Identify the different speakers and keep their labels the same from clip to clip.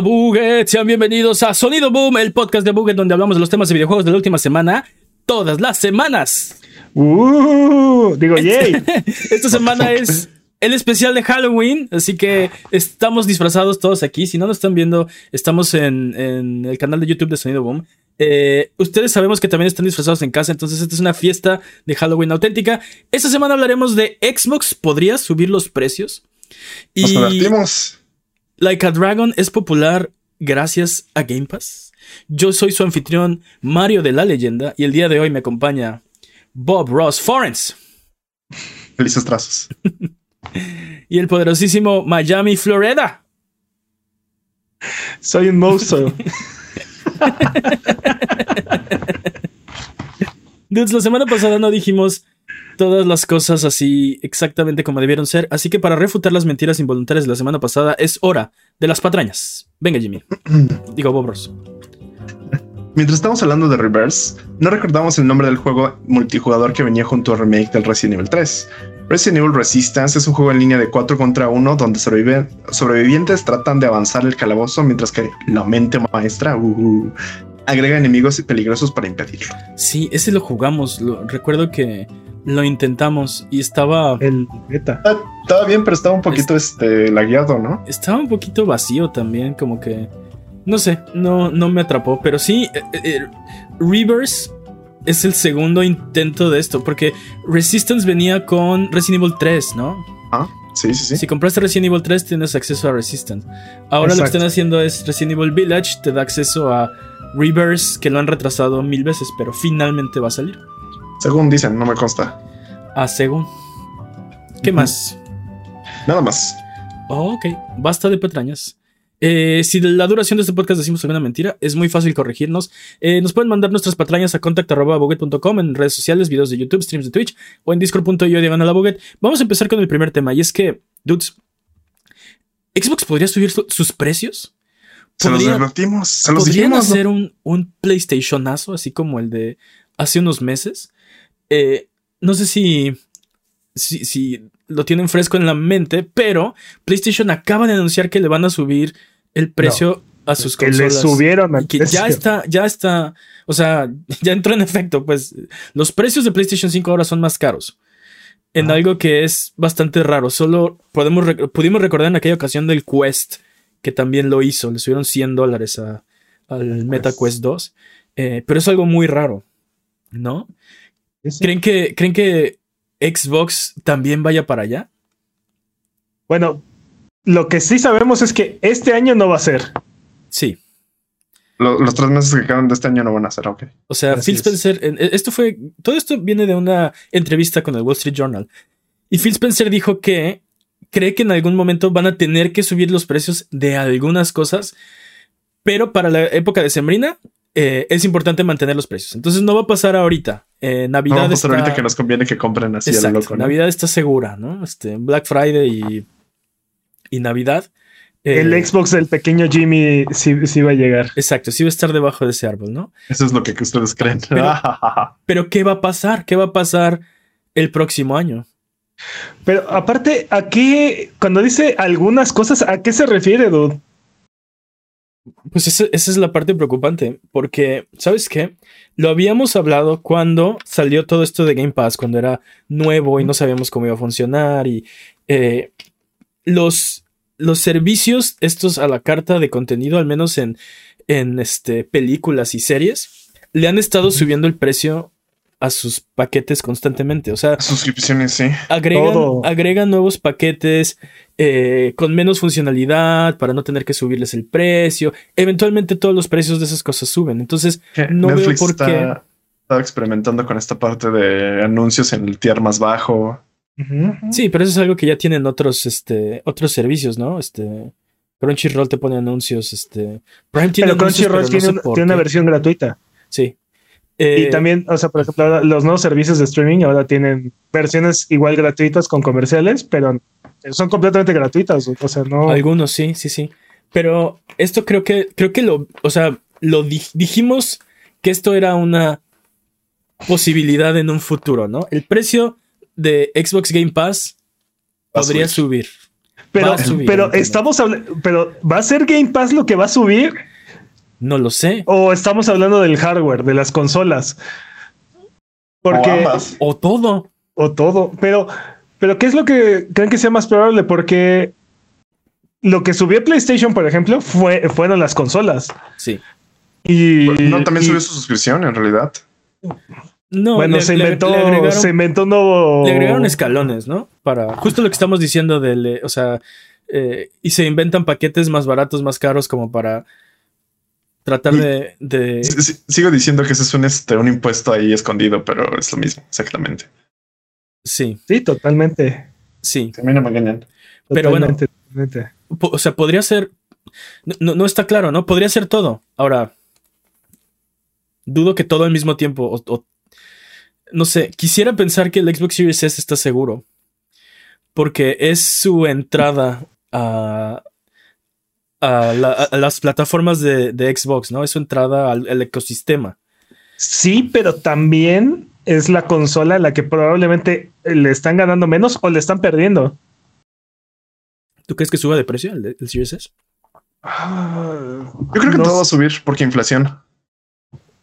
Speaker 1: Hola Buget, sean bienvenidos a Sonido Boom, el podcast de Buget donde hablamos de los temas de videojuegos de la última semana, todas las semanas.
Speaker 2: Uh, digo, yay.
Speaker 1: Esta semana es el especial de Halloween, así que estamos disfrazados todos aquí. Si no nos están viendo, estamos en, en el canal de YouTube de Sonido Boom. Eh, ustedes sabemos que también están disfrazados en casa, entonces esta es una fiesta de Halloween auténtica. Esta semana hablaremos de Xbox, ¿podría subir los precios?
Speaker 3: Y Nos divertimos.
Speaker 1: Like a Dragon es popular gracias a Game Pass. Yo soy su anfitrión Mario de la Leyenda y el día de hoy me acompaña Bob Ross Forens.
Speaker 3: Felices trazos.
Speaker 1: y el poderosísimo Miami Florida.
Speaker 2: Soy un monstruo.
Speaker 1: Dudes, la semana pasada no dijimos todas las cosas así exactamente como debieron ser, así que para refutar las mentiras involuntarias de la semana pasada es hora de las patrañas. Venga, Jimmy. Digo, Bob Ross.
Speaker 3: Mientras estamos hablando de Reverse, no recordamos el nombre del juego multijugador que venía junto al remake del Resident Evil 3. Resident Evil Resistance es un juego en línea de 4 contra 1 donde sobrevivientes tratan de avanzar el calabozo mientras que la mente maestra uh, uh, agrega enemigos peligrosos para impedirlo.
Speaker 1: Sí, ese lo jugamos. recuerdo que lo intentamos y estaba.
Speaker 2: El beta.
Speaker 3: Ah, estaba bien, pero estaba un poquito este, lagueado, ¿no?
Speaker 1: Estaba un poquito vacío también, como que. No sé, no, no me atrapó. Pero sí, eh, eh, eh, Reverse es el segundo intento de esto, porque Resistance venía con Resident Evil 3, ¿no?
Speaker 3: Ah, sí, sí, sí.
Speaker 1: Si compraste Resident Evil 3, tienes acceso a Resistance. Ahora lo que están haciendo es Resident Evil Village, te da acceso a Reverse, que lo han retrasado mil veces, pero finalmente va a salir.
Speaker 3: Según dicen, no me consta.
Speaker 1: Ah, según. ¿Qué más?
Speaker 3: Nada más.
Speaker 1: Oh, ok, basta de patrañas. Eh, si de la duración de este podcast decimos alguna mentira, es muy fácil corregirnos. Eh, nos pueden mandar nuestras patrañas a contact.boget.com en redes sociales, videos de YouTube, streams de Twitch o en discord.io diagonal a Boget. Vamos a empezar con el primer tema y es que, dudes, ¿Xbox podría subir sus precios?
Speaker 3: Se los advertimos, se los
Speaker 1: ¿Podrían hacer un, un PlayStationazo así como el de hace unos meses? Eh, no sé si, si, lo tienen fresco en la mente, pero PlayStation acaba de anunciar que le van a subir el precio a sus
Speaker 2: que consolas. le subieron
Speaker 1: que ya está, ya está, o sea, ya entró en efecto, pues los precios de PlayStation 5 ahora son más caros. En algo que es bastante raro. Solo podemos pudimos recordar en aquella ocasión del Quest, que también lo hizo. Le subieron 100 dólares al Meta Quest 2. Eh, pero es algo muy raro, ¿no? ¿Creen que, ¿Creen que Xbox también vaya para allá?
Speaker 2: Bueno, lo que sí sabemos es que este año no va a ser.
Speaker 1: Sí.
Speaker 3: Los, tres meses que quedan de este año no van a ser, ok.
Speaker 1: O sea, Phil Spencer, esto fue, todo esto viene de una entrevista con el Wall Street Journal. Y Phil Spencer dijo que cree que en algún momento van a tener que subir los precios de algunas cosas, pero para la época de Sembrina eh, es importante mantener los precios. Entonces no va a pasar ahorita. Eh, Navidad
Speaker 3: no, está... ahorita que nos conviene que compren así
Speaker 1: a loco. Navidad está segura, ¿no? Este, Black Friday y, y Navidad.
Speaker 2: el eh, Xbox del pequeño Jimmy sí, va a llegar.
Speaker 1: Exacto, sí va a estar debajo de ese árbol, ¿no?
Speaker 3: Eso es lo que ustedes creen.
Speaker 1: Pero, ¿qué va a pasar? ¿Qué va a pasar el próximo año?
Speaker 2: Pero aparte, aquí, cuando dice algunas cosas, ¿a qué se refiere, dude?
Speaker 1: Pues esa, es la parte preocupante, porque, ¿sabes qué? Lo habíamos hablado cuando salió todo esto de Game Pass, cuando era nuevo y no sabíamos cómo iba a funcionar y eh, los, los servicios, estos a la carta de contenido, al menos en, en este, películas y series, le han estado subiendo el precio a sus paquetes constantemente. O sea,
Speaker 3: suscripciones, sí.
Speaker 1: Agregan, nuevos paquetes eh, con menos funcionalidad para no tener que subirles el precio. Eventualmente todos los precios de esas cosas suben. Entonces, no veo por qué.
Speaker 3: Estaba experimentando con esta parte de anuncios en el tier más bajo.
Speaker 1: Sí, pero eso es algo que ya tienen otros, este, otros servicios, ¿no? Este. Crunchyroll te pone anuncios, este.
Speaker 2: Prime tiene pero Crunchyroll tiene, tiene una versión gratuita.
Speaker 1: Sí
Speaker 2: y eh, también, o sea, por ejemplo, los nuevos servicios de streaming ahora tienen versiones igual gratuitas con comerciales, pero son completamente gratuitas. O sea, no.
Speaker 1: Algunos sí, sí, sí. Pero esto creo que, creo que lo, o sea, lo dijimos que esto era una posibilidad en un futuro, ¿no? El precio de Xbox Game Pass podría subir.
Speaker 2: Pero,
Speaker 1: subir,
Speaker 2: pero estamos hablando, pero ¿va a ser Game Pass lo que va a subir?
Speaker 1: No lo sé.
Speaker 2: ¿O estamos hablando del hardware, de las consolas? Porque,
Speaker 3: O ambas.
Speaker 1: O todo.
Speaker 2: o todo, pero, pero ¿qué es lo que creen que sea más probable? Porque lo que subió PlayStation, por ejemplo, fue, fueron las consolas.
Speaker 1: Sí.
Speaker 2: Y
Speaker 3: No, también
Speaker 2: y-
Speaker 3: subió su suscripción en realidad.
Speaker 1: No,
Speaker 2: bueno,
Speaker 1: le-
Speaker 2: se inventó,
Speaker 1: le agregaron-
Speaker 2: se inventó un nuevo.
Speaker 1: Le agregaron escalones, ¿no? Para justo lo que estamos diciendo del, eh, o sea, eh, y se inventan paquetes más baratos, más caros, como para tratar de,
Speaker 3: sigo diciendo que ese es un, este, un impuesto ahí escondido, pero es lo mismo, exactamente.
Speaker 1: sí,
Speaker 2: Sí, totalmente.
Speaker 1: sí.
Speaker 3: A mí no me engañan.
Speaker 1: Pero bueno.
Speaker 2: totalmente,
Speaker 1: O sea, podría ser, no- no, no está claro, ¿no? Podría ser todo. Ahora, dudo que todo al mismo tiempo, o, o- no sé, quisiera pensar que el Xbox Series S está seguro, porque es su entrada a, a, la- a las plataformas de, de Xbox, ¿no? Es su entrada al, al ecosistema.
Speaker 2: Sí, pero también es la consola a la que probablemente le están ganando menos o le están perdiendo.
Speaker 1: ¿Tú crees que suba de precio el, el Series S?
Speaker 3: Yo creo que
Speaker 2: No
Speaker 3: todo va a subir porque inflación.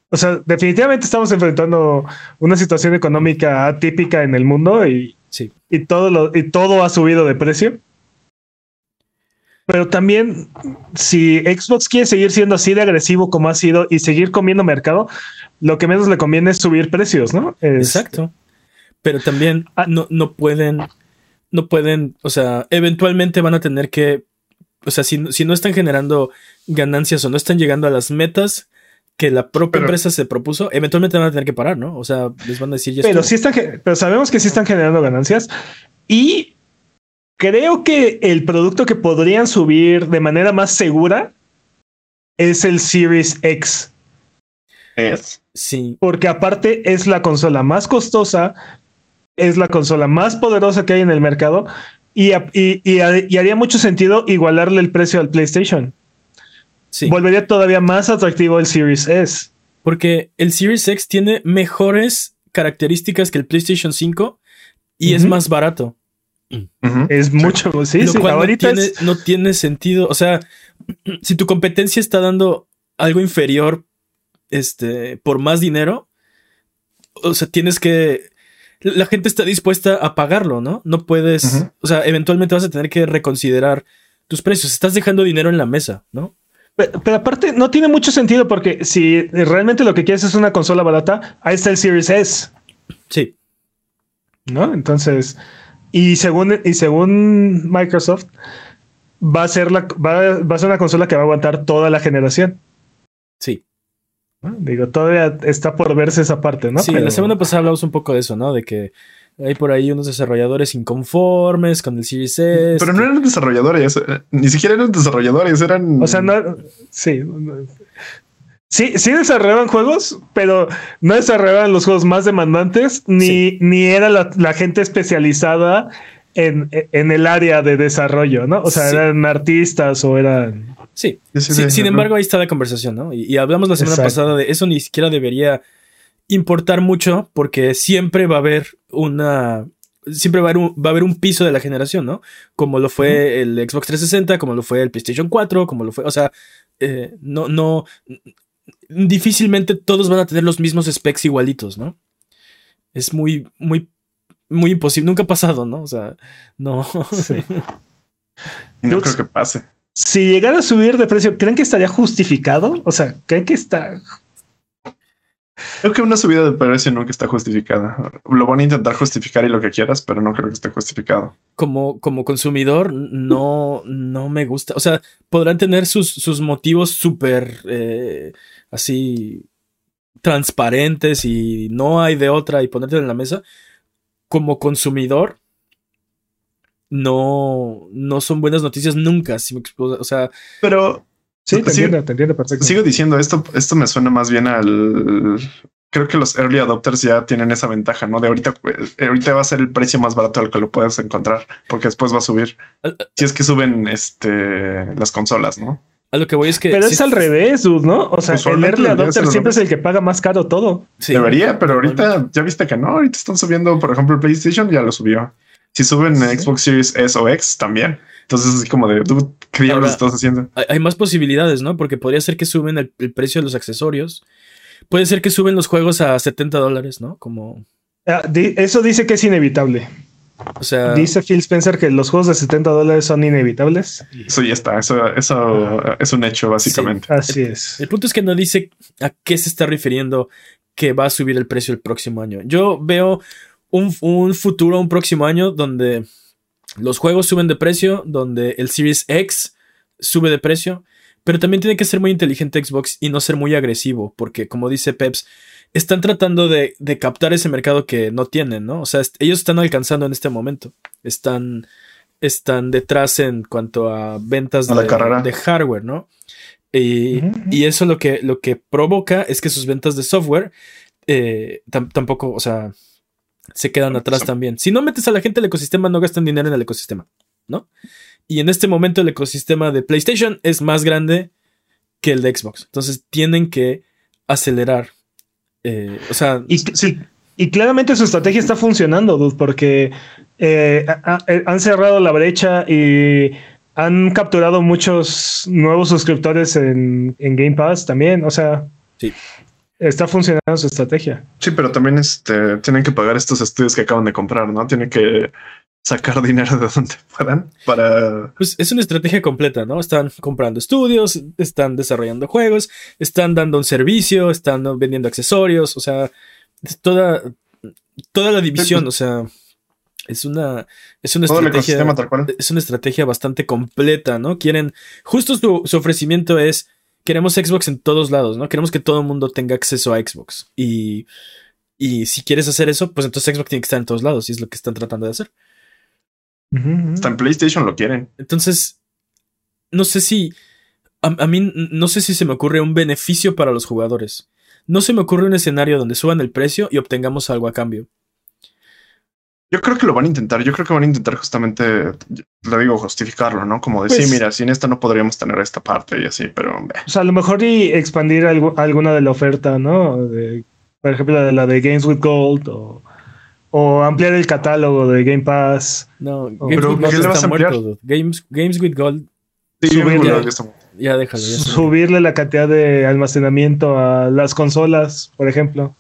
Speaker 2: O sea, definitivamente estamos enfrentando una situación económica atípica en el mundo y,
Speaker 1: Sí.
Speaker 2: y todo lo, y todo ha subido de precio. Pero también, si Xbox quiere seguir siendo así de agresivo como ha sido y seguir comiendo mercado, lo que menos le conviene es subir precios, ¿no? Es-
Speaker 1: Exacto. Pero también
Speaker 2: Ah.
Speaker 1: no, no pueden, no pueden, o sea, eventualmente van a tener que, o sea, si, si no están generando ganancias o no están llegando a las metas que la propia
Speaker 3: Pero-
Speaker 1: empresa se propuso, eventualmente van a tener que parar, ¿no? O sea, les van a decir ya
Speaker 2: Pero sí están, pero sabemos que sí están generando ganancias y creo que el producto que podrían subir de manera más segura es el Series X,
Speaker 3: Es.
Speaker 1: Sí,
Speaker 2: porque aparte es la consola más costosa, es la consola más poderosa que hay en el mercado y, a- y- y ha- y haría mucho sentido igualarle el precio al PlayStation.
Speaker 1: sí.
Speaker 2: Volvería todavía más atractivo el Series S.
Speaker 1: Porque el Series X tiene mejores características que el PlayStation 5 y es más barato.
Speaker 2: Es mucho, sí,
Speaker 1: lo
Speaker 2: sí,
Speaker 1: cual no
Speaker 2: ahorita
Speaker 1: tiene,
Speaker 2: es-
Speaker 1: no tiene sentido. O sea, si tu competencia está dando algo inferior este, por más dinero, o sea, tienes que. La gente está dispuesta a pagarlo, ¿no? No puedes. O sea, eventualmente vas a tener que reconsiderar tus precios. Estás dejando dinero en la mesa, ¿no?
Speaker 2: Pe- Pero aparte, no tiene mucho sentido porque si realmente lo que quieres es una consola barata, ahí está el Series S,
Speaker 1: Sí.
Speaker 2: ¿no? Entonces, y según, y según Microsoft, va a ser la, va, va a ser una consola que va a aguantar toda la generación.
Speaker 1: Sí.
Speaker 2: ¿no? Digo, todavía está por verse esa parte, ¿no?
Speaker 1: sí,
Speaker 2: Pero-
Speaker 1: la semana pasada hablamos un poco de eso, ¿no? De que hay por ahí unos desarrolladores inconformes con el Series S.
Speaker 3: Pero no eran desarrolladores, eh, ni siquiera eran desarrolladores, eran.
Speaker 2: O sea, no, sí. Sí, sí desarrollaban juegos, pero no desarrollaban los juegos más demandantes, ni,
Speaker 1: Sí.
Speaker 2: ni era la, la gente especializada en, en el área de desarrollo, ¿no? O sea,
Speaker 1: Sí.
Speaker 2: eran artistas o eran...
Speaker 1: Sí. Sin embargo, ahí está la conversación, ¿no? Y, y hablamos la semana
Speaker 2: Exacto.
Speaker 1: pasada de eso ni siquiera debería importar mucho porque siempre va a haber una... Siempre va a haber un, va a haber un piso de la generación, ¿no? Como lo fue el Xbox 360, como lo fue el PlayStation 4, como lo fue... O sea, eh, no, no... Difícilmente todos van a tener los mismos specs igualitos, ¿no? Es muy, muy, muy imposible. Nunca ha pasado, ¿no? O sea, no.
Speaker 2: sí.
Speaker 3: No creo que pase.
Speaker 2: Si llegara a subir de precio, ¿creen que estaría justificado? O sea, ¿creen que está...
Speaker 3: Creo que una subida de precio nunca está justificada. Lo van a intentar justificar y lo que quieras, pero no creo que esté justificado.
Speaker 1: como, como consumidor no, no me gusta. O sea, podrán tener sus, sus motivos súper eh, así transparentes y no hay de otra y ponerte en la mesa. Como consumidor, no, no son buenas noticias nunca. si me explico. o sea,
Speaker 3: Pero
Speaker 2: Sí, te
Speaker 3: Sí.
Speaker 2: entiendo, te entiendo perfecto.
Speaker 3: sigo diciendo esto, esto me suena más bien al. Creo que los early adopters ya tienen esa ventaja, ¿no? De ahorita, pues, ahorita va a ser el precio más barato al que lo puedes encontrar, porque después va a subir. Si es que suben este las consolas, ¿no?
Speaker 1: a lo que voy es que.
Speaker 2: Pero es al revés, dude, ¿no? O sea, el early adopter siempre es el que paga más caro todo.
Speaker 1: sí,
Speaker 3: Debería, pero ahorita ya viste que no. Ahorita están subiendo, por ejemplo, el PlayStation ya lo subió. Si suben Xbox Series S o X, también. Entonces, así como de, ¿qué diablos estás haciendo?
Speaker 1: Hay, más posibilidades, ¿no? Porque podría ser que suben el, precio de los accesorios. Puede ser que suben los juegos a 70 dólares, ¿no? Como.
Speaker 2: Ah, eso dice que es inevitable. O sea, dice Phil Spencer que los juegos de 70 dólares son inevitables.
Speaker 3: Eso ya está, eso, es un hecho básicamente.
Speaker 2: así es.
Speaker 1: El punto es que no dice a qué se está refiriendo que va a subir el precio el próximo año. Yo veo un, un futuro, un próximo año donde los juegos suben de precio, donde el Series X sube de precio, pero también tiene que ser muy inteligente Xbox y no ser muy agresivo, porque como dice Peps, están tratando de, captar ese mercado que no tienen, ¿no? O sea, ellos están alcanzando en este momento. Están, están detrás en cuanto a ventas de, de, hardware, ¿no? Y, eso lo que, lo que provoca es que sus ventas de software eh, tampoco, o sea, se quedan atrás también. Si no metes a la gente al ecosistema, no gastan dinero en el ecosistema, ¿no? Y en este momento el ecosistema de PlayStation es más grande que el de Xbox. Entonces tienen que acelerar eh, o sea.
Speaker 2: Y, sí, y claramente su estrategia está funcionando, porque eh, eh, han cerrado la brecha y han capturado muchos nuevos suscriptores en, Game Pass también. O sea,
Speaker 1: sí.
Speaker 2: Está funcionando su estrategia.
Speaker 3: Sí, pero también este, tienen que pagar estos estudios que acaban de comprar, ¿no? Tienen que sacar dinero de donde puedan para...
Speaker 1: Pues es una estrategia completa, ¿no? Están comprando estudios, están desarrollando juegos, están dando un servicio, están vendiendo accesorios, o sea, toda, toda la división, o sea, es una, es una estrategia... Es una estrategia bastante completa, ¿no? Quieren, justo su, su ofrecimiento es, queremos Xbox en todos lados, ¿no? Queremos que todo el mundo tenga acceso a Xbox y... Y si quieres hacer eso, pues entonces Xbox tiene que estar en todos lados y es lo que están tratando de hacer.
Speaker 3: Hasta en PlayStation lo quieren.
Speaker 1: Entonces, no sé si. A, mí no sé si se me ocurre un beneficio para los jugadores. No se me ocurre un escenario donde suban el precio y obtengamos algo a cambio.
Speaker 3: Yo creo que lo van a intentar. Yo creo que van a intentar justamente, le digo, justificarlo, ¿no? Como decir, pues mira, sin esta no podríamos tener esta parte y así, pero.
Speaker 2: O sea, a lo mejor y expandir alguna de la oferta, ¿no? por ejemplo, la de, la de Games with Gold o o ampliar el catálogo de Game Pass.
Speaker 1: No, Games with Gold está muerto. Games, Games with Gold.
Speaker 2: subirle, ya, déjalo. subirle la cantidad de almacenamiento a las consolas, por ejemplo.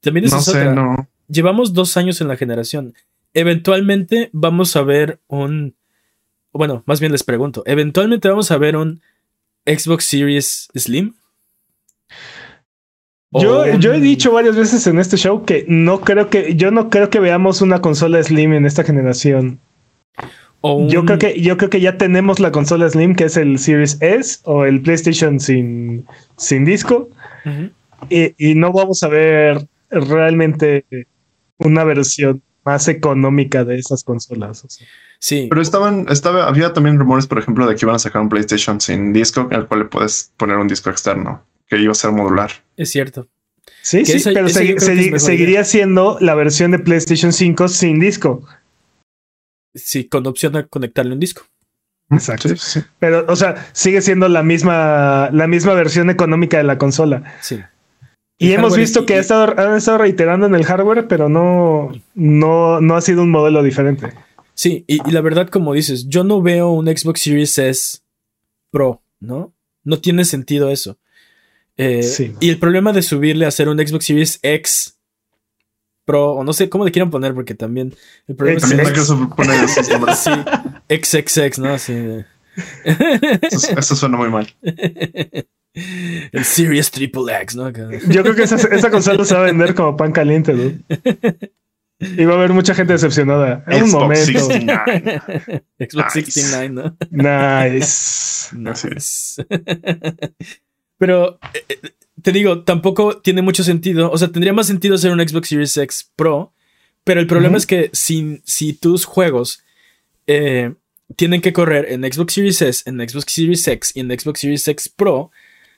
Speaker 1: También es otra. No. Llevamos dos años en la generación. Eventualmente vamos a ver un. Bueno, más bien les pregunto. ¿Eventualmente vamos a ver un Xbox Series Slim?
Speaker 2: Yo, yo he dicho varias veces en este show que no creo que, yo no creo que veamos una consola Slim en esta generación. Yo creo que, yo creo que ya tenemos la consola Slim, que es el Series S o el PlayStation sin, sin disco. y, no vamos a ver realmente una versión más económica de esas consolas.
Speaker 1: Sí.
Speaker 3: Pero estaban, estaba, había también rumores, por ejemplo, de que iban a sacar un PlayStation sin disco, al cual le puedes poner un disco externo que iba a ser modular.
Speaker 1: Es cierto.
Speaker 2: Sí, sí, pero seguiría siendo la versión de PlayStation 5 sin disco.
Speaker 1: Sí, con opción a conectarle un disco.
Speaker 2: Exacto. Pero, o sea, sigue siendo la misma, la misma versión económica de la consola.
Speaker 1: Sí.
Speaker 2: Y hemos visto que han estado reiterando en el hardware, pero no, no, no ha sido un modelo diferente.
Speaker 1: Sí, y, y, la verdad, como dices, yo no veo un Xbox Series S Pro, ¿no? No tiene sentido eso. Eh, y el problema de subirle a hacer un Xbox Series X Pro, o no sé cómo le quieran poner, porque también
Speaker 3: el problema es. También
Speaker 1: que sí, XXX, ¿no? Sí.
Speaker 3: Eso, suena muy mal.
Speaker 1: El Series Triple X, ¿no?
Speaker 2: Yo creo que esa, esa consola se va a vender como pan caliente, ¿no? Y va a haber mucha gente decepcionada. En un momento. 69.
Speaker 1: Xbox 69, ¿no?
Speaker 2: Nice.
Speaker 1: nice. Pero eh, eh, te digo, tampoco tiene mucho sentido. O sea, tendría más sentido hacer un Xbox Series X Pro. Pero el problema es que si, si tus juegos eh, tienen que correr en Xbox Series S, en Xbox Series X y en Xbox Series X Pro,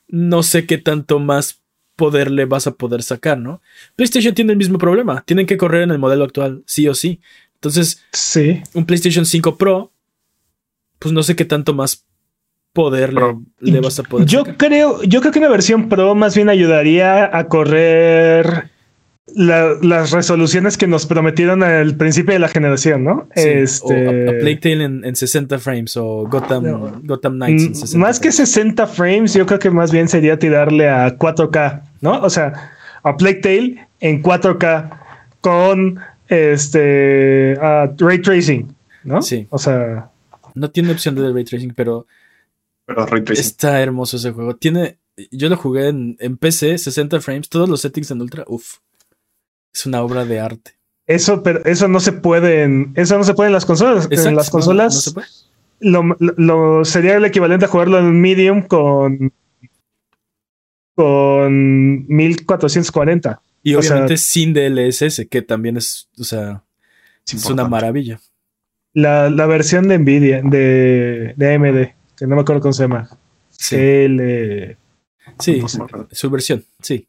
Speaker 1: no sé qué tanto más poder le vas a poder sacar, ¿no? PlayStation tiene el mismo problema. Tienen que correr en el modelo actual, sí o sí. Entonces,
Speaker 2: sí.
Speaker 1: un PlayStation 5 Pro, pues no sé qué tanto más poder le, vas a poder.
Speaker 2: Yo creo, yo creo que una versión Pro más bien ayudaría a correr las resoluciones que nos prometieron al principio de la generación, ¿no? este...
Speaker 1: O a, Plague Tale en, 60 frames o Gotham, Gotham Knights en 60
Speaker 2: Más que 60 frames, yo creo que más bien sería tirarle a 4K, ¿no? O sea, a Plague Tale en 4K con este ray tracing, ¿no?
Speaker 1: Sí.
Speaker 2: O sea.
Speaker 1: No tiene opción de ray tracing, pero.
Speaker 3: Pero ray tracing.
Speaker 1: Está hermoso ese juego. Tiene. Yo lo jugué en, en PC, 60 frames, todos los settings en ultra. Uf. Es una obra de arte.
Speaker 2: Eso, pero eso no se puede en, eso no se puede en las consolas. en las consolas. No, se puede. Lo, sería el equivalente a jugarlo en Medium con con 1440.
Speaker 1: Y obviamente sin DLSS, que también es, o sea, es, una maravilla.
Speaker 2: La, versión de Nvidia, de, de, AMD, que no me acuerdo cómo se llama.
Speaker 1: Sí, sí su versión, sí.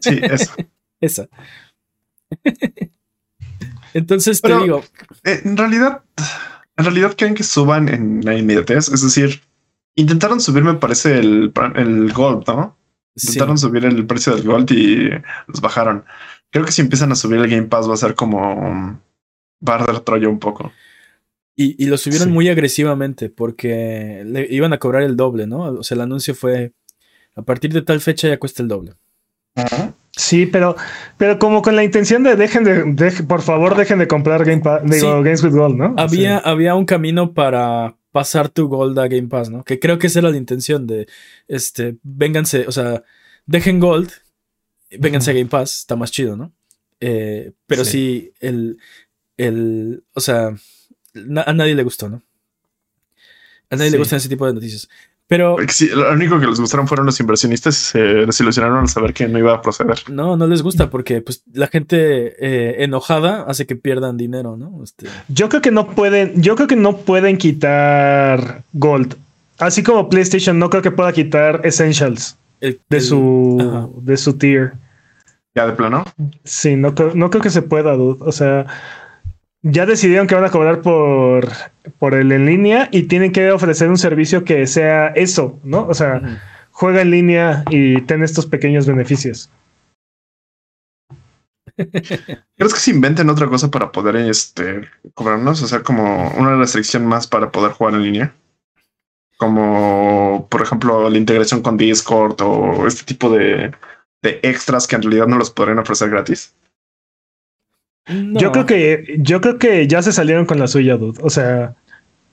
Speaker 3: Sí, esa.
Speaker 1: esa. Entonces te digo.
Speaker 3: Eh, en realidad, en realidad creen que suban en la inmediatez. Es decir, intentaron subir, me parece, el, el Gold, ¿no? Intentaron subir el precio del Gold y los bajaron. Creo que si empiezan a subir el Game Pass va a ser como barder Troya un poco.
Speaker 1: Y, lo subieron muy agresivamente porque le iban a cobrar el doble, ¿no? O sea, el anuncio fue a partir de tal fecha ya cuesta el doble.
Speaker 2: Sí, pero, pero como con la intención de dejen de, por favor, dejen de comprar Game Pass, digo, Games with Gold, ¿no?
Speaker 1: Había, había un camino para pasar tu Gold a Game Pass, ¿no? Que creo que esa era la intención de, este, vénganse, o sea, dejen Gold, vénganse a Game Pass, está más chido, ¿no? Eh, pero sí, el, el, o sea, a nadie le gustó, ¿no? A nadie le gustan ese tipo de noticias. Pero.
Speaker 3: lo único que les gustaron fueron los inversionistas y se desilusionaron al saber que no iba a proceder.
Speaker 1: No, no les gusta porque pues, la gente eh, enojada hace que pierdan dinero, ¿no? Este...
Speaker 2: Yo creo que no pueden, yo creo que no pueden quitar Gold. Así como PlayStation no creo que pueda quitar Essentials de su de su tier.
Speaker 3: Ya de plano.
Speaker 2: Sí, no, no creo que se pueda, O sea, ya decidieron que van a cobrar por, por el en línea y tienen que ofrecer un servicio que sea eso, ¿no? O sea, juega en línea y ten estos pequeños beneficios.
Speaker 3: ¿Crees que se inventen otra cosa para poder este, cobrarnos? O sea, como una restricción más para poder jugar en línea. Como, por ejemplo, la integración con Discord o este tipo de, de extras que en realidad no los podrían ofrecer gratis.
Speaker 2: Yo creo que yo creo que ya se salieron con la suya, dude. O sea,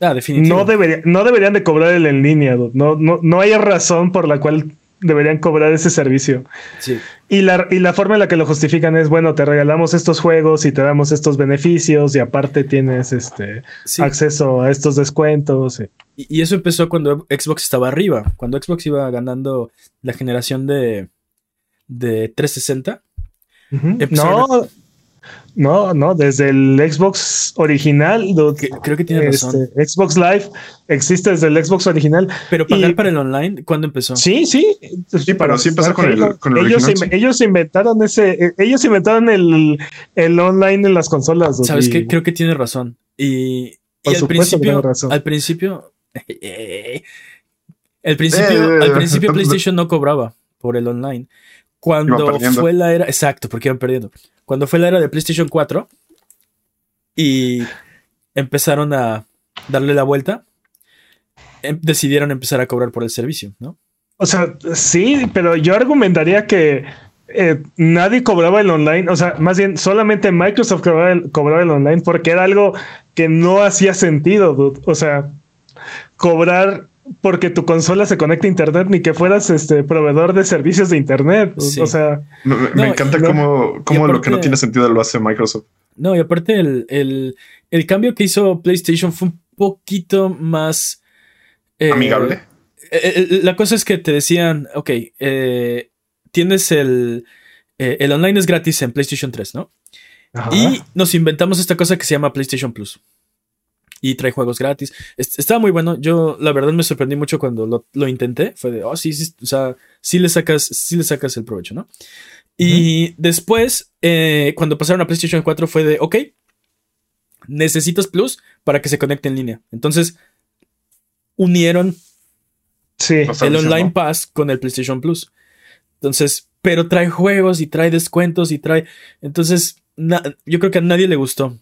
Speaker 1: ah,
Speaker 2: no, debería, no deberían de cobrar el en línea, dude. No, no, no hay razón por la cual deberían cobrar ese servicio.
Speaker 1: Sí.
Speaker 2: Y la, y la forma en la que lo justifican es, bueno, te regalamos estos juegos y te damos estos beneficios y aparte tienes este acceso a estos descuentos.
Speaker 1: Y, eso empezó cuando Xbox estaba arriba, cuando Xbox iba ganando la generación de, de 360.
Speaker 2: No, no, no, desde el Xbox original.
Speaker 1: creo que tiene razón.
Speaker 2: Este, Xbox Live existe desde el Xbox original.
Speaker 1: Pero pagar para el online, ¿cuándo empezó?
Speaker 2: Sí, sí.
Speaker 3: Sí, pero sí empezó con el, con
Speaker 2: ellos, ellos inventaron ese, ellos inventaron el, el online en las consolas.
Speaker 1: Sabes que creo que tiene razón. Y, al principio, al principio, el principio, al principio PlayStation no cobraba por el online. Cuando fue la era, exacto, porque iban perdiendo cuando fue la era de PlayStation 4 y empezaron a darle la vuelta, em, decidieron empezar a cobrar por el servicio, ¿no?
Speaker 2: O sea, sí, pero yo argumentaría que eh, nadie cobraba el online, o sea, más bien solamente Microsoft cobraba el, cobraba el online porque era algo que no hacía sentido, dude. O sea, cobrar porque tu consola se conecta a internet ni que fueras este proveedor de servicios de internet. O sea,
Speaker 3: me, encanta cómo, lo que no tiene sentido lo hace Microsoft.
Speaker 1: No, y aparte el, cambio que hizo PlayStation fue un poquito más
Speaker 3: eh, amigable.
Speaker 1: Eh, eh, la cosa es que te decían, ok, tienes el, el online es gratis en PlayStation 3, ¿no? Y nos inventamos esta cosa que se llama PlayStation Plus y trae juegos gratis. Estaba muy bueno. Yo, la verdad, me sorprendí mucho cuando lo, intenté. Fue de, oh, sí, sí, o sea, sí le sacas, sí le sacas el provecho, ¿no? Y después, eh, cuando pasaron a PlayStation 4, fue de, ok, necesitas Plus para que se conecte en línea. Entonces, unieron
Speaker 2: sí,
Speaker 1: el Online Pass con el PlayStation Plus. Entonces, pero trae juegos y trae descuentos y trae. Entonces, yo creo que a nadie le gustó.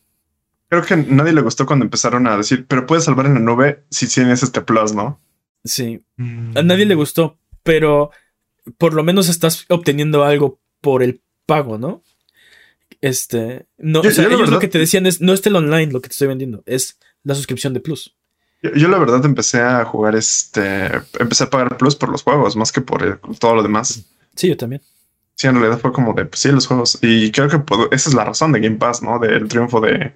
Speaker 3: Creo que a nadie le gustó cuando empezaron a decir, pero puedes salvar en la nube si tienes este plus, ¿no?
Speaker 1: Sí. A nadie le gustó, pero por lo menos estás obteniendo algo por el pago, ¿no? Este, no, o sea, ellos lo que te decían es, no es el online lo que te estoy vendiendo, es la suscripción de Plus.
Speaker 3: Yo, la verdad empecé a jugar este, empecé a pagar Plus por los juegos, más que por todo lo demás.
Speaker 1: Sí, yo también.
Speaker 3: Sí, en realidad fue como de, pues sí, los juegos. Y creo que esa es la razón de Game Pass, ¿no? Del triunfo de,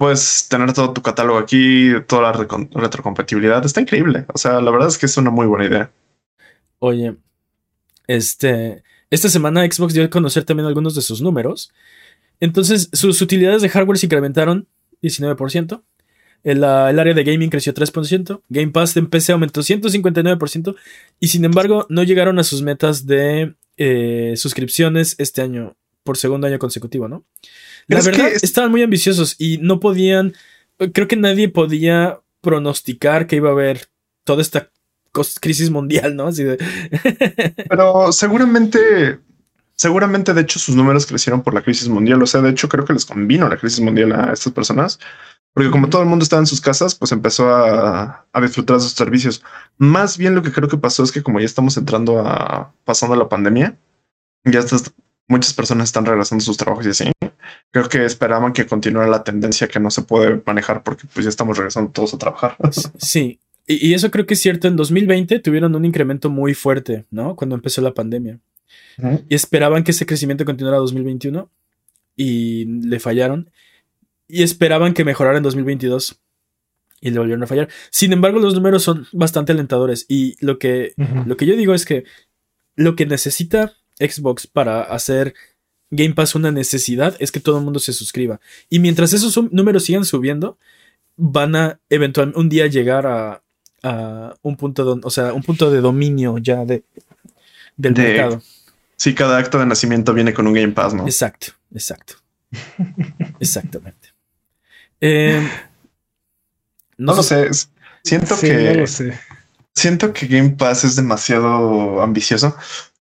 Speaker 3: puedes tener todo tu catálogo aquí, toda la retrocompatibilidad. Está increíble. O sea, la verdad es que es una muy buena idea.
Speaker 1: Oye, este, esta semana Xbox dio a conocer también algunos de sus números. Entonces, sus utilidades de hardware se incrementaron 19%. El, el, área de gaming creció 3%. Game Pass en PC aumentó 159%. Y sin embargo, no llegaron a sus metas de eh, suscripciones este año, por segundo año consecutivo, ¿no? La verdad, estaban muy ambiciosos y no podían. Creo que nadie podía pronosticar que iba a haber toda esta crisis mundial, ¿no? Así de.
Speaker 3: Pero seguramente. Seguramente, de hecho, sus números crecieron por la crisis mundial. O sea, de hecho, creo que les convino la crisis mundial a estas personas. Porque como todo el mundo estaba en sus casas, pues empezó a, a disfrutar de sus servicios. Más bien lo que creo que pasó es que como ya estamos entrando a pasando la pandemia, ya estas muchas personas están regresando a sus trabajos y así. Creo que esperaban que continuara la tendencia que no se puede manejar porque pues ya estamos regresando todos a trabajar.
Speaker 1: Sí, y, eso creo que es cierto. En 2020 tuvieron un incremento muy fuerte, ¿no? Cuando empezó la pandemia. Y esperaban que ese crecimiento continuara en 2021 y le fallaron y esperaban que mejorara en 2022 y le volvieron a fallar. Sin embargo, los números son bastante alentadores y lo que, lo que yo digo es que lo que necesita Xbox para hacer Game Pass una necesidad es que todo el mundo se suscriba. Y mientras esos números sigan subiendo, van a eventualmente un día llegar a, un punto de, o sea, un punto de dominio ya de, del mercado.
Speaker 3: Sí, cada acto de nacimiento viene con un Game Pass, ¿no?
Speaker 1: Exacto, exacto. Exactamente. Eh,
Speaker 3: no, lo sé. Siento que. Siento que Game Pass es demasiado ambicioso.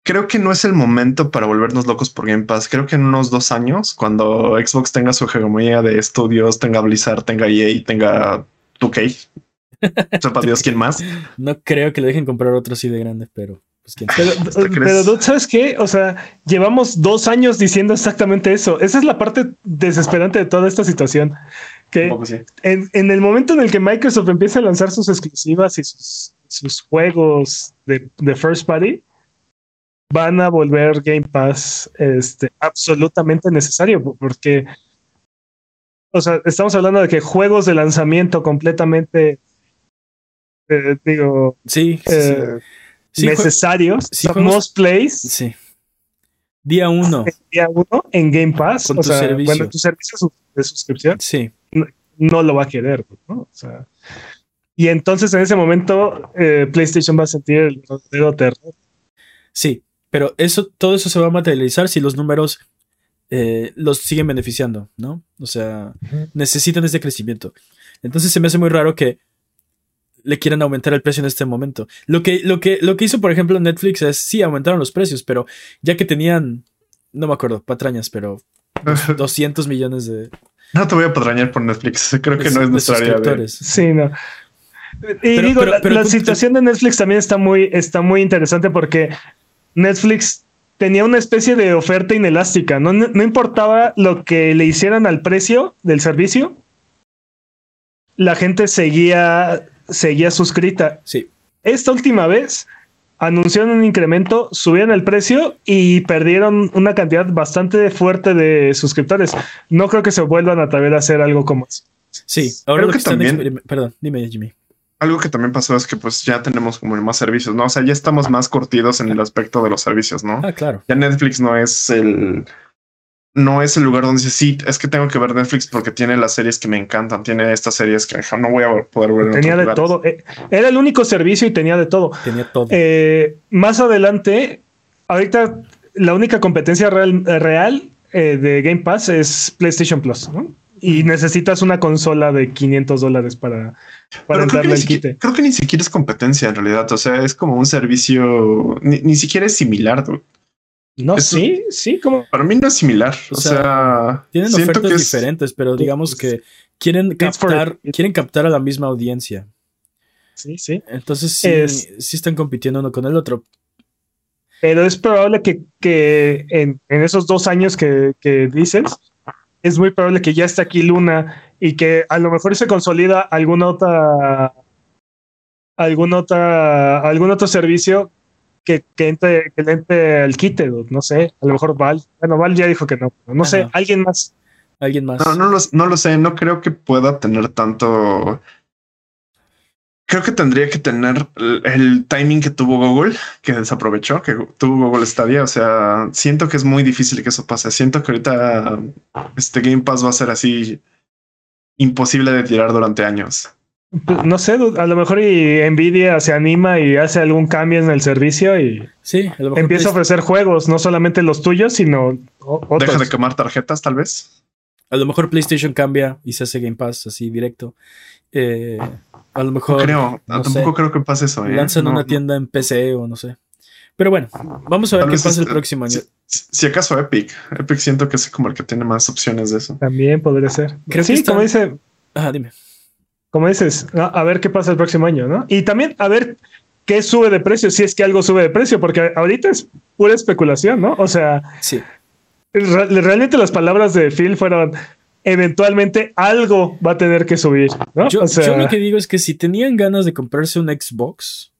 Speaker 3: Creo que no es el momento para volvernos locos por Game Pass. Creo que en unos dos años, cuando Xbox tenga su hegemonía de estudios, tenga Blizzard, tenga EA, tenga 2K, sepa Dios quién más.
Speaker 1: No creo que le dejen comprar otro así de grande, pero
Speaker 2: pues, pero, ¿sabes qué? O sea, llevamos dos años diciendo exactamente eso. Esa es la parte desesperante de toda esta situación. Que en, el momento en el que Microsoft empieza a lanzar sus exclusivas y sus, juegos de, first party, van a volver Game Pass este, absolutamente necesario porque, o sea, estamos hablando de que juegos de lanzamiento completamente, eh, digo,
Speaker 1: sí,
Speaker 2: eh, necesarios, most plays.
Speaker 1: Sí. Día uno.
Speaker 2: Día uno en Game Pass. o sea, Bueno, tu servicio de suscripción.
Speaker 1: Sí.
Speaker 2: No, lo va a querer, ¿no? O sea, y entonces en ese momento eh, PlayStation va a sentir el verdadero terror.
Speaker 1: Sí, pero eso, todo eso se va a materializar si los números eh, los siguen beneficiando, ¿no? O sea, necesitan ese crecimiento. Entonces se me hace muy raro que le quieran aumentar el precio en este momento. Lo que, lo que, lo que hizo, por ejemplo, Netflix es, sí, aumentaron los precios, pero ya que tenían, no me acuerdo, patrañas, pero 200 millones de...
Speaker 3: No te voy a patrañar por Netflix, creo que no es nuestra área de...
Speaker 2: Sí, no. Y digo, la, situación de Netflix también está muy, está muy interesante porque Netflix tenía una especie de oferta inelástica, no, no importaba lo que le hicieran al precio del servicio, la gente seguía seguía suscrita.
Speaker 1: Sí.
Speaker 2: Esta última vez anunciaron un incremento, subieron el precio y perdieron una cantidad bastante fuerte de suscriptores. No creo que se vuelvan a atrever a hacer algo como eso.
Speaker 1: Sí, ahora que, también. Perdón, dime, Jimmy.
Speaker 3: Algo que también pasó es que pues ya tenemos como más servicios, ¿no? O sea, ya estamos más cortidos en el aspecto de los servicios, ¿no?
Speaker 1: Ah, claro.
Speaker 3: Ya Netflix no es el no es el lugar donde dice, sí, es que tengo que ver Netflix porque tiene las series que me encantan, tiene estas series que no voy a poder ver.
Speaker 2: Tenía de todo. Eh, era el único servicio y tenía de todo.
Speaker 1: Tenía todo.
Speaker 2: Eh, más adelante, ahorita la única competencia real, real eh, de Game Pass es PlayStation Plus, ¿no? Y necesitas una consola de 500 dólares para, para entrarle al quite.
Speaker 3: Creo que ni siquiera es competencia en realidad. O sea, es como un servicio, ni, siquiera es similar.
Speaker 2: No, sí, sí, como.
Speaker 3: Para mí no es similar. O, sea,
Speaker 1: tienen ofertas diferentes, pero digamos que quieren captar, quieren captar a la misma audiencia.
Speaker 2: Sí, sí.
Speaker 1: Entonces sí, están compitiendo uno con el otro.
Speaker 2: Pero es probable que, en, esos dos años que, que dices, es muy probable que ya esté aquí Luna y que a lo mejor se consolida alguna otra algún otra algún otro servicio que, que, entre, que le entre al quite, no sé, a lo mejor Val, bueno, Val ya dijo que no, no sé, alguien más.
Speaker 1: Alguien más.
Speaker 3: No, no lo, no lo sé, no creo que pueda tener tanto creo que tendría que tener el timing que tuvo Google, que desaprovechó, que tuvo Google Stadia. O sea, siento que es muy difícil que eso pase. Siento que ahorita este Game Pass va a ser así imposible de tirar durante años.
Speaker 2: Pues, no sé, a lo mejor y Nvidia se anima y hace algún cambio en el servicio y
Speaker 1: sí,
Speaker 2: empieza a ofrecer juegos, no solamente los tuyos, sino otros.
Speaker 3: Deja de quemar tarjetas, tal vez.
Speaker 1: A lo mejor PlayStation cambia y se hace Game Pass así directo. Eh, a lo mejor.
Speaker 3: creo, tampoco creo que pase eso. ¿eh?
Speaker 1: Lanzan una tienda en PC o no sé. Pero bueno, vamos a ver qué pasa el próximo año.
Speaker 3: Si, acaso Epic. Epic siento que es como el que tiene más opciones de eso.
Speaker 2: También podría ser. Creo sí, como dice.
Speaker 1: Ajá, dime.
Speaker 2: Como dices, a ver qué pasa el próximo año, ¿no? Y también a ver qué sube de precio, si es que algo sube de precio, porque ahorita es pura especulación, ¿no? O sea,
Speaker 1: sí.
Speaker 2: realmente las palabras de Phil fueron eventualmente algo va a tener que subir. ¿no?
Speaker 1: Yo, lo que digo es que si tenían ganas de comprarse un Xbox.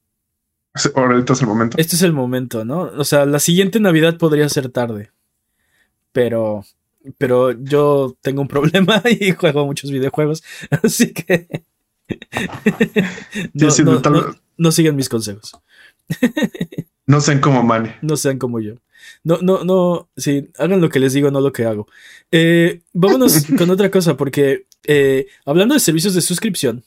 Speaker 3: Ahorita es el momento.
Speaker 1: Este es el momento, ¿no? O sea, la siguiente Navidad podría ser tarde. Pero. Pero yo tengo un problema y juego muchos videojuegos. Así que. no, sigan mis consejos.
Speaker 3: no sean como Mane.
Speaker 1: No sean como yo. No, no, no, sí, hagan lo que les digo, no lo que hago. Eh, vámonos con otra cosa, porque eh, hablando de servicios de suscripción,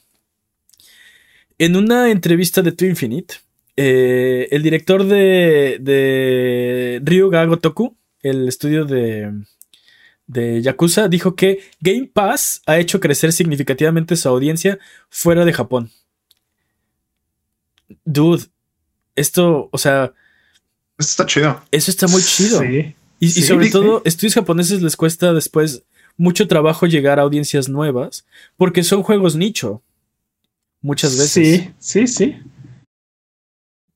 Speaker 1: en una entrevista de To Infinite, eh, el director de, de Ryuga Gotoku, el estudio de, de Yakuza, dijo que Game Pass ha hecho crecer significativamente su audiencia fuera de Japón. Dude, esto, o sea,
Speaker 3: eso está chido.
Speaker 1: Eso está muy chido. Y, sobre todo, estudios japoneses les cuesta después mucho trabajo llegar a audiencias nuevas porque son juegos nicho. Muchas veces.
Speaker 2: Sí, sí, sí.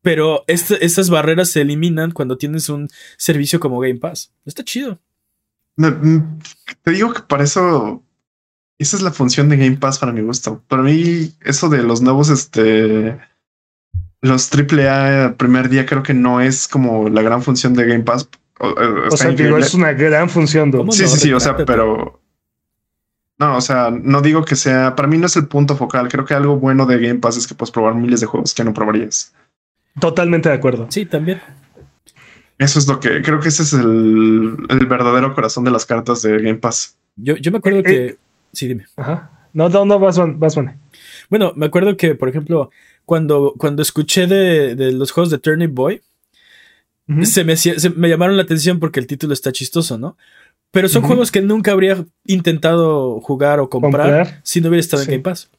Speaker 1: Pero estas esas barreras se eliminan cuando tienes un servicio como Game Pass. Está chido.
Speaker 3: Mm, te digo que para eso. Esa es la función de Game Pass para mi gusto. Para mí, eso de los nuevos, este los AAA primer día creo que no es como la gran función de Game Pass.
Speaker 2: O, eh, sea, digo, es una gran función.
Speaker 3: Sí, sí, sí, o sea, pero... No, o sea, no digo que sea... Para mí no es el punto focal. Creo que algo bueno de Game Pass es que puedes probar miles de juegos que no probarías.
Speaker 2: Totalmente de acuerdo.
Speaker 1: Sí, también.
Speaker 3: Eso es lo que... Creo que ese es el, verdadero corazón de las cartas de Game Pass.
Speaker 1: Yo, yo me acuerdo eh, que... Eh, sí, dime.
Speaker 2: Ajá. No, no, no, vas, vas,
Speaker 1: Bueno, me acuerdo que, por ejemplo, cuando, cuando escuché de, los juegos de Turnip Boy, se, me, me llamaron la atención porque el título está chistoso, ¿no? Pero son juegos que nunca habría intentado jugar o comprar, si no hubiera estado en Game Pass,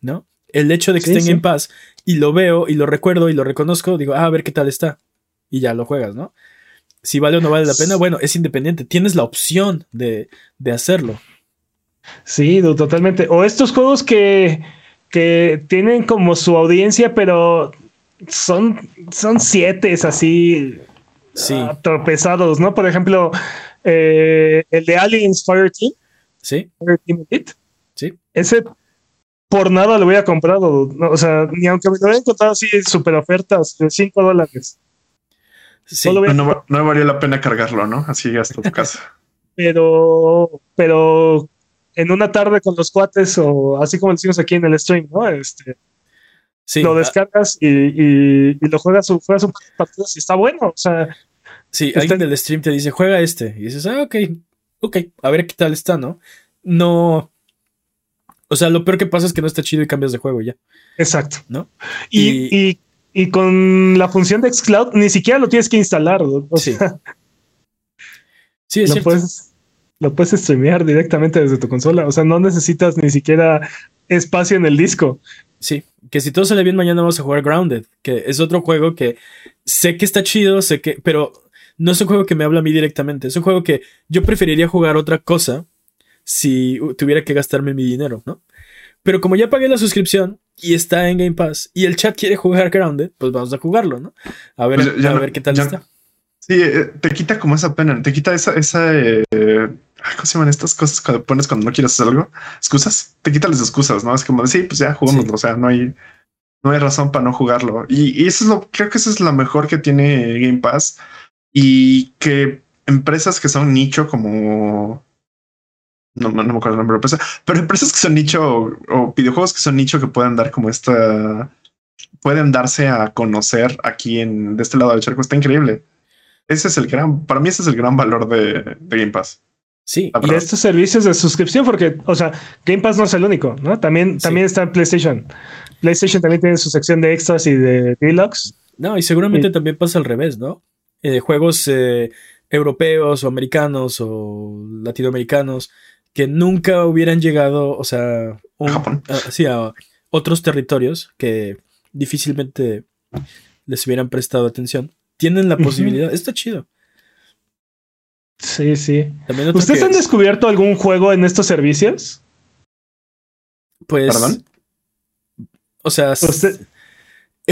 Speaker 1: ¿no? El hecho de que esté en Game Pass y lo veo y lo recuerdo y lo reconozco, digo, ah, a ver qué tal está. Y ya lo juegas, ¿no? Si vale o no vale la pena, bueno, es independiente. Tienes la opción de, de hacerlo.
Speaker 2: Sí, totalmente. O estos juegos que, que tienen como su audiencia, pero son, son siete así
Speaker 1: sí.
Speaker 2: Ah, tropezados, ¿no? Por ejemplo, eh, el de Aliens Fireteam.
Speaker 1: Sí. Sí.
Speaker 2: Ese por nada lo hubiera comprado. O sea, ni aunque me lo hubiera encontrado así super ofertas de 5 dólares.
Speaker 3: Sí, no, no, no, valió la pena cargarlo, ¿no? Así hasta tu casa.
Speaker 2: pero, pero en una tarde con los cuates o así como decimos aquí en el stream, ¿no? Este, lo ah. descargas y, lo juegas, juegas un partido y está bueno. O sea,
Speaker 1: sí, alguien del stream te dice, juega este. Y dices, ah, ok, ok, a ver qué tal está, ¿no? No. O sea, lo peor que pasa es que no está chido y cambias de juego ya.
Speaker 2: Exacto.
Speaker 1: ¿No?
Speaker 2: Y, y, con la función de Xcloud ni siquiera lo tienes que instalar. O
Speaker 1: sí. Sea, sí, es cierto
Speaker 2: lo puedes streamear directamente desde tu consola. O sea, no necesitas ni siquiera espacio en el disco.
Speaker 1: Sí, que si todo sale bien, mañana vamos a jugar Grounded, que es otro juego que sé que está chido, sé que, pero no es un juego que me habla a mí directamente. Es un juego que yo preferiría jugar otra cosa si tuviera que gastarme mi dinero, ¿no? Pero como ya pagué la suscripción y está en Game Pass y el chat quiere jugar Grounded, pues vamos a jugarlo, ¿no? A ver, pues a ver qué tal está.
Speaker 3: Sí, eh, te quita como esa pena, te quita esa, esa eh, ¿cómo se llaman estas cosas cuando pones cuando no quieres hacer algo? Excusas, te quita las excusas, ¿no? Es como, sí, pues ya jugamos, o sea, no hay, no hay razón para no jugarlo. Y, y, eso es lo, creo que eso es lo mejor que tiene Game Pass y que empresas que son nicho como no, no, me acuerdo el nombre de la empresa, pero empresas que son nicho o, videojuegos que son nicho que pueden dar como esta, pueden darse a conocer aquí en de este lado del charco. Está increíble. Ese es el gran, para mí ese es el gran valor de, Game Pass.
Speaker 2: Sí, y estos servicios de suscripción, porque, o sea, Game Pass no es el único, ¿no? También, también está PlayStation. PlayStation también tiene su sección de extras y de deluxe.
Speaker 1: No, y seguramente también pasa al revés, ¿no? Eh, juegos eh, europeos o americanos o latinoamericanos que nunca hubieran llegado, o sea, a, otros territorios que difícilmente les hubieran prestado atención, tienen la posibilidad. Está chido.
Speaker 2: Sí, sí. ¿Ustedes han descubierto algún juego en estos servicios?
Speaker 1: Pues. ¿Perdón? O sea,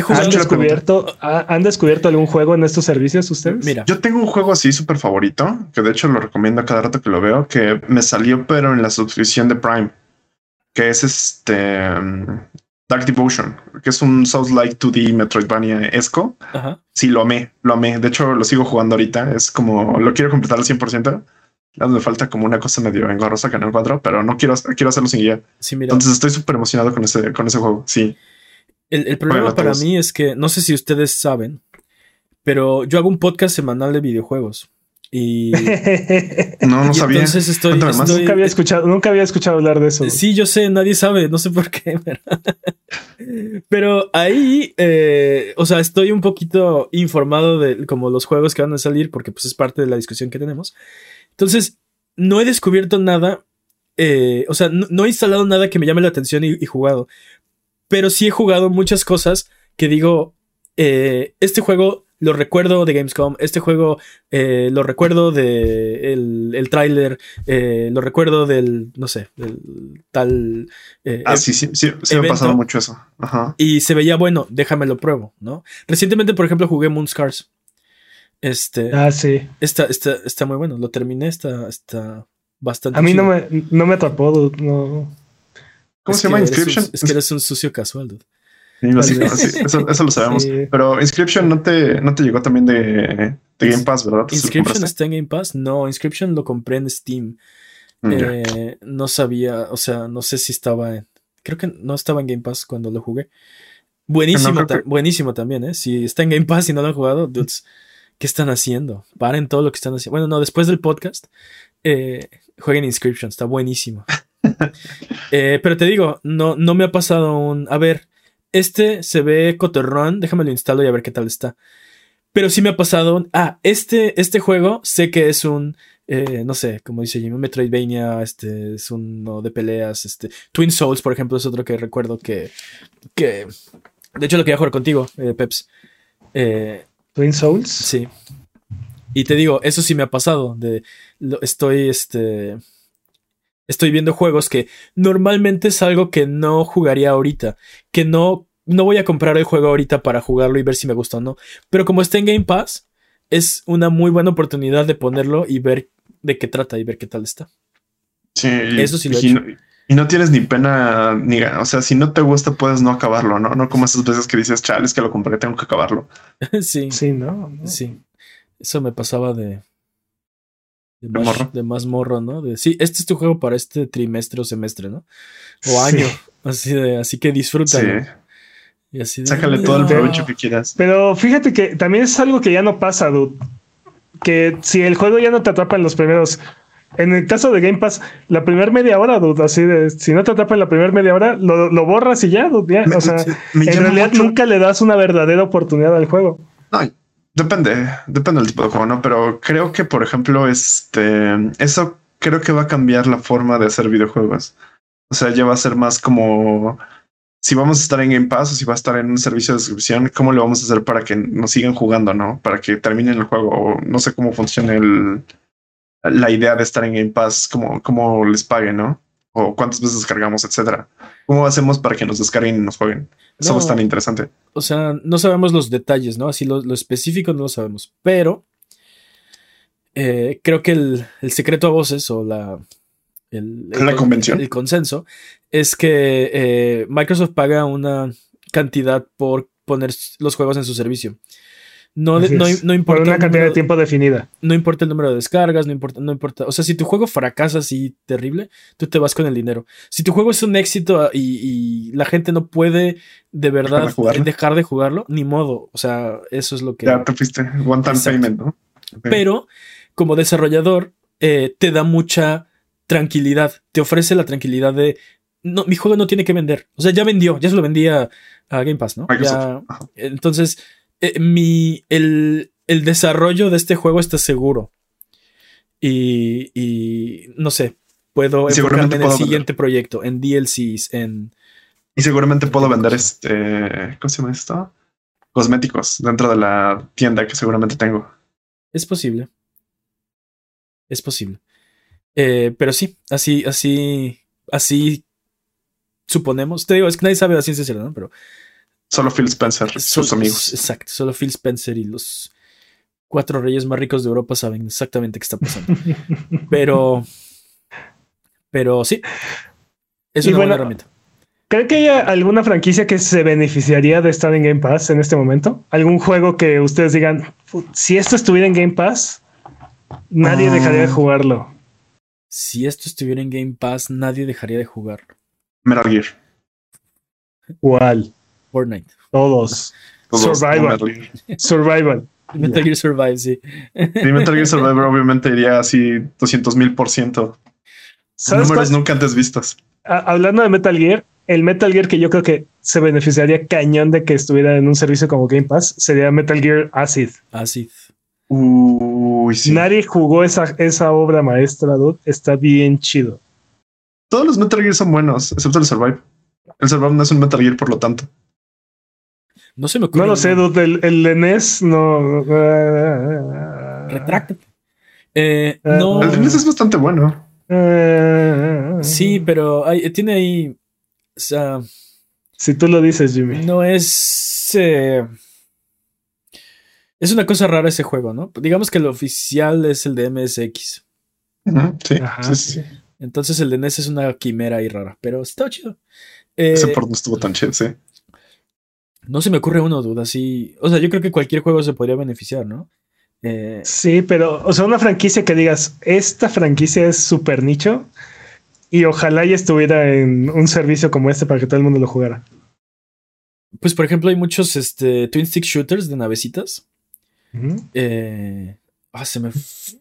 Speaker 2: ¿Han descubierto, ¿Han descubierto algún juego en estos servicios ustedes?
Speaker 3: Mira, yo tengo un juego así súper favorito, que de hecho lo recomiendo a cada rato que lo veo, que me salió pero en la suscripción de Prime, que es este um, Dark Devotion, que es un Souls-like 2D Metroidvania esco. Sí, lo amé, lo amé. De hecho, lo sigo jugando ahorita. Es como, lo quiero completar al 100%. Me falta como una cosa medio engorrosa en el 4, pero no quiero, quiero hacerlo sin guía. Entonces estoy súper emocionado con ese, con ese juego. Sí.
Speaker 1: El, problema para mí es que no sé si ustedes saben, pero yo hago un podcast semanal de videojuegos. Y
Speaker 3: no, no sabía.
Speaker 2: Entonces estoy, nunca había escuchado, nunca había escuchado hablar de eso.
Speaker 1: Sí, yo sé, nadie sabe, no sé por qué. Pero, ahí, eh, o sea, estoy un poquito informado de como los juegos que van a salir, porque pues es parte de la discusión que tenemos. Entonces, no he descubierto nada, eh, o sea, no, he instalado nada que me llame la atención y jugado pero sí he jugado muchas cosas que digo, eh, este juego lo recuerdo de Gamescom, este juego eh, lo recuerdo de el, el tráiler, eh, lo recuerdo del, no sé, del tal...
Speaker 3: ah, sí, sí, sí, sí me ha pasado mucho eso.
Speaker 1: Y se veía bueno, déjame lo pruebo, ¿no? Recientemente, por ejemplo, jugué Moonscars. Este...
Speaker 2: Ah, sí.
Speaker 1: Está, está, está muy bueno, lo terminé, está, está bastante...
Speaker 2: A mí no me, no me atrapó, no...
Speaker 3: ¿Cómo se llama Inscription?
Speaker 1: es que eres un sucio casual, dude.
Speaker 3: Eso, lo sabemos. Pero Inscription no te, no te llegó también de, Game Pass, ¿verdad?
Speaker 1: ¿Inscription está en Game Pass? No, Inscription lo compré en Steam. Mm, eh, no sabía, o sea, no sé si estaba en. Creo que no estaba en Game Pass cuando lo jugué. Buenísimo, buenísimo también, ¿eh? Si está en Game Pass y no lo han jugado, dudes, ¿qué están haciendo? Paren todo lo que están haciendo. Bueno, no, después del podcast, eh, jueguen Inscription, está buenísimo. Eh, pero te digo, no, no me ha pasado un. A ver, este se ve coterrón, déjame lo instalo y a ver qué tal está. Pero sí me ha pasado un. Ah, este, este juego sé que es un. Eh, no sé, como dice Jimmy, Metroidvania, este es uno de peleas, este. Twin Souls, por ejemplo, es otro que recuerdo que. que de hecho, lo quería jugar contigo, eh, Peps.
Speaker 2: Twin Souls.
Speaker 1: Sí. Y te digo, eso sí me ha pasado. De, estoy, este estoy viendo juegos que normalmente es algo que no jugaría ahorita, que no, no voy a comprar el juego ahorita para jugarlo y ver si me gusta o no. Pero como está en Game Pass, es una muy buena oportunidad de ponerlo y ver de qué trata y ver qué tal está.
Speaker 3: Sí, eso sí lo y, no, y no tienes ni pena ni o sea, si no te gusta puedes no acabarlo, ¿no? No como esas veces que dices, chales que lo compré, tengo que acabarlo.
Speaker 1: sí.
Speaker 2: Sí, ¿no?
Speaker 1: Sí. Eso me pasaba de, de más, morro, ¿no? De sí, este es tu juego para este trimestre o semestre, ¿no? O año. Así de, así que disfrútalo. Sí.
Speaker 3: Y así Sácale todo el provecho que quieras.
Speaker 2: Pero fíjate que también es algo que ya no pasa, dude. Que si el juego ya no te atrapa en los primeros. En el caso de Game Pass, la primera media hora, dude, así de si no te atrapa en la primera media hora, lo, borras y ya, dude, o sea, en realidad nunca le das una verdadera oportunidad al juego.
Speaker 3: No, Depende, depende del tipo de juego, ¿no? Pero creo que, por ejemplo, este, eso creo que va a cambiar la forma de hacer videojuegos. O sea, ya va a ser más como si vamos a estar en Game Pass o si va a estar en un servicio de suscripción, ¿cómo lo vamos a hacer para que nos sigan jugando, no? Para que terminen el juego. O no sé cómo funciona el, la idea de estar en Game Pass, cómo, cómo les paguen, ¿no? O cuántas veces descargamos, etcétera. ¿Cómo hacemos para que nos descarguen y nos jueguen? Eso es tan interesante.
Speaker 1: O sea, no sabemos los detalles, ¿no? Así lo, específico no lo sabemos. Pero eh, creo que el, secreto a voces o la, el,
Speaker 3: la convención.
Speaker 1: El consenso es que eh, Microsoft paga una cantidad por poner los juegos en su servicio. No, no, importa.
Speaker 2: Por una cantidad de tiempo definida.
Speaker 1: No importa el número de descargas, no importa, no importa. O sea, si tu juego fracasa así terrible, tú te vas con el dinero. Si tu juego es un éxito ah, y, la gente no puede de verdad dejar de, jugarlo, ni modo. O sea, eso es lo que.
Speaker 3: Ya te fuiste. One time payment, ¿no?
Speaker 1: Pero como desarrollador, eh, te da mucha tranquilidad. Te ofrece la tranquilidad de. No, mi juego no tiene que vender. O sea, ya vendió, ya se lo vendía a Game Pass, ¿no? entonces eh, mi, el, desarrollo de este juego está seguro. Y, no sé, puedo enfocarme en el siguiente proyecto, en DLCs, en...
Speaker 3: Y seguramente puedo vender este... ¿Cómo se llama esto? Cosméticos dentro de la tienda que seguramente tengo.
Speaker 1: Es posible. Es posible. Eh, pero sí, así, así, así suponemos. Te digo, es que nadie sabe la ciencia cierta, ¿no? Pero
Speaker 3: Solo Phil Spencer, sus amigos.
Speaker 1: Exacto, solo Phil Spencer y los cuatro reyes más ricos de Europa saben exactamente qué está pasando. pero, pero sí, es una buena herramienta.
Speaker 2: ¿Cree que haya alguna franquicia que se beneficiaría de estar en Game Pass en este momento? ¿Algún juego que ustedes digan, si esto estuviera en Game Pass, nadie dejaría de ah. jugarlo?
Speaker 1: Si esto estuviera en Game Pass, nadie dejaría de jugar.
Speaker 3: Metal Gear.
Speaker 2: ¿Cuál?
Speaker 1: Fortnite.
Speaker 2: Todos. Survival. Survival.
Speaker 1: Metal Gear Survive, sí.
Speaker 3: Y Metal Gear Survive obviamente iría así 200 mil por ciento. Números nunca antes vistos.
Speaker 2: hablando de Metal Gear, el Metal Gear que yo creo que se beneficiaría cañón de que estuviera en un servicio como Game Pass sería Metal Gear Acid.
Speaker 1: Acid.
Speaker 3: Uy, sí.
Speaker 2: Nadie jugó esa, esa obra maestra, dude. Está bien chido.
Speaker 3: Todos los Metal Gear son buenos, excepto el Survive. El Survive no es un Metal Gear, por lo tanto.
Speaker 1: No se me ocurre.
Speaker 2: No lo sé, el, el NES no.
Speaker 1: Retráctate. Eh, ah, no.
Speaker 3: El NES es bastante bueno.
Speaker 1: Sí, pero tiene ahí. O sea,
Speaker 2: si tú lo dices, Jimmy.
Speaker 1: No es. Eh, es una cosa rara ese juego, ¿no? Digamos que el oficial es el de MSX.
Speaker 3: sí, sí, sí,
Speaker 1: Entonces el de NES es una quimera ahí rara, pero está chido.
Speaker 3: Ese eh, por no estuvo tan chido, sí.
Speaker 1: No se me ocurre uno, duda, sí. O sea, yo creo que cualquier juego se podría beneficiar, ¿no?
Speaker 2: Eh, sí, pero, o sea, una franquicia que digas, esta franquicia es súper nicho y ojalá ya estuviera en un servicio como este para que todo el mundo lo jugara.
Speaker 1: Pues, por ejemplo, hay muchos este, twin stick shooters de navecitas. eh, ah, se me.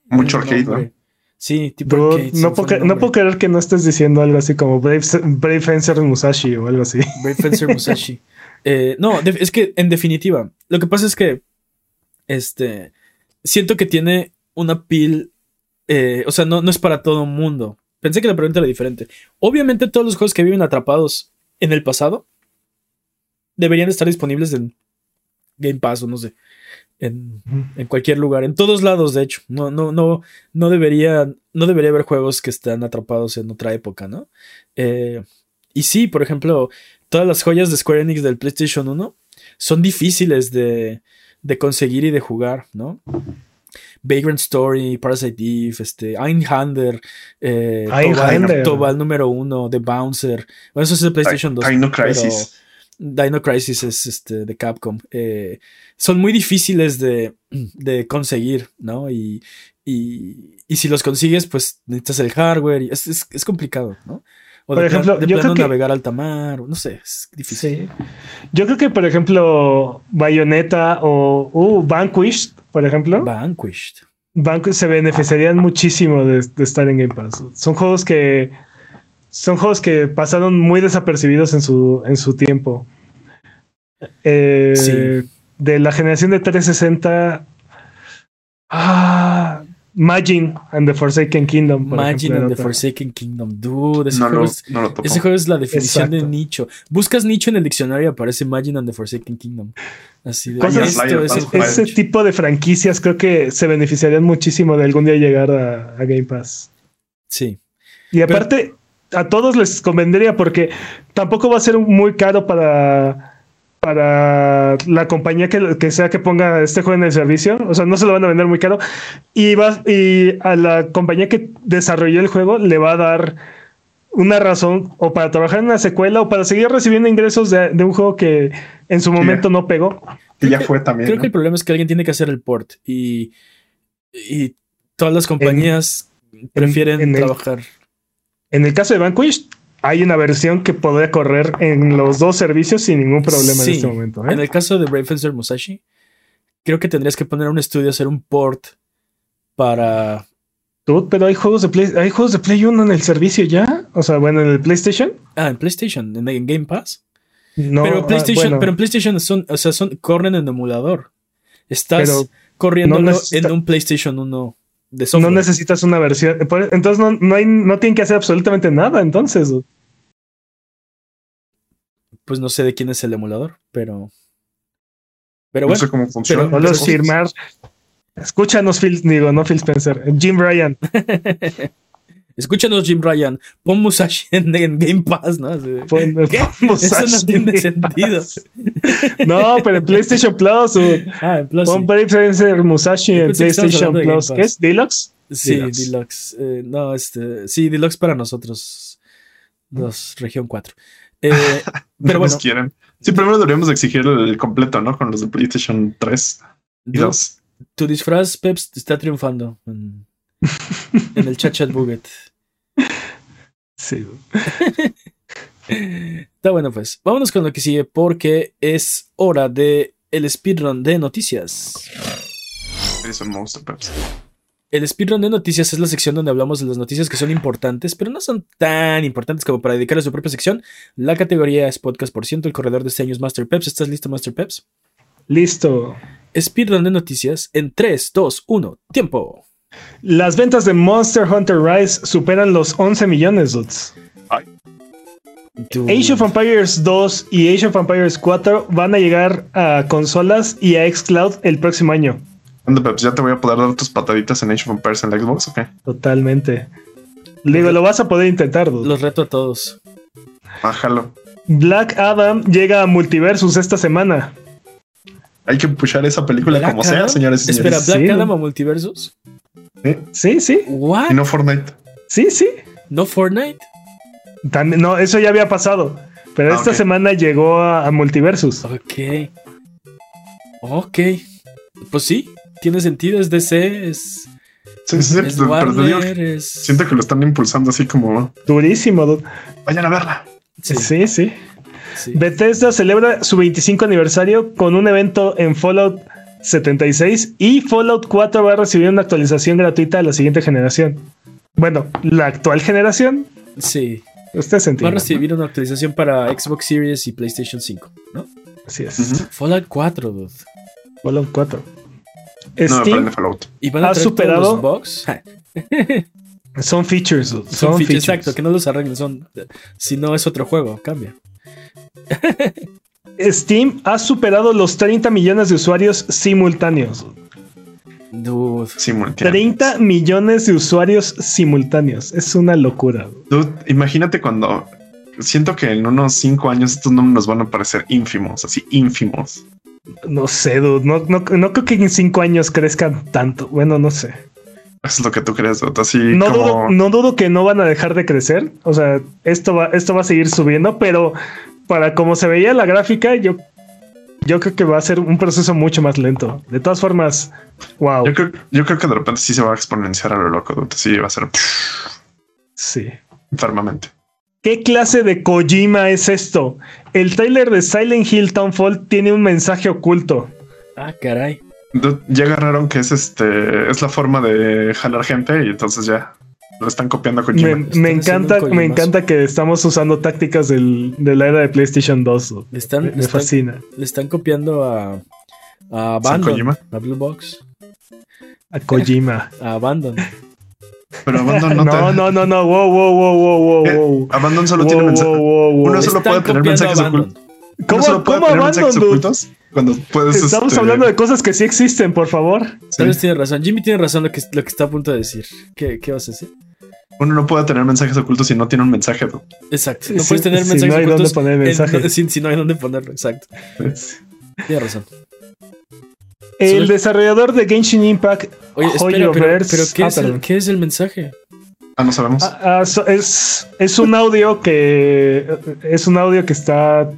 Speaker 3: Mucho arcade, ¿no?
Speaker 1: Sí, tipo arcade,
Speaker 2: no, puedo, no puedo creer que no estés diciendo algo así como Brave, Brave Fencer Musashi o algo así.
Speaker 1: Brave Fencer Musashi. Eh, no, es que en definitiva, lo que pasa es que este siento que tiene una pil. Eh, o sea, no, no es para todo mundo. Pensé que la pregunta era diferente. Obviamente, todos los juegos que viven atrapados en el pasado deberían estar disponibles en Game Pass o no sé. En, en, cualquier lugar, en todos lados, de hecho. No, no, no, no debería, no debería haber juegos que están atrapados en otra época, ¿no? Eh, y sí, por ejemplo, todas las joyas de Square Enix del PlayStation 1 son difíciles de, conseguir y de jugar, ¿no? Vagrant Story, Parasite Eve, este, Einhander, eh, Tobal, número uno, The Bouncer. Bueno, eso es el PlayStation 2.
Speaker 3: Dino Crisis.
Speaker 1: Dino Crisis es este, de Capcom. Eh, son muy difíciles de, conseguir, ¿no? Y, y, si los consigues, pues necesitas el hardware. Y es, es complicado, ¿no? O por ejemplo, yo creo que navegar alta mar, no sé, es difícil.
Speaker 2: Yo creo que, por ejemplo, Bayonetta o uh, Vanquished, por ejemplo.
Speaker 1: Vanquished.
Speaker 2: Vanquished se beneficiarían muchísimo de, estar en Game Pass. Son juegos que son juegos que pasaron muy desapercibidos en su, en su tiempo. Eh, de la generación de 360. Ah, Magin and the Forsaken Kingdom.
Speaker 1: Magin and the Forsaken Kingdom. Dude, ese, juego, es, ese juego es la definición de nicho. Buscas nicho en el diccionario y aparece Magin and the Forsaken Kingdom. Así de
Speaker 2: ese, tipo de franquicias creo que se beneficiarían muchísimo de algún día llegar a, Game Pass.
Speaker 1: Sí.
Speaker 2: Y aparte, a todos les convendría porque tampoco va a ser muy caro para para la compañía que, sea que ponga este juego en el servicio. O sea, no se lo van a vender muy caro. Y, va, y a la compañía que desarrolló el juego le va a dar una razón o para trabajar en una secuela o para seguir recibiendo ingresos de, un juego que en su momento no pegó.
Speaker 3: Y ya fue también.
Speaker 1: Creo que el problema es que alguien tiene que hacer el port y, y todas las compañías prefieren trabajar.
Speaker 2: en el caso de Vanquish, hay una versión que podría correr en los dos servicios sin ningún problema en este momento. ¿eh?
Speaker 1: En el caso de Brave Fencer Musashi, creo que tendrías que poner un estudio, hacer un port para.
Speaker 2: pero hay juegos de Play, hay juegos de Play 1 en el servicio ya. O sea, bueno, en el PlayStation.
Speaker 1: Ah, en PlayStation, en, Game Pass. No, pero ah, PlayStation, pero en PlayStation son, o sea, son, corren en emulador. Estás corriendo en un PlayStation 1 de software.
Speaker 2: No necesitas una versión. Entonces no, no, hay, no tienen que hacer absolutamente nada, entonces
Speaker 1: pues no sé de quién es el emulador, pero. Pero bueno.
Speaker 3: No sé cómo funciona.
Speaker 2: Pero, firmar. Escúchanos, Phil, digo, no Phil Spencer, Jim Ryan.
Speaker 1: Escúchanos, Jim Ryan. Pon Musashi en, Game Pass, ¿no? ¿Qué? Eso no tiene sentido.
Speaker 2: no, pero en PlayStation Plus. ah, en Plus. Pon sí. Musashi en PlayStation Plus. ¿Qué es? ¿Deluxe?
Speaker 1: Sí, Deluxe. Eh, no, este. Sí, Deluxe para nosotros. Los Región 4. Eh, pero bueno.
Speaker 3: quieren. Sí, primero deberíamos exigir el completo, ¿no? Con los de PlayStation 3 y 2.
Speaker 1: Tu disfraz, Peps, está triunfando en, el chat chat buget.
Speaker 2: Sí.
Speaker 1: está bueno, pues. Vámonos con lo que sigue porque es hora de el speedrun de noticias.
Speaker 3: Eres un monstruo, Peps.
Speaker 1: El speedrun de noticias es la sección donde hablamos de las noticias que son importantes, pero no son tan importantes como para dedicarle a su propia sección. La categoría es podcast por ciento, el corredor de este año es Master Peps. ¿Estás listo, Master Peps?
Speaker 2: Listo.
Speaker 1: Speedrun de noticias en 3, 2, 1, tiempo.
Speaker 2: Las ventas de Monster Hunter Rise superan los 11 millones, dudes. Age of Empires 2 y Age of Empires 4 van a llegar a consolas y a Xcloud el próximo año.
Speaker 3: ¿Ya te voy a poder dar tus pataditas en Age of Empires en la Xbox o qué?
Speaker 2: Totalmente. Digo, lo vas a poder intentar.
Speaker 1: Los reto a todos.
Speaker 3: Bájalo.
Speaker 2: Black Adam llega a Multiversus esta semana.
Speaker 3: Hay que pushar esa película como sea, señores y
Speaker 1: señores. Espera, ¿Black Adam a Multiversus?
Speaker 2: Sí, sí.
Speaker 3: Y no Fortnite.
Speaker 2: Sí, sí.
Speaker 1: ¿No Fortnite?
Speaker 2: También, no, eso ya había pasado. Pero ah, esta semana llegó a, a Multiversus.
Speaker 1: Ok. Ok. Pues sí, tiene sentido, es DC, es.
Speaker 3: Sí, sí, es Siento que lo están impulsando así como.
Speaker 2: Durísimo.
Speaker 3: Vayan a verla.
Speaker 2: Sí. sí, Bethesda celebra su 25 aniversario con un evento en Fallout 76 y Fallout 4 va a recibir una actualización gratuita a la siguiente generación. Bueno, la actual generación.
Speaker 1: Sí.
Speaker 2: Usted
Speaker 1: Va a recibir una actualización para Xbox Series y PlayStation 5, ¿no?
Speaker 2: Así es.
Speaker 1: Fallout 4, dude.
Speaker 2: Fallout 4.
Speaker 3: Steam Fallout.
Speaker 1: ¿Y van a ha superado. Los
Speaker 2: son features. Son, features.
Speaker 1: Exacto, que no los arreglen. Son, si no es otro juego, cambia.
Speaker 2: Steam ha superado los 30 millones de usuarios simultáneos.
Speaker 1: Dude.
Speaker 2: 30 millones de usuarios simultáneos. Es una locura.
Speaker 3: Dude, imagínate cuando. Siento que en unos 5 años estos números van a parecer ínfimos, así ínfimos.
Speaker 2: No sé, dude. No, no, creo que en cinco años crezcan tanto. Bueno, no sé.
Speaker 3: Es lo que tú crees, dude. Así
Speaker 2: no, dudo, no dudo que no van a dejar de crecer. O sea, esto va, esto va a seguir subiendo, pero para como se veía la gráfica, yo, yo creo que va a ser un proceso mucho más lento. De todas formas, wow.
Speaker 3: Yo creo, yo creo que de repente sí se va a exponenciar a lo loco, dude. Sí, va a ser.
Speaker 2: Sí.
Speaker 3: Enfermamente.
Speaker 2: ¿Qué clase de Kojima es esto? El trailer de Silent Hill Townfall tiene un mensaje oculto.
Speaker 1: Ah, caray.
Speaker 3: Ya agarraron que es este es la forma de jalar gente y entonces ya lo están copiando a
Speaker 2: Kojima. Me, encanta, me encanta que estamos usando tácticas de la era de PlayStation 2.
Speaker 1: Le están, me, fascina. Le están copiando a, a Bandon, a Blue Box.
Speaker 2: A Kojima.
Speaker 1: A Abandon.
Speaker 3: Pero Abandon no,
Speaker 2: no, no, no, no, wow, wow, wow, wow,
Speaker 3: eh,
Speaker 2: wow.
Speaker 3: Abandon solo tiene mensajes. Uno solo puede tener mensajes ocultos.
Speaker 2: ¿Cómo, ¿cómo Abandon,
Speaker 3: ocultos? Cuando puedes,
Speaker 2: Estamos
Speaker 3: este...
Speaker 2: hablando de cosas que sí existen, por favor.
Speaker 1: Tal vez tiene razón. Jimmy tiene razón lo que, lo que está a punto de decir. ¿Qué, qué vas a decir?
Speaker 3: Uno no puede tener mensajes ocultos si no tiene un mensaje. ¿no?
Speaker 1: Exacto. No puedes tener mensajes
Speaker 2: si no hay
Speaker 1: ocultos.
Speaker 2: Dónde poner mensajes.
Speaker 1: En, si, si, no hay dónde ponerlo, exacto. Tiene razón.
Speaker 2: El desarrollador de Genshin Impact,
Speaker 1: Oye, espera, pero, pero ¿qué,
Speaker 2: ah,
Speaker 1: es el, ¿qué es el mensaje?
Speaker 3: Ah, no sabemos.
Speaker 2: Ah, ah, so, es, es un audio que es un audio que está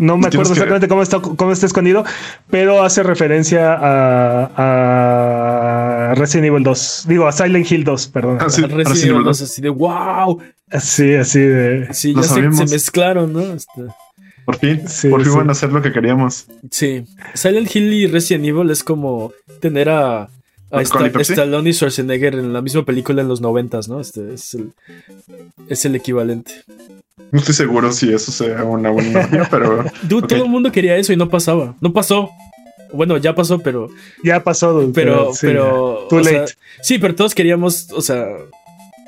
Speaker 2: no me acuerdo exactamente cómo está, cómo está escondido, pero hace referencia a, a Resident Evil 2. Digo, a Silent Hill 2, perdón.
Speaker 3: Ah, sí,
Speaker 1: Resident, Resident Evil 2, así de wow.
Speaker 2: Así, así de.
Speaker 1: Sí, ya se, se, mezclaron, ¿no? Este...
Speaker 3: Por fin, sí, por fin sí. van a hacer lo que queríamos.
Speaker 1: Sí, Silent Hill y Resident Evil es como tener a, a esta, Stallone y Schwarzenegger en la misma película en los noventas, ¿no? Este es el, es el equivalente.
Speaker 3: No estoy seguro si eso sea una buena idea, pero.
Speaker 1: Dude, okay. todo el mundo quería eso y no pasaba. No pasó. Bueno, ya pasó, pero.
Speaker 2: Ya pasó, dude,
Speaker 1: pero. Pero.
Speaker 2: Too late.
Speaker 1: Sea, sí, pero todos queríamos, o sea,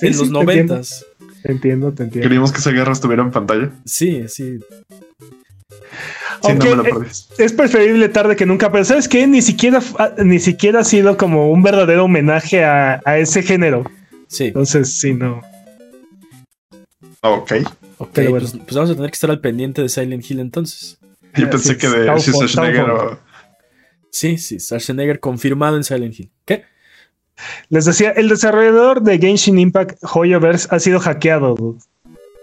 Speaker 1: sí, en los noventas.
Speaker 2: Te entiendo, te entiendo.
Speaker 3: Queríamos que esa guerra estuviera en pantalla.
Speaker 1: Sí, sí.
Speaker 2: Sí, no me lo es, es, preferible tarde que nunca, pero ¿sabes qué? Ni siquiera, ni siquiera ha sido como un verdadero homenaje a, a ese género.
Speaker 1: Sí.
Speaker 2: Entonces, sí, no.
Speaker 3: Ok.
Speaker 1: Ok, bueno. pues, pues, vamos a tener que estar al pendiente de Silent Hill entonces.
Speaker 3: Yo pensé sí, que de Schwarzenegger o...
Speaker 1: Sí, sí, Schwarzenegger confirmado en Silent Hill. ¿Qué?
Speaker 2: Les decía, el desarrollador de Genshin Impact Hoyoverse ha sido hackeado. Dude.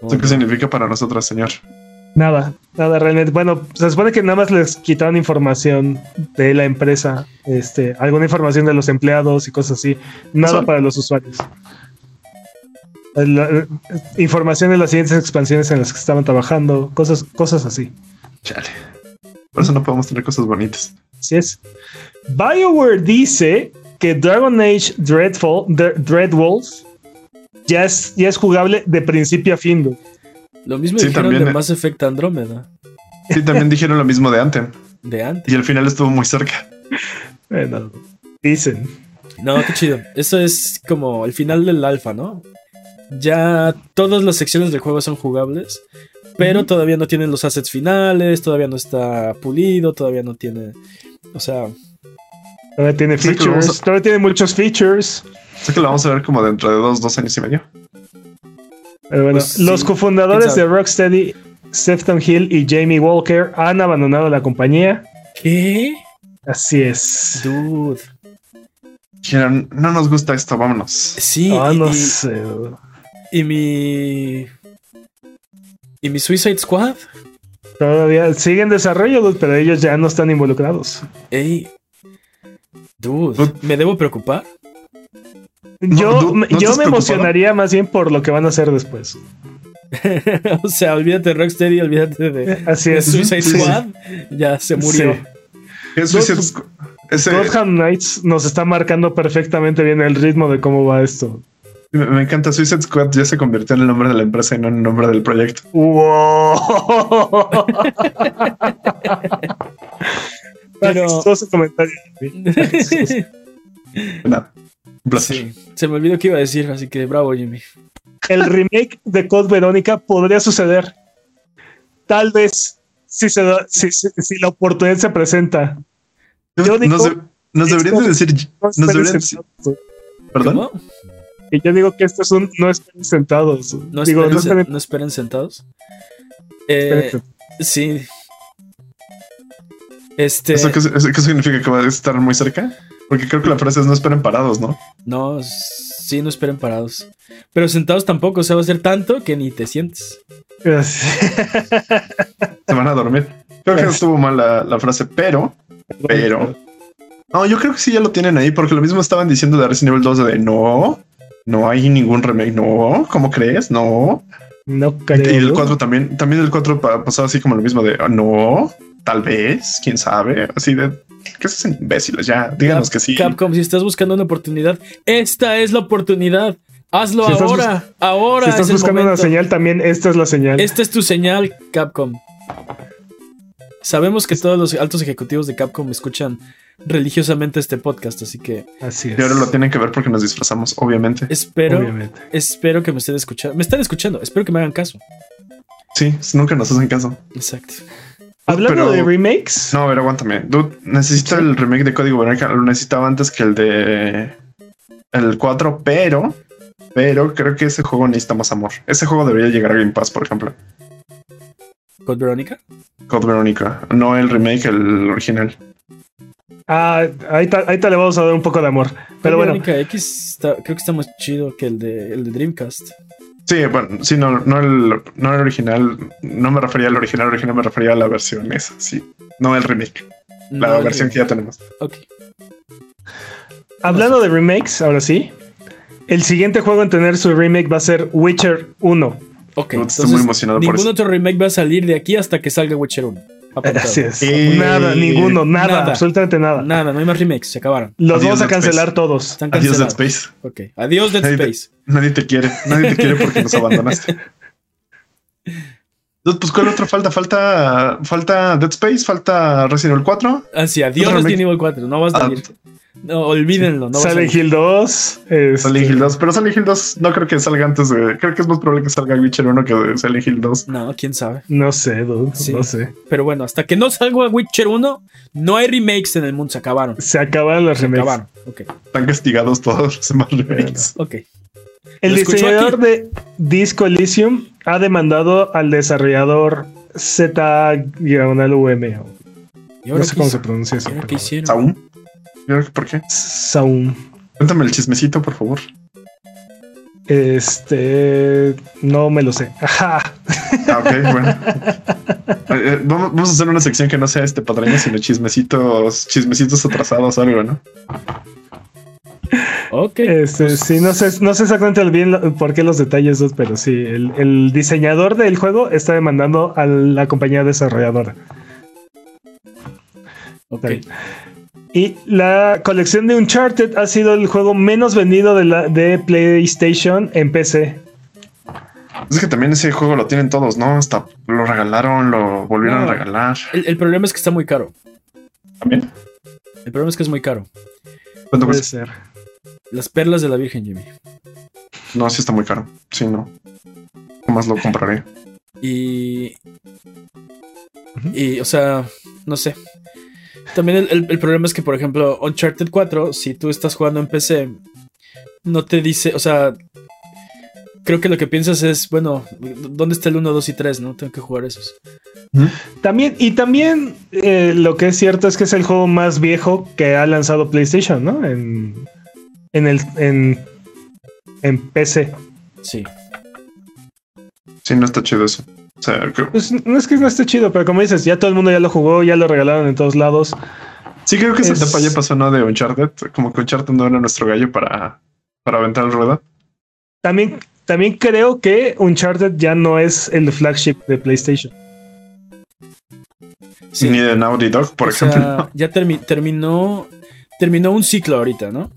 Speaker 3: ¿Eso qué significa para nosotros, señor?
Speaker 2: Nada, nada realmente. Bueno, se supone que nada más les quitaron información de la empresa, este, alguna información de los empleados y cosas así. Nada ¿Son? para los usuarios. La, información de las siguientes expansiones en las que estaban trabajando, cosas, cosas así.
Speaker 3: Chale. Por eso no podemos tener cosas bonitas.
Speaker 2: Así es. BioWare dice que Dragon Age Dreadfall, Dreadwolves ya es, ya es jugable de principio a fin.
Speaker 1: Lo mismo sí, dijeron también, de Mass Effect Andrómeda.
Speaker 3: Sí, también dijeron lo mismo de Anthem.
Speaker 1: De Anthem.
Speaker 3: Y al final estuvo muy cerca.
Speaker 2: Bueno, dicen.
Speaker 1: No, qué chido. Eso es como el final del alfa, ¿no? Ya todas las secciones del juego son jugables, pero uh -huh. todavía no tienen los assets finales, todavía no está pulido, todavía no tiene. O sea.
Speaker 2: Todavía tiene features, a... todavía tiene muchos features.
Speaker 3: Sé que lo vamos a ver como dentro de dos, dos años y medio.
Speaker 2: Pero bueno, pues, los sí, cofundadores de Rocksteady, Sefton Hill y Jamie Walker, han abandonado la compañía.
Speaker 1: ¿Qué?
Speaker 2: Así es.
Speaker 1: Dude.
Speaker 3: Dijeron, no nos gusta esto, vámonos.
Speaker 1: Sí, y,
Speaker 2: no
Speaker 1: y, y mi. ¿Y mi Suicide Squad?
Speaker 2: Todavía sigue en desarrollo, pero ellos ya no están involucrados.
Speaker 1: Ey. Dude, ¿me debo preocupar?
Speaker 2: Yo, no, no yo me emocionaría más bien por lo que van a hacer después.
Speaker 1: o sea, olvídate de Rocksteady, olvídate de,
Speaker 2: Así es.
Speaker 1: de Suicide
Speaker 2: sí.
Speaker 1: Squad. Ya se murió.
Speaker 2: Sí.
Speaker 3: Es Suicide Squad.
Speaker 2: Gotham Knights nos está marcando perfectamente bien el ritmo de cómo va esto.
Speaker 3: Me, me, encanta. Suicide Squad ya se convirtió en el nombre de la empresa y no en el nombre del proyecto.
Speaker 2: ¡Wow! Pero. comentario.
Speaker 3: Nada.
Speaker 1: Sí, se me olvidó que iba a decir, así que bravo, Jimmy.
Speaker 2: El remake de Code Verónica podría suceder. Tal vez si, se da, si, si, si la oportunidad se presenta.
Speaker 3: Yo digo, nos, nos deberían de decir. Nos deberían decir ¿Perdón? ¿Cómo?
Speaker 2: Y yo digo que esto es un no esperen sentados.
Speaker 1: No,
Speaker 2: digo,
Speaker 1: esperen, no, esperen, no esperen sentados. Eh, sí. Este.
Speaker 3: ¿Eso qué, eso qué significa que va a estar muy cerca? Porque creo que la frase es no esperen parados, ¿no?
Speaker 1: No, sí, no esperen parados. Pero sentados tampoco, o sea, va a ser tanto que ni te sientes.
Speaker 3: Se van a dormir. Creo que estuvo mal la, la, frase, pero, pero. No, yo creo que sí ya lo tienen ahí, porque lo mismo estaban diciendo de Resident Evil 2 de no, no hay ningún remake, no, ¿cómo crees? No.
Speaker 2: No creo.
Speaker 3: Y el 4 también, también el 4 pasó así como lo mismo de no, tal vez, quién sabe, así de ¿Qué hacen imbéciles? Ya, díganos
Speaker 1: Cap,
Speaker 3: que sí.
Speaker 1: Capcom, si estás buscando una oportunidad, esta es la oportunidad. Hazlo
Speaker 2: si
Speaker 1: ahora, ahora.
Speaker 2: Si estás buscando una señal, también esta es la señal.
Speaker 1: Esta es tu señal, Capcom. Sabemos que todos los altos ejecutivos de Capcom escuchan religiosamente este podcast, así que.
Speaker 2: Así es.
Speaker 3: Y ahora lo tienen que ver porque nos disfrazamos, obviamente.
Speaker 1: Espero,
Speaker 2: Obviamente.
Speaker 1: espero que me estén escuchando. Me están escuchando, espero que me hagan caso.
Speaker 3: Sí, nunca nos hacen caso.
Speaker 1: Exacto.
Speaker 2: Hablando
Speaker 3: Pero-
Speaker 2: de remakes,
Speaker 3: No, a ver, aguántame. Dude, necesito el remake de Código Verónica. Lo necesitaba antes que el de el 4, pero, pero creo que ese juego necesita más amor. Ese juego debería llegar a Game Pass, por ejemplo.
Speaker 1: ¿Con Verónica?
Speaker 3: Code Verónica, no el remake, el original.
Speaker 2: ah, ahí, ta- ahí te le vamos a dar un poco de amor. Pero
Speaker 1: Code
Speaker 2: bueno,
Speaker 1: Verónica X está- creo que está más chido que el de, el de Dreamcast.
Speaker 3: Sí, bueno, sí, no, no el, no el original. No me refería al original, original me refería a la versión esa, sí. No el remake, la
Speaker 1: el
Speaker 3: versión que ya tenemos.
Speaker 1: Ok.
Speaker 2: hablando de remakes, ahora sí. El siguiente juego en tener su remake va a ser Witcher 1.
Speaker 1: Ok.
Speaker 3: Estoy muy emocionado por
Speaker 1: ningún
Speaker 3: eso.
Speaker 1: otro remake va a salir de aquí hasta que salga Witcher 1. Apuntado.
Speaker 2: Así es.
Speaker 3: Eh,
Speaker 2: nada, ninguno, nada,
Speaker 1: nada.
Speaker 2: absolutamente nada.
Speaker 1: Nada, no hay más remakes, se acabaron.
Speaker 2: Los
Speaker 3: Adiós,
Speaker 2: vamos a cancelar
Speaker 3: Space.
Speaker 2: todos.
Speaker 1: Están
Speaker 3: Adiós Dead. Space.
Speaker 1: Ok. Adiós Dead
Speaker 3: Nadie te-
Speaker 1: Space.
Speaker 3: Nadie te quiere, nadie te quiere porque nos abandonaste. Pues cuál otro falta, falta, falta Dead Space, falta Resident Evil 4.
Speaker 1: Así, adiós
Speaker 3: Otro
Speaker 1: Resident. Evil 4. No va a salir. No, olvídenlo. No a
Speaker 2: Silent. Hill 2. este,
Speaker 3: Silent Hill 2, pero Silent Hill 2 no creo que salga antes de. Creo que es más probable que salga Witcher 1 que de Silent Hill 2.
Speaker 1: No, quién sabe.
Speaker 2: No sé, dude,
Speaker 1: Sí.
Speaker 2: no sé.
Speaker 1: Pero bueno, hasta que no salga Witcher 1, no hay remakes en el mundo. Se acabaron.
Speaker 2: Se acabaron los
Speaker 1: Se
Speaker 2: remakes.
Speaker 1: acabaron. Ok.
Speaker 3: Están castigados todos los demás remakes.
Speaker 1: Ok.
Speaker 2: El diseñador
Speaker 1: aquí.
Speaker 2: de Disco Elysium ha demandado al desarrollador Z-UM.
Speaker 1: ¿Y
Speaker 2: No sé cómo
Speaker 1: hizo?
Speaker 2: se pronuncia eso.
Speaker 1: ¿Y ahora
Speaker 2: pero-
Speaker 1: qué hicieron?
Speaker 3: ¿Saúl? ¿Por qué?
Speaker 2: Saum.
Speaker 3: Cuéntame el chismecito, por favor.
Speaker 2: Este. No me lo sé. Ajá.
Speaker 3: Ah, ok, bueno. Eh, eh, vamos, a hacer una sección que no sea este patraña, sino chismecitos, chismecitos atrasados o algo, ¿no?
Speaker 1: Ok.
Speaker 2: Este, sí, no sé, no sé exactamente bien lo- por qué los detalles, pero sí, el, el diseñador del juego está demandando a la compañía desarrolladora.
Speaker 1: ok.
Speaker 2: Y la colección de Uncharted ha sido el juego menos vendido de, la, de PlayStation en PC.
Speaker 3: Es que también ese juego lo tienen todos, ¿no? Hasta lo regalaron, lo volvieron
Speaker 1: No.
Speaker 3: a regalar.
Speaker 1: El, el problema es que está muy caro.
Speaker 3: ¿También?
Speaker 1: El problema es que es muy caro.
Speaker 3: ¿Cuánto
Speaker 2: Puede ser.
Speaker 1: Las perlas de la Virgen, Jimmy.
Speaker 3: No, sí está muy caro. Sí, no. Más lo compraré.
Speaker 1: Y. Y, o sea, no sé. También el, el- el problema es que, por ejemplo, Uncharted 4, si tú estás jugando en PC, no te dice, o sea, creo que lo que piensas es, bueno, ¿dónde está el 1, 2 y 3? No, tengo que jugar esos.
Speaker 2: También, y también eh, lo que es cierto es que es el juego más viejo que ha lanzado PlayStation, ¿no? En, en el en, en PC.
Speaker 1: Sí.
Speaker 3: Sí, no está chido eso. O sea, creo-
Speaker 2: Pues no es que no esté chido, pero como dices, ya todo el mundo ya lo jugó, ya lo regalaron en todos lados.
Speaker 3: sí creo que esa
Speaker 2: Es-
Speaker 3: etapa ya pasó, ¿no? De Uncharted. Como que Uncharted no era nuestro gallo para, para aventar el rueda.
Speaker 2: También, también creo que Uncharted ya no es el flagship de PlayStation.
Speaker 1: Sí.
Speaker 3: Ni de Naughty Dog, por
Speaker 1: O
Speaker 3: ejemplo.
Speaker 1: sea, ya termi- terminó, terminó un ciclo ahorita, ¿no?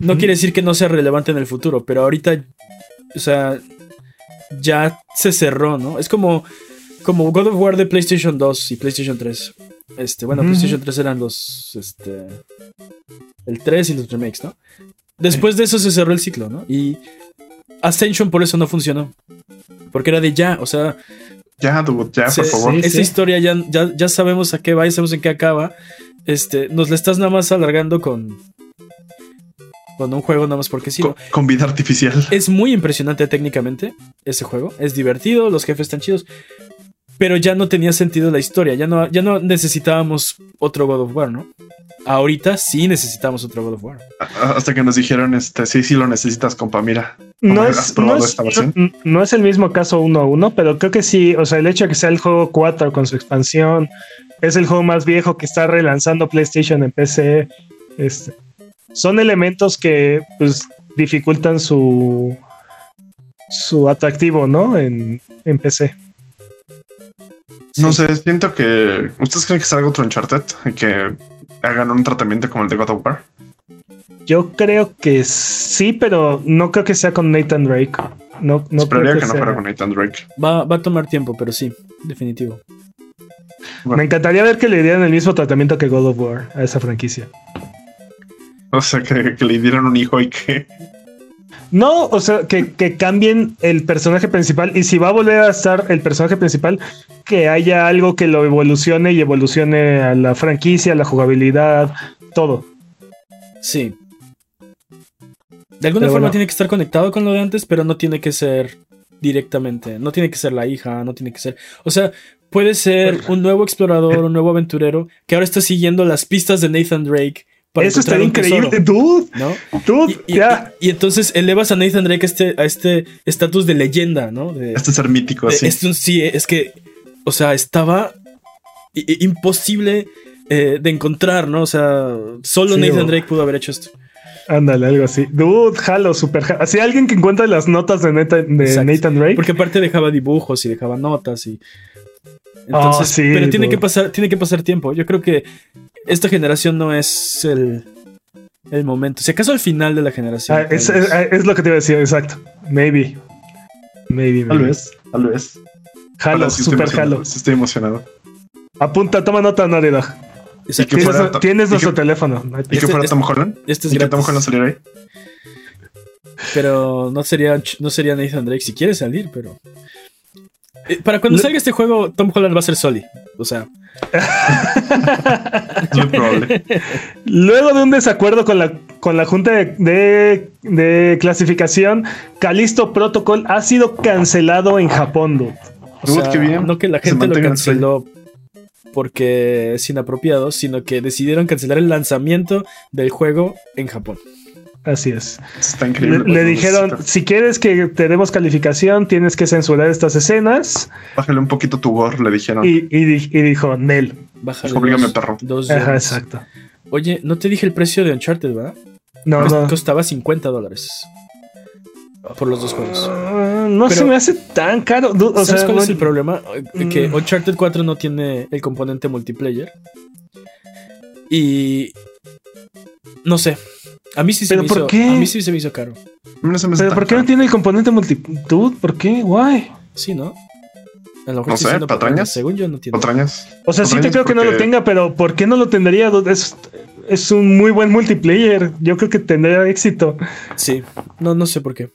Speaker 1: No quiere decir que no sea relevante en el futuro, pero ahorita, o sea, ya se cerró, ¿no? Es como, como God of War de PlayStation 2 y PlayStation 3. Este, bueno. PlayStation 3 eran los, este, el 3 y los remakes, ¿no? Después de eso se cerró el ciclo, ¿no? Y Ascension por eso no funcionó. Porque era de ya, o sea,
Speaker 3: Ya, dude, ya,
Speaker 1: se-
Speaker 3: por favor.
Speaker 2: sí.
Speaker 1: esa historia ya, ya, ya sabemos a qué va, ya sabemos en qué acaba. Este, nos la estás nada más alargando con. Con un juego nada más porque sí.
Speaker 3: Con, vida artificial.
Speaker 1: Es muy impresionante técnicamente ese juego. Es divertido, los jefes están chidos. Pero ya no tenía sentido la historia. Ya no, ya no necesitábamos otro God of War, ¿no? Ahorita sí necesitamos otro God of War.
Speaker 3: Hasta que nos dijeron, este, sí, sí lo necesitas, compa, mira.
Speaker 2: No
Speaker 3: ¿Has
Speaker 2: es,
Speaker 3: probado
Speaker 2: no, es,
Speaker 3: esta versión?
Speaker 2: no- no es el mismo caso uno a uno, pero creo que sí, o sea, el hecho de que sea el juego 4 con su expansión, es el juego más viejo que está relanzando PlayStation en PC, este, son elementos que pues dificultan su su atractivo, ¿no? En, en PC.
Speaker 3: No
Speaker 1: Sí.
Speaker 3: sé, siento que. ¿Ustedes creen que salga otro Uncharted? Y que hagan un tratamiento como el de God of War.
Speaker 2: Yo creo que sí, pero no creo que sea con Nathan Drake. No, no
Speaker 3: Esperaría
Speaker 2: creo
Speaker 3: que, no
Speaker 2: sea-
Speaker 3: fuera con Nathan Drake.
Speaker 1: Va, va a tomar tiempo, pero sí, definitivo.
Speaker 2: Me encantaría ver que le dieran el mismo tratamiento que God of War a esa franquicia.
Speaker 3: O sea, que, le dieran un hijo y que.
Speaker 2: No, o sea, que, que, cambien el personaje principal y si va a volver a estar el personaje principal, que haya algo que lo evolucione y evolucione a la franquicia, a la jugabilidad, todo.
Speaker 1: Sí. De alguna forma tiene que estar conectado con lo de antes, pero no tiene que ser directamente. No tiene que ser la hija, no tiene que ser. O sea, puede ser un nuevo explorador, un nuevo aventurero que ahora está siguiendo las pistas de Nathan Drake.
Speaker 2: Eso está increíble, dude.
Speaker 1: ¿no? Dude, y, ya. Y, entonces elevas a Nathan Drake a este a este estatus de leyenda, ¿no? De,
Speaker 3: este ser mítico,
Speaker 1: sí. sí, es que, o sea, estaba imposible eh, de encontrar, ¿no? O sea, solo Nathan Drake pudo haber hecho esto.
Speaker 2: Ándale, algo así. Dude, halo, super halo. Así alguien que encuentra las notas de, Nathan Drake.
Speaker 1: Porque aparte dejaba dibujos y dejaba notas y. Entonces, oh, pero tiene que pasar, tiene que pasar tiempo. Yo creo que esta generación no es el, el momento. Si acaso al final de la generación.
Speaker 2: Ah, es, lo que te iba a decir, exacto. Maybe. Maybe,
Speaker 3: Tal vez, tal vez.
Speaker 2: Halo, super Halo.
Speaker 3: Estoy emocionado.
Speaker 2: Apunta, toma nota, Naridog. Tienes, nuestro teléfono.
Speaker 3: ¿Y que fuera Tom Holland?
Speaker 1: Este es
Speaker 3: ¿Y que Tom Holland saliera ahí?
Speaker 1: Pero no sería, no sería Nathan Drake si quiere salir, pero. Eh, para cuando salga este juego, Tom Holland va a ser Soli. O sea.
Speaker 3: muy probable.
Speaker 2: Luego de un desacuerdo con la, con la Junta de, de, Clasificación, Calisto Protocol ha sido cancelado en Japón,
Speaker 1: O sea, No que la gente lo canceló porque es inapropiado, sino que decidieron cancelar el lanzamiento del juego en Japón.
Speaker 2: Así es.
Speaker 3: Está increíble.
Speaker 2: Le, dijeron, si quieres que te demos calificación, tienes que censurar estas escenas.
Speaker 3: Bájale un poquito tu gore, le dijeron.
Speaker 2: Y, dijo, Nel.
Speaker 1: Bájale
Speaker 3: dos, perro.
Speaker 2: Ajá, exacto.
Speaker 1: Oye, no te dije el precio de Uncharted, ¿verdad?
Speaker 2: No, no.
Speaker 1: Costaba 50 dólares. Por los dos juegos.
Speaker 2: Ah, no se me hace tan caro.
Speaker 1: O ¿Sabes cuál es el problema? Que mm. Uncharted 4 no tiene el componente multiplayer. Y. No sé. A mí sí se, me, hizo, A mí sí se me hizo caro.
Speaker 2: ¿Pero por qué no tiene el componente multitud? ¿Por qué? Guay.
Speaker 1: Sí, ¿no?
Speaker 3: A lo mejor no sé, patrañas.
Speaker 1: Según yo no tiene.
Speaker 3: Patrañas.
Speaker 2: O sea, sí te creo que no lo tenga, pero ¿por qué no lo tendría? Es, es un muy buen multiplayer. Yo creo que tendría éxito.
Speaker 1: Sí, no, no sé por qué.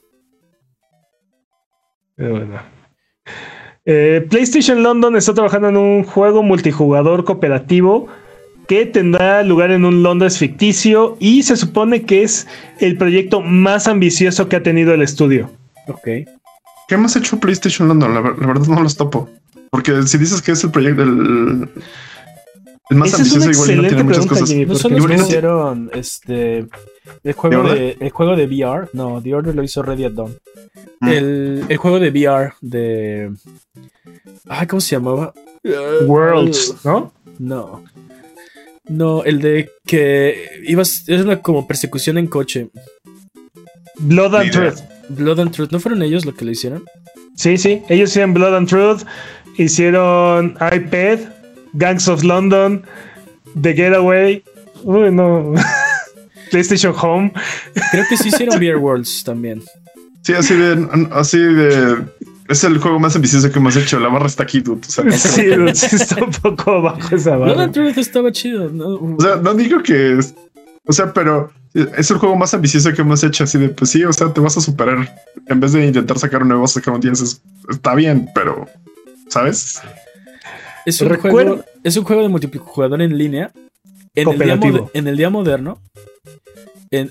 Speaker 2: Eh, PlayStation London está trabajando en un juego multijugador cooperativo que tendrá lugar en un Londres ficticio y se supone que es el proyecto más ambicioso que ha tenido el estudio.
Speaker 1: Ok.
Speaker 3: ¿Qué hemos hecho PlayStation London? La, verdad no los topo. Porque si dices que es el proyecto del... El más ambicioso igual no tiene muchas cosas.
Speaker 1: no solo hicieron este el juego de el juego de VR, no, The Order lo hizo Ready at Dawn. Mm. El, juego de VR de. Ah, ¿cómo se llamaba?
Speaker 2: Worlds, ¿no?
Speaker 1: No. No, el de que ibas. Es una como persecución en coche.
Speaker 2: Blood and Truth.
Speaker 1: Blood and Truth. ¿No fueron ellos los que lo hicieron?
Speaker 2: Sí, sí. Ellos hicieron Blood and Truth. Hicieron iPad, Gangs of London, The Getaway. Uy, no. PlayStation Home.
Speaker 1: Creo que sí hicieron VR Worlds también.
Speaker 3: Sí, así de, así de. Es el juego más ambicioso que hemos hecho. La barra está aquí, dude. O sea,
Speaker 2: sí, está un poco abajo esa barra.
Speaker 1: No, estaba chido. ¿no?
Speaker 3: O sea, no digo que. o sea, pero es el juego más ambicioso que hemos hecho. Así de, pues sí, o sea, te vas a superar. En vez de intentar sacar un nuevo, sacar un 10, está bien, pero. ¿Sabes?
Speaker 1: Es un, juego, es un juego de multijugador en línea. En el, día en el día moderno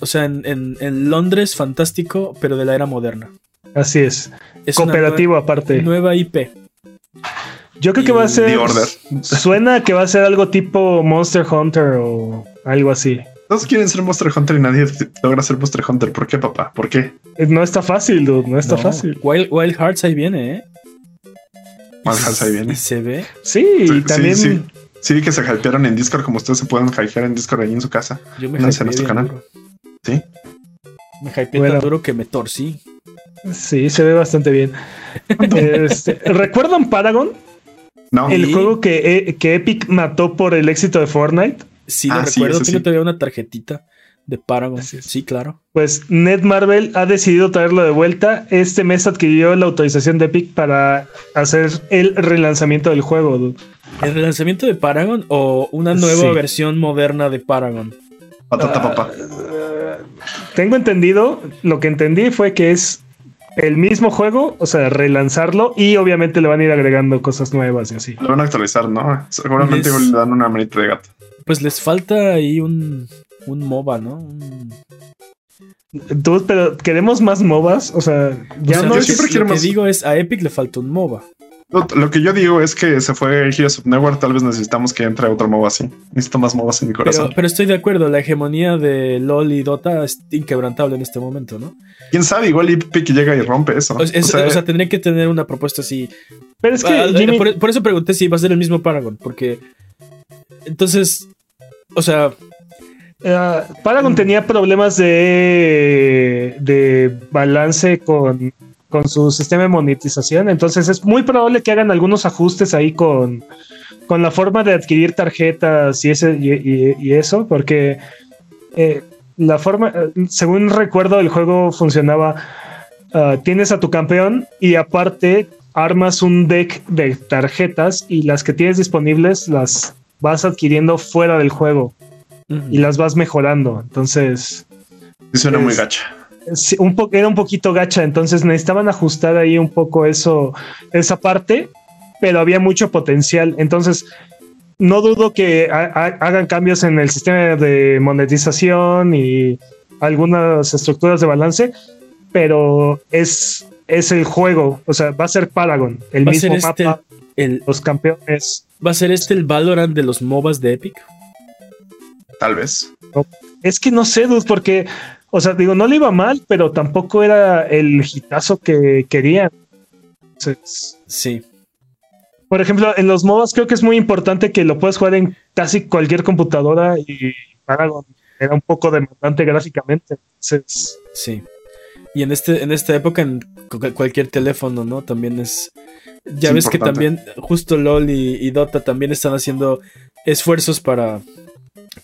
Speaker 1: o sea, en, Londres fantástico, pero de la era moderna.
Speaker 2: Así es. es Cooperativo aparte.
Speaker 1: Nueva IP.
Speaker 2: Yo creo que va a ser. Suena que va a ser algo tipo Monster Hunter o algo así.
Speaker 3: Todos quieren ser Monster Hunter y nadie logra ser Monster Hunter. ¿Por qué, papá? ¿Por qué?
Speaker 2: Eh, no está fácil, dude. No está fácil.
Speaker 1: Wild, Hearts ahí viene, ¿eh?
Speaker 3: Wild Hearts ahí viene.
Speaker 1: ¿Y se ve?
Speaker 2: Sí, y también.
Speaker 3: Sí, sí. que se hypearon en Discord como ustedes se pueden hypear en Discord ahí en su casa.
Speaker 1: Yo me en nuestro canal.
Speaker 3: Sí.
Speaker 1: Me hypeé tan duro que me torcí.
Speaker 2: Sí, se ve bastante bien. Este, ¿Recuerdan Paragon?
Speaker 3: No.
Speaker 2: El juego que, eh, que, Epic mató por el éxito de Fortnite.
Speaker 1: Sí, lo ah, recuerdo. Tiene todavía una tarjetita de Paragon. Sí, claro.
Speaker 2: Pues Netmarble ha decidido traerlo de vuelta. Este mes adquirió la autorización de Epic para hacer el relanzamiento del juego.
Speaker 1: ¿El relanzamiento de Paragon o una nueva versión moderna de Paragon?
Speaker 3: Patata uh, papá.
Speaker 2: tengo entendido, lo que entendí fue que es el mismo juego, o sea, relanzarlo y obviamente le van a ir agregando cosas nuevas y así.
Speaker 3: Lo van a actualizar, ¿no? Seguramente le dan una manita de gato.
Speaker 1: Pues les falta ahí un, un MOBA, ¿no?
Speaker 2: pero queremos más MOBAs, o sea, ya no.
Speaker 1: Yo siempre quiero lo que digo es a Epic le falta un MOBA.
Speaker 3: Lo, que yo digo es que se fue Heroes of Network, tal vez necesitamos que entre otro MOBA así. Necesito más MOBAs en mi corazón.
Speaker 1: Pero, estoy de acuerdo, la hegemonía de LOL y Dota es inquebrantable en este momento, ¿no?
Speaker 3: Quién sabe, igual Epic llega y rompe eso.
Speaker 1: O, sea, tendría que tener una propuesta así.
Speaker 2: Pero es que. Ah,
Speaker 1: por, eso pregunté si va a ser el mismo Paragon, porque. Entonces. O sea.
Speaker 2: Uh, Paragon tenía problemas de, de balance con con su sistema de monetización. Entonces es muy probable que hagan algunos ajustes ahí con, con la forma de adquirir tarjetas y, ese, y, eso, porque eh, la forma, según recuerdo, el juego funcionaba, ah, tienes a tu campeón y aparte armas un deck de tarjetas y las que tienes disponibles las vas adquiriendo fuera del juego y las vas mejorando. Entonces...
Speaker 3: suena muy gacha
Speaker 2: un era un poquito gacha, entonces necesitaban ajustar ahí un poco eso, esa parte, pero había mucho potencial. Entonces, no dudo que hagan cambios en el sistema de monetización y algunas estructuras de balance, pero es, es el juego, o sea, va a ser Paragon, el mismo este mapa, los campeones.
Speaker 1: ¿Va a ser este el Valorant de los MOBAs de Epic?
Speaker 3: Tal vez.
Speaker 2: es que no sé, Dud, porque o sea, digo, no le iba mal, pero tampoco era el hitazo que querían.
Speaker 1: sí.
Speaker 2: Por ejemplo, en los MOBAs creo que es muy importante que lo puedas jugar en casi cualquier computadora y Paragon era un poco demandante gráficamente.
Speaker 1: Sí. Y en este, en esta época, en cualquier teléfono, ¿no? También es. Ya ves que también, justo LOL y Dota también están haciendo esfuerzos para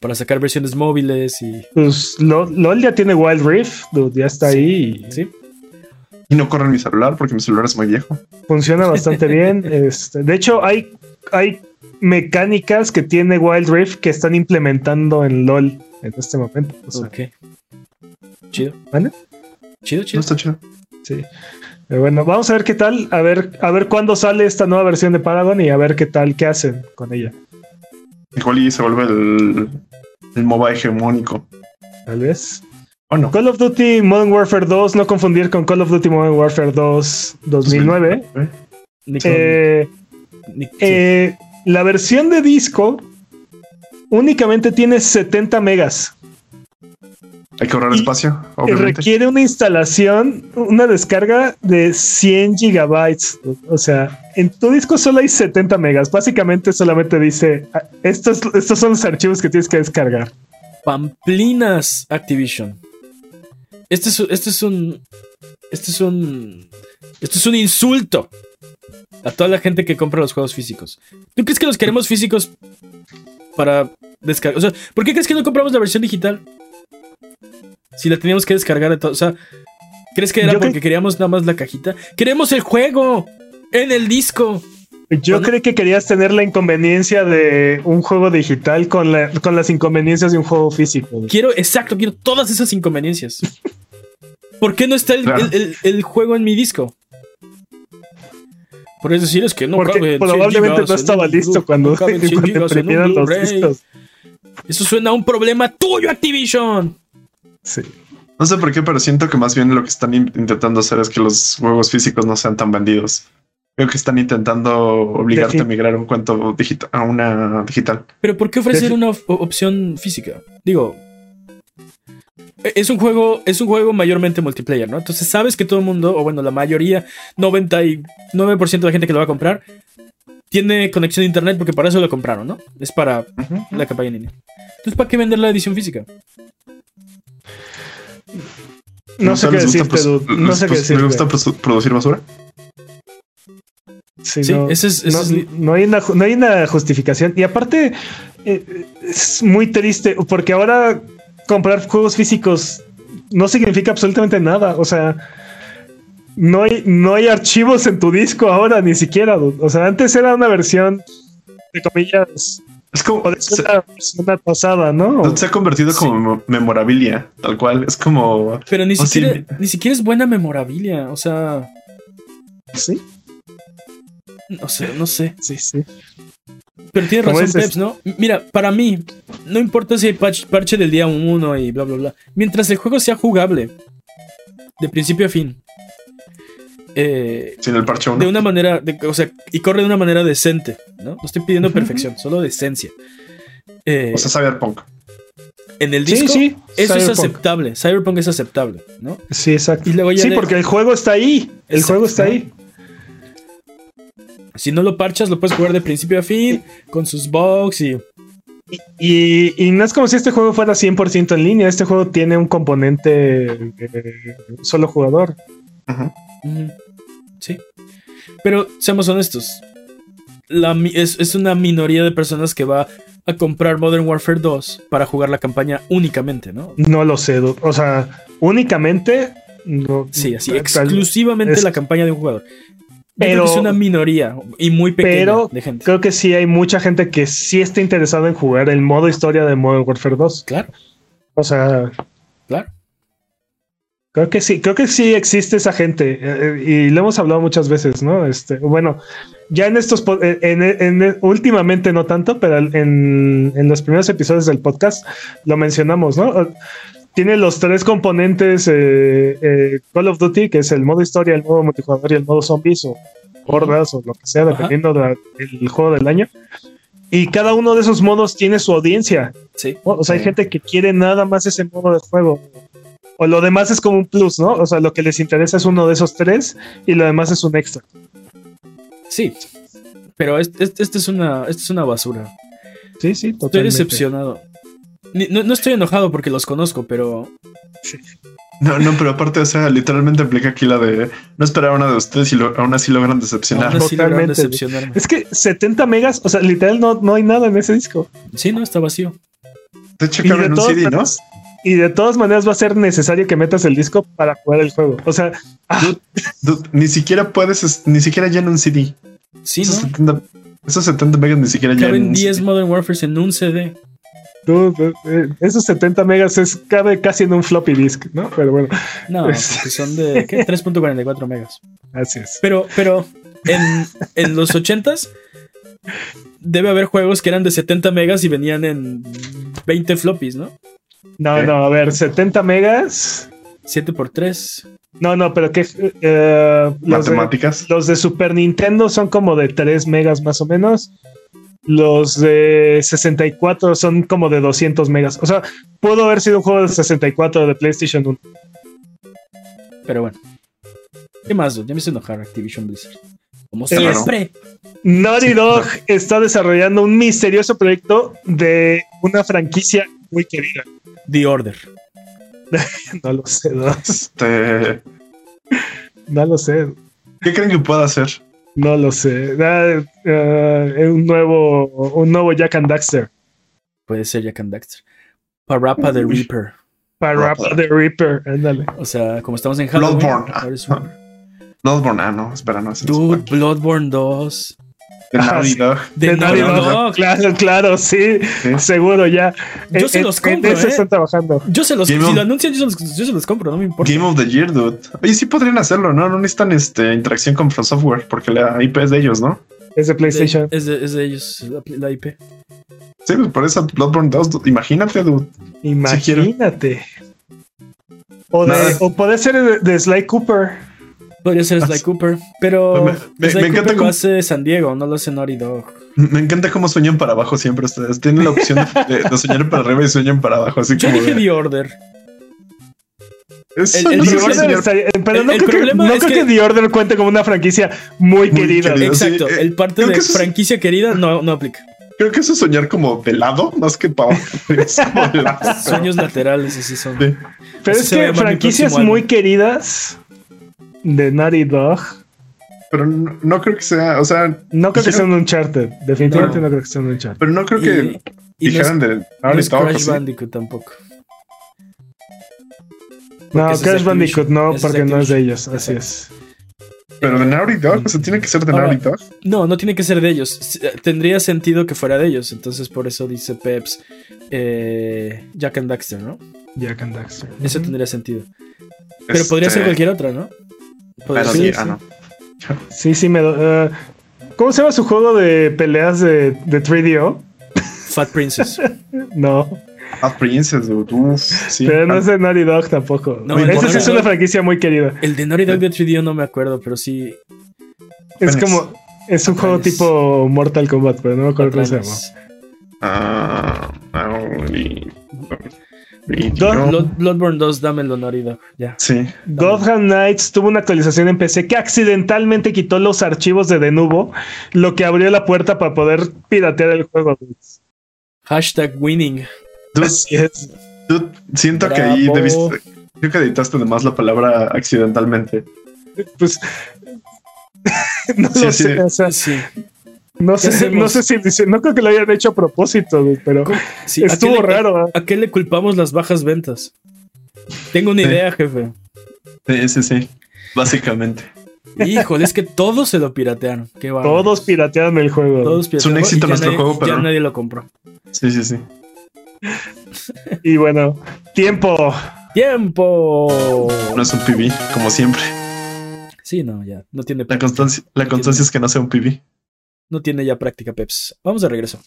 Speaker 1: para sacar versiones móviles y.
Speaker 2: Pues LOL ya tiene Wild Rift, ya está ahí.
Speaker 1: Sí.
Speaker 3: Y no corre en mi celular porque mi celular es muy viejo.
Speaker 2: Funciona bastante bien. Este, de hecho, hay, hay mecánicas que tiene Wild Rift que están implementando en LOL en este momento.
Speaker 1: ok. Chido.
Speaker 2: ¿Vale?
Speaker 1: Chido, chido.
Speaker 3: está chido.
Speaker 2: Sí. bueno, vamos a ver qué tal, a ver, a ver cuándo sale esta nueva versión de Paragon y a ver qué tal, qué hacen con ella.
Speaker 3: Igual y se vuelve el, el MOBA hegemónico.
Speaker 2: Tal vez. Bueno. Call of Duty Modern Warfare 2, no confundir con Call of Duty Modern Warfare 2 2009. Eh, eh, la versión de disco únicamente tiene 70 megas.
Speaker 3: Hay que ahorrar espacio.
Speaker 2: Obviamente. Requiere una instalación, una descarga de 100 gigabytes. O sea, en tu disco solo hay 70 megas. Básicamente solamente dice, ah, estos, estos son los archivos que tienes que descargar.
Speaker 1: Pamplinas Activision. Este es, este es un... Este es un... Esto es un insulto a toda la gente que compra los juegos físicos. ¿Tú crees que los queremos físicos para descargar? O sea, ¿por qué crees que no compramos la versión digital? Si la teníamos que descargar de todo. O sea, ¿crees que era porque queríamos nada más la cajita? ¡Queremos el juego! ¡En el disco!
Speaker 2: Yo creí que querías tener la inconveniencia de un juego digital con, con las inconveniencias de un juego físico.
Speaker 1: Quiero, exacto, quiero todas esas inconveniencias. ¿Por qué no está el, juego en mi disco? Por eso decir es que no
Speaker 2: Porque probablemente no estaba listo cuando, cuando los discos.
Speaker 1: Eso suena a un problema tuyo, Activision.
Speaker 3: No sé por qué, pero siento que más bien lo que están intentando hacer es que los juegos físicos no sean tan vendidos. Creo que están intentando obligarte a migrar un cuento digital a una digital.
Speaker 1: Pero ¿por qué ofrecer una opción física? Digo, e-, es un juego, es un juego mayormente multiplayer, ¿no? Entonces sabes que todo el mundo, o bueno, la mayoría, 99% de la gente que lo va a comprar, tiene conexión a internet porque para eso lo compraron, ¿no? Es para la campaña en línea. Entonces, ¿para qué vender la edición física?
Speaker 2: No, sé qué decirte, No sé qué decirte.
Speaker 3: ¿Me gusta producir basura?
Speaker 2: Sí, no, es, no, hay una, no hay una justificación. Y aparte, eh, es muy triste porque ahora comprar juegos físicos no significa absolutamente nada. O sea, no hay, no hay archivos en tu disco ahora, ni siquiera. O sea, antes era una versión de comillas.
Speaker 3: Es como.
Speaker 2: Es una, una pasada, ¿no?
Speaker 3: Se ha convertido como memorabilia, tal cual. Es como.
Speaker 1: Pero ni siquiera, ni siquiera es buena memorabilia. O sea.
Speaker 2: Sí.
Speaker 1: No sé, no sé.
Speaker 2: Sí, sí.
Speaker 1: Pero tiene razón, Peps, ¿no? Mira, para mí, no importa si hay parche del día 1 y bla, bla, bla. Mientras el juego sea jugable, de principio a fin.
Speaker 3: Eh, Sin el parche 1.
Speaker 1: De una manera, o sea, y corre de una manera decente, ¿no? No estoy pidiendo perfección, solo decencia.
Speaker 3: Eh, o sea, Cyberpunk.
Speaker 1: En el disco, sí, sí, eso es aceptable. Cyberpunk es aceptable, ¿no?
Speaker 2: Sí, exacto. sí, porque el juego está ahí. El juego está ahí.
Speaker 1: Si no lo parchas, lo puedes jugar de principio a fin, con sus bugs y...
Speaker 2: Y, no es como si este juego fuera 100% en línea. Este juego tiene un componente eh, solo jugador.
Speaker 1: Sí. Pero seamos honestos. La, es, es, una minoría de personas que va a comprar Modern Warfare 2 para jugar la campaña únicamente, ¿no?
Speaker 2: No lo sé. O sea, únicamente. No,
Speaker 1: sí, así, exclusivamente la campaña de un jugador pero es una minoría y muy pequeña de gente.
Speaker 2: Creo que sí hay mucha gente que sí está interesada en jugar el modo historia de Modern Warfare 2.
Speaker 1: Claro.
Speaker 2: O sea,
Speaker 1: claro.
Speaker 2: Creo que sí, creo que sí existe esa gente eh, y lo hemos hablado muchas veces, ¿no? Este, bueno, ya en estos, eh, en, últimamente no tanto, pero en, en los primeros episodios del podcast lo mencionamos, ¿no? tiene los tres componentes eh, eh, Call of Duty, que es el modo historia, el modo multijugador y el modo zombies o hordas o lo que sea, dependiendo del juego del año. Y cada uno de esos modos tiene su audiencia.
Speaker 1: Sí.
Speaker 2: O sea, hay gente que quiere nada más ese modo de juego. O lo demás es como un plus, ¿no? O sea, lo que les interesa es uno de esos tres y lo demás es un extra.
Speaker 1: Sí. Pero este, es, una, este es una basura.
Speaker 2: Sí, sí,
Speaker 1: totalmente. Estoy decepcionado. No, estoy enojado porque los conozco, pero.
Speaker 3: No, no, pero aparte, o sea, literalmente aplica aquí la de no esperar una de ustedes y aún así logran decepcionar.
Speaker 1: Totalmente.
Speaker 2: Es que 70 megas, o sea, literal no, no hay nada en ese disco.
Speaker 1: Sí, no, está vacío.
Speaker 3: De hecho, en un CD, ¿no?
Speaker 2: Y de todas maneras va a ser necesario que metas el disco para jugar el juego. O sea,
Speaker 3: ah. ni siquiera puedes, ni siquiera ya en un CD.
Speaker 1: Sí, esos, 70,
Speaker 3: esos 70 megas ni siquiera ya
Speaker 1: en 10 Modern Warfare en un CD.
Speaker 2: Eh, esos 70 megas es, cabe casi en un floppy disk, ¿no? Pero bueno.
Speaker 1: No, son de 3.44 megas.
Speaker 2: Así es.
Speaker 1: Pero, pero en, en los 80s debe haber juegos que eran de 70 megas y venían en 20 floppies, ¿no?
Speaker 2: No, no, a ver, 70 megas.
Speaker 1: 7 por 3.
Speaker 2: No, no, pero que. Eh,
Speaker 3: Matemáticas.
Speaker 2: los de Super Nintendo son como de 3 megas más o menos. Los de 64 son como de 200 megas. O sea, pudo haber sido un juego de 64 de PlayStation 1.
Speaker 1: Pero bueno. ¿Qué más? Ya me hizo enojar Activision Blizzard. Como siempre.
Speaker 2: Naughty Dog está desarrollando un misterioso proyecto de una franquicia muy querida.
Speaker 1: The Order.
Speaker 2: no lo sé, no. Este... no lo sé.
Speaker 3: ¿Qué creen que pueda hacer?
Speaker 2: No lo sé. Ah, un nuevo un nuevo Jack and Daxter.
Speaker 1: Puede ser Jack and Daxter. Parappa the Reaper.
Speaker 2: Parappa the Reaper, ándale.
Speaker 1: O sea, como estamos en Halloween.
Speaker 3: Bloodborne. Ah, Bloodborne, ah, no, espera, no.
Speaker 1: Dude, Bloodborne 2.
Speaker 3: De Naughty Dog.
Speaker 1: De Naughty Dog.
Speaker 2: Claro, claro, sí, Seguro ya.
Speaker 1: Yo se los compro.
Speaker 2: ¿eh? están trabajando.
Speaker 1: Yo se los Si lo anuncian, yo se los, yo se los, compro, no me importa.
Speaker 3: Game of the Year, dude. Oye, sí podrían hacerlo, ¿no? No necesitan este, interacción con From Software porque la IP es de ellos, ¿no?
Speaker 2: Es de PlayStation.
Speaker 1: es, de, es, de, ellos, la, IP.
Speaker 3: Sí, pues por eso Bloodborne 2, imagínate, dude.
Speaker 2: Imagínate. o, de, o puede ser de, de Sly Cooper.
Speaker 1: Podría ser Sly Cooper, pero me, encanta cómo hace San Diego, no lo hace Naughty Dog.
Speaker 3: Me encanta cómo sueñan para abajo siempre ustedes. Tienen la opción de, soñar para arriba y sueñan para abajo. Así
Speaker 1: Yo dije The Order.
Speaker 2: el, pero no creo, que, no creo que, The Order cuente como una franquicia muy, querida.
Speaker 1: Exacto, el parte de franquicia querida no, no aplica.
Speaker 3: Creo que eso es soñar como de lado, más que para
Speaker 1: Sueños laterales, así son.
Speaker 2: Pero es que franquicias muy queridas de Naughty Dog.
Speaker 3: Pero no, creo que sea, o sea.
Speaker 2: No creo que sea un Uncharted. Definitivamente no. creo que sea un Uncharted.
Speaker 3: Pero no creo que
Speaker 1: y, dijeran de Naughty Dog. Crash Bandicoot tampoco.
Speaker 2: no, Crash Bandicoot no, porque no es de ellos, así es.
Speaker 3: Pero de Naughty Dog, o sea, tiene que ser de Naughty Dog.
Speaker 1: No, no tiene que ser de ellos. Eh, tendría sentido que fuera de ellos. Entonces, por eso dice Peps eh, Jack and Daxter, ¿no?
Speaker 2: Jack and Daxter.
Speaker 1: Eso tendría sentido. Pero podría ser este, cualquier otra, ¿no?
Speaker 3: Pero sí, ah, no.
Speaker 2: Sí, sí, me. Uh, ¿Cómo se llama su juego de peleas de, de 3DO?
Speaker 1: Fat Princess.
Speaker 2: no.
Speaker 3: Fat Princess, Uf,
Speaker 2: sí. Pero no es de Naughty Dog tampoco. No, Esa sí es una franquicia muy querida.
Speaker 1: El de Naughty Dog de 3DO no me acuerdo, pero sí.
Speaker 2: Es como. Es un juego tipo Mortal Kombat, pero no me acuerdo cómo se llama.
Speaker 3: Ah,
Speaker 1: Bloodborne 2, dámelo, Naughty Dog. Ya.
Speaker 3: Sí.
Speaker 2: Godham Knights tuvo una actualización en PC que accidentalmente quitó los archivos de Denuvo, lo que abrió la puerta para poder piratear el juego.
Speaker 1: Hashtag winning.
Speaker 3: siento que ahí debiste. Creo que editaste además la palabra accidentalmente.
Speaker 2: Pues. no lo sé. sí. No sé, no sé si dice, no creo que lo hayan hecho a propósito, pero estuvo raro.
Speaker 1: ¿a, qué le culpamos las bajas ventas? Tengo una idea, jefe.
Speaker 3: Sí, sí, sí. Básicamente.
Speaker 1: Híjole, es que todos se lo piratearon.
Speaker 2: todos piratearon el juego.
Speaker 3: es un éxito nuestro juego, pero.
Speaker 1: Ya nadie lo compró.
Speaker 3: Sí, sí, sí.
Speaker 2: y bueno, tiempo.
Speaker 1: ¡Tiempo!
Speaker 3: No es un PB, como siempre.
Speaker 1: Sí, no, ya. No tiene.
Speaker 3: La constancia, la constancia es que no sea un PB
Speaker 1: no tiene ya práctica Peps. Vamos de regreso.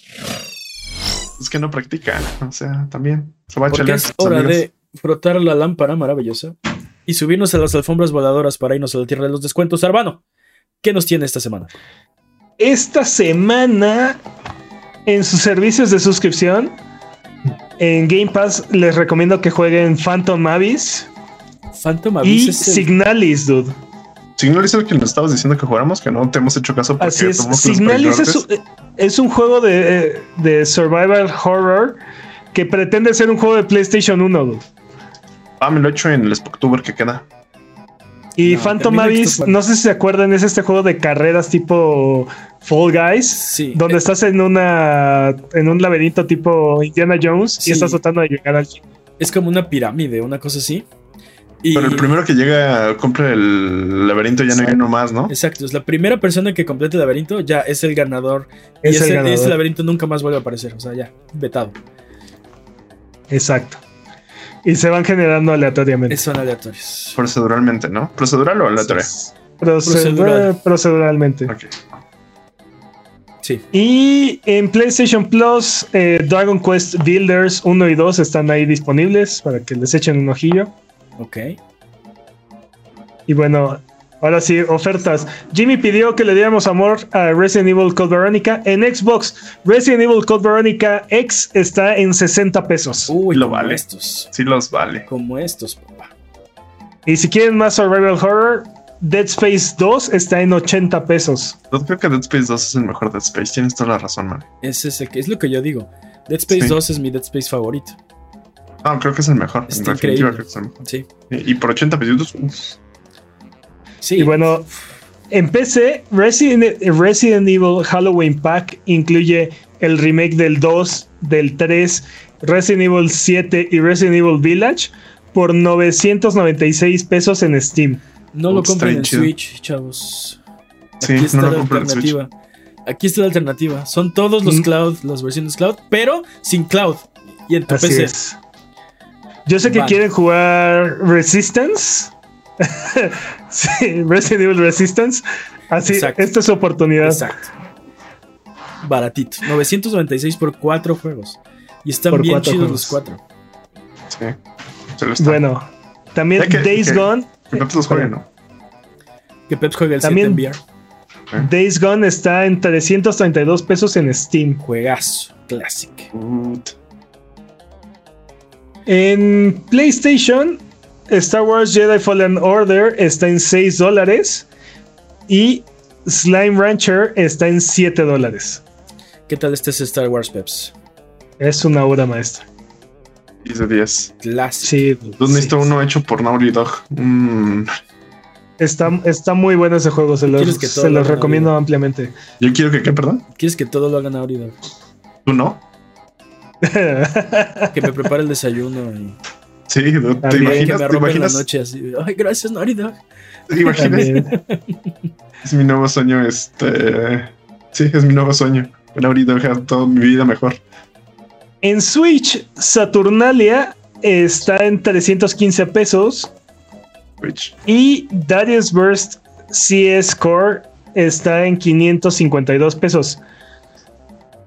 Speaker 3: Es que no practica, o sea, también
Speaker 1: se va a Porque es hora de frotar la lámpara maravillosa y subirnos a las alfombras voladoras para irnos a la tierra de los descuentos. Arbano, ¿qué nos tiene esta semana?
Speaker 2: Esta semana, en sus servicios de suscripción, en Game Pass les recomiendo que jueguen Phantom Abyss.
Speaker 1: Phantom Abyss
Speaker 2: y Signalis, dude.
Speaker 3: Signalis es el que nos estabas diciendo que jugáramos, que no te hemos hecho caso porque
Speaker 2: Así es. Signalis es, un juego de, de, survival horror que pretende ser un juego de PlayStation 1.
Speaker 3: Ah, me lo he hecho en el Spooktuber que queda.
Speaker 2: Y Phantom Abyss, no sé si se acuerdan, es este juego de carreras tipo Fall Guys, sí. donde estás en una en un laberinto tipo Indiana Jones y estás tratando de llegar al
Speaker 1: Es como una pirámide, una cosa así.
Speaker 3: Pero el primero que llega, compra el laberinto, ya no hay uno más, ¿no?
Speaker 1: Exacto, es la primera persona que complete el laberinto, ya es el ganador. y ese, laberinto nunca más vuelve a aparecer, o sea, ya, vetado.
Speaker 2: Exacto. Y se van generando aleatoriamente.
Speaker 1: Son aleatorios.
Speaker 3: Proceduralmente, ¿no? ¿Procedural o aleatorio?
Speaker 2: Procedural. Proceduralmente. Ok.
Speaker 1: Sí.
Speaker 2: Y en PlayStation Plus, eh, Dragon Quest Builders 1 y 2 están ahí disponibles para que les echen un ojillo.
Speaker 1: Ok.
Speaker 2: Y bueno, ahora sí, ofertas. Jimmy pidió que le diéramos amor a Resident Evil Code Veronica. En Xbox, Resident Evil Code Veronica X está en 60 pesos.
Speaker 1: Uy, lo vale. Estos.
Speaker 3: Sí, los vale.
Speaker 1: Como estos, papá.
Speaker 2: Y si quieren más Survival Horror, Dead Space 2 está en 80 pesos.
Speaker 3: Yo creo que Dead Space 2 es el mejor Dead Space. Tienes toda la razón, man.
Speaker 1: Es, ese, es lo que yo digo. Dead Space 2 es mi Dead Space favorito.
Speaker 3: Ah, creo que es el mejor. en definitiva, creo que es el mejor.
Speaker 1: Sí.
Speaker 3: Y, por 80 pesitos.
Speaker 2: Sí. Y bueno, en PC, Resident, Resident Evil Halloween Pack incluye el remake del 2, del 3, Resident Evil 7 y Resident Evil Village por 996 pesos en Steam.
Speaker 1: No lo compren en Switch, chavos.
Speaker 3: Aquí sí, está no la alternativa.
Speaker 1: Aquí está la alternativa. Son todos los mm. cloud, las versiones cloud, pero sin cloud. Y en tu PC.
Speaker 2: Yo sé que quieren jugar Resistance. sí, Resident Evil Resistance. Así, esta es su oportunidad.
Speaker 1: Exacto. Baratito. 996 por cuatro juegos. Y están bien chidos los cuatro.
Speaker 3: Sí.
Speaker 2: Bueno, también Days Gone.
Speaker 3: Que Peps los juegue, ¿no?
Speaker 1: Que Peps juegue el también, 7
Speaker 2: en VR. Days Gone está en 332 pesos en Steam.
Speaker 1: Juegazo, Classic.
Speaker 2: En PlayStation, Star Wars Jedi Fallen Order está en 6 dólares y Slime Rancher está en 7 dólares.
Speaker 1: ¿Qué tal este es Star Wars Peps?
Speaker 2: Es una obra maestra.
Speaker 3: 10 de 10.
Speaker 1: Clásico.
Speaker 2: Sí.
Speaker 3: ¿Dónde está uno hecho por Naughty Dog? Mm.
Speaker 2: Está, está, muy bueno ese juego, se los, se los recomiendo ampliamente.
Speaker 3: Yo quiero que, ¿qué, perdón?
Speaker 1: ¿Quieres que todo lo haga Naughty Dog?
Speaker 3: ¿Tú no?
Speaker 1: que me prepare el desayuno. Y...
Speaker 3: Sí, ¿te imaginas?
Speaker 1: Que me la noche así. Ay, gracias, Naughty
Speaker 3: Imagínate. es mi nuevo sueño, este. Sí, es mi nuevo sueño. Ahorita dejar toda mi vida mejor.
Speaker 2: En Switch, Saturnalia está en 315 pesos.
Speaker 3: Switch.
Speaker 2: Y Darius Burst CS Core está en 552 pesos.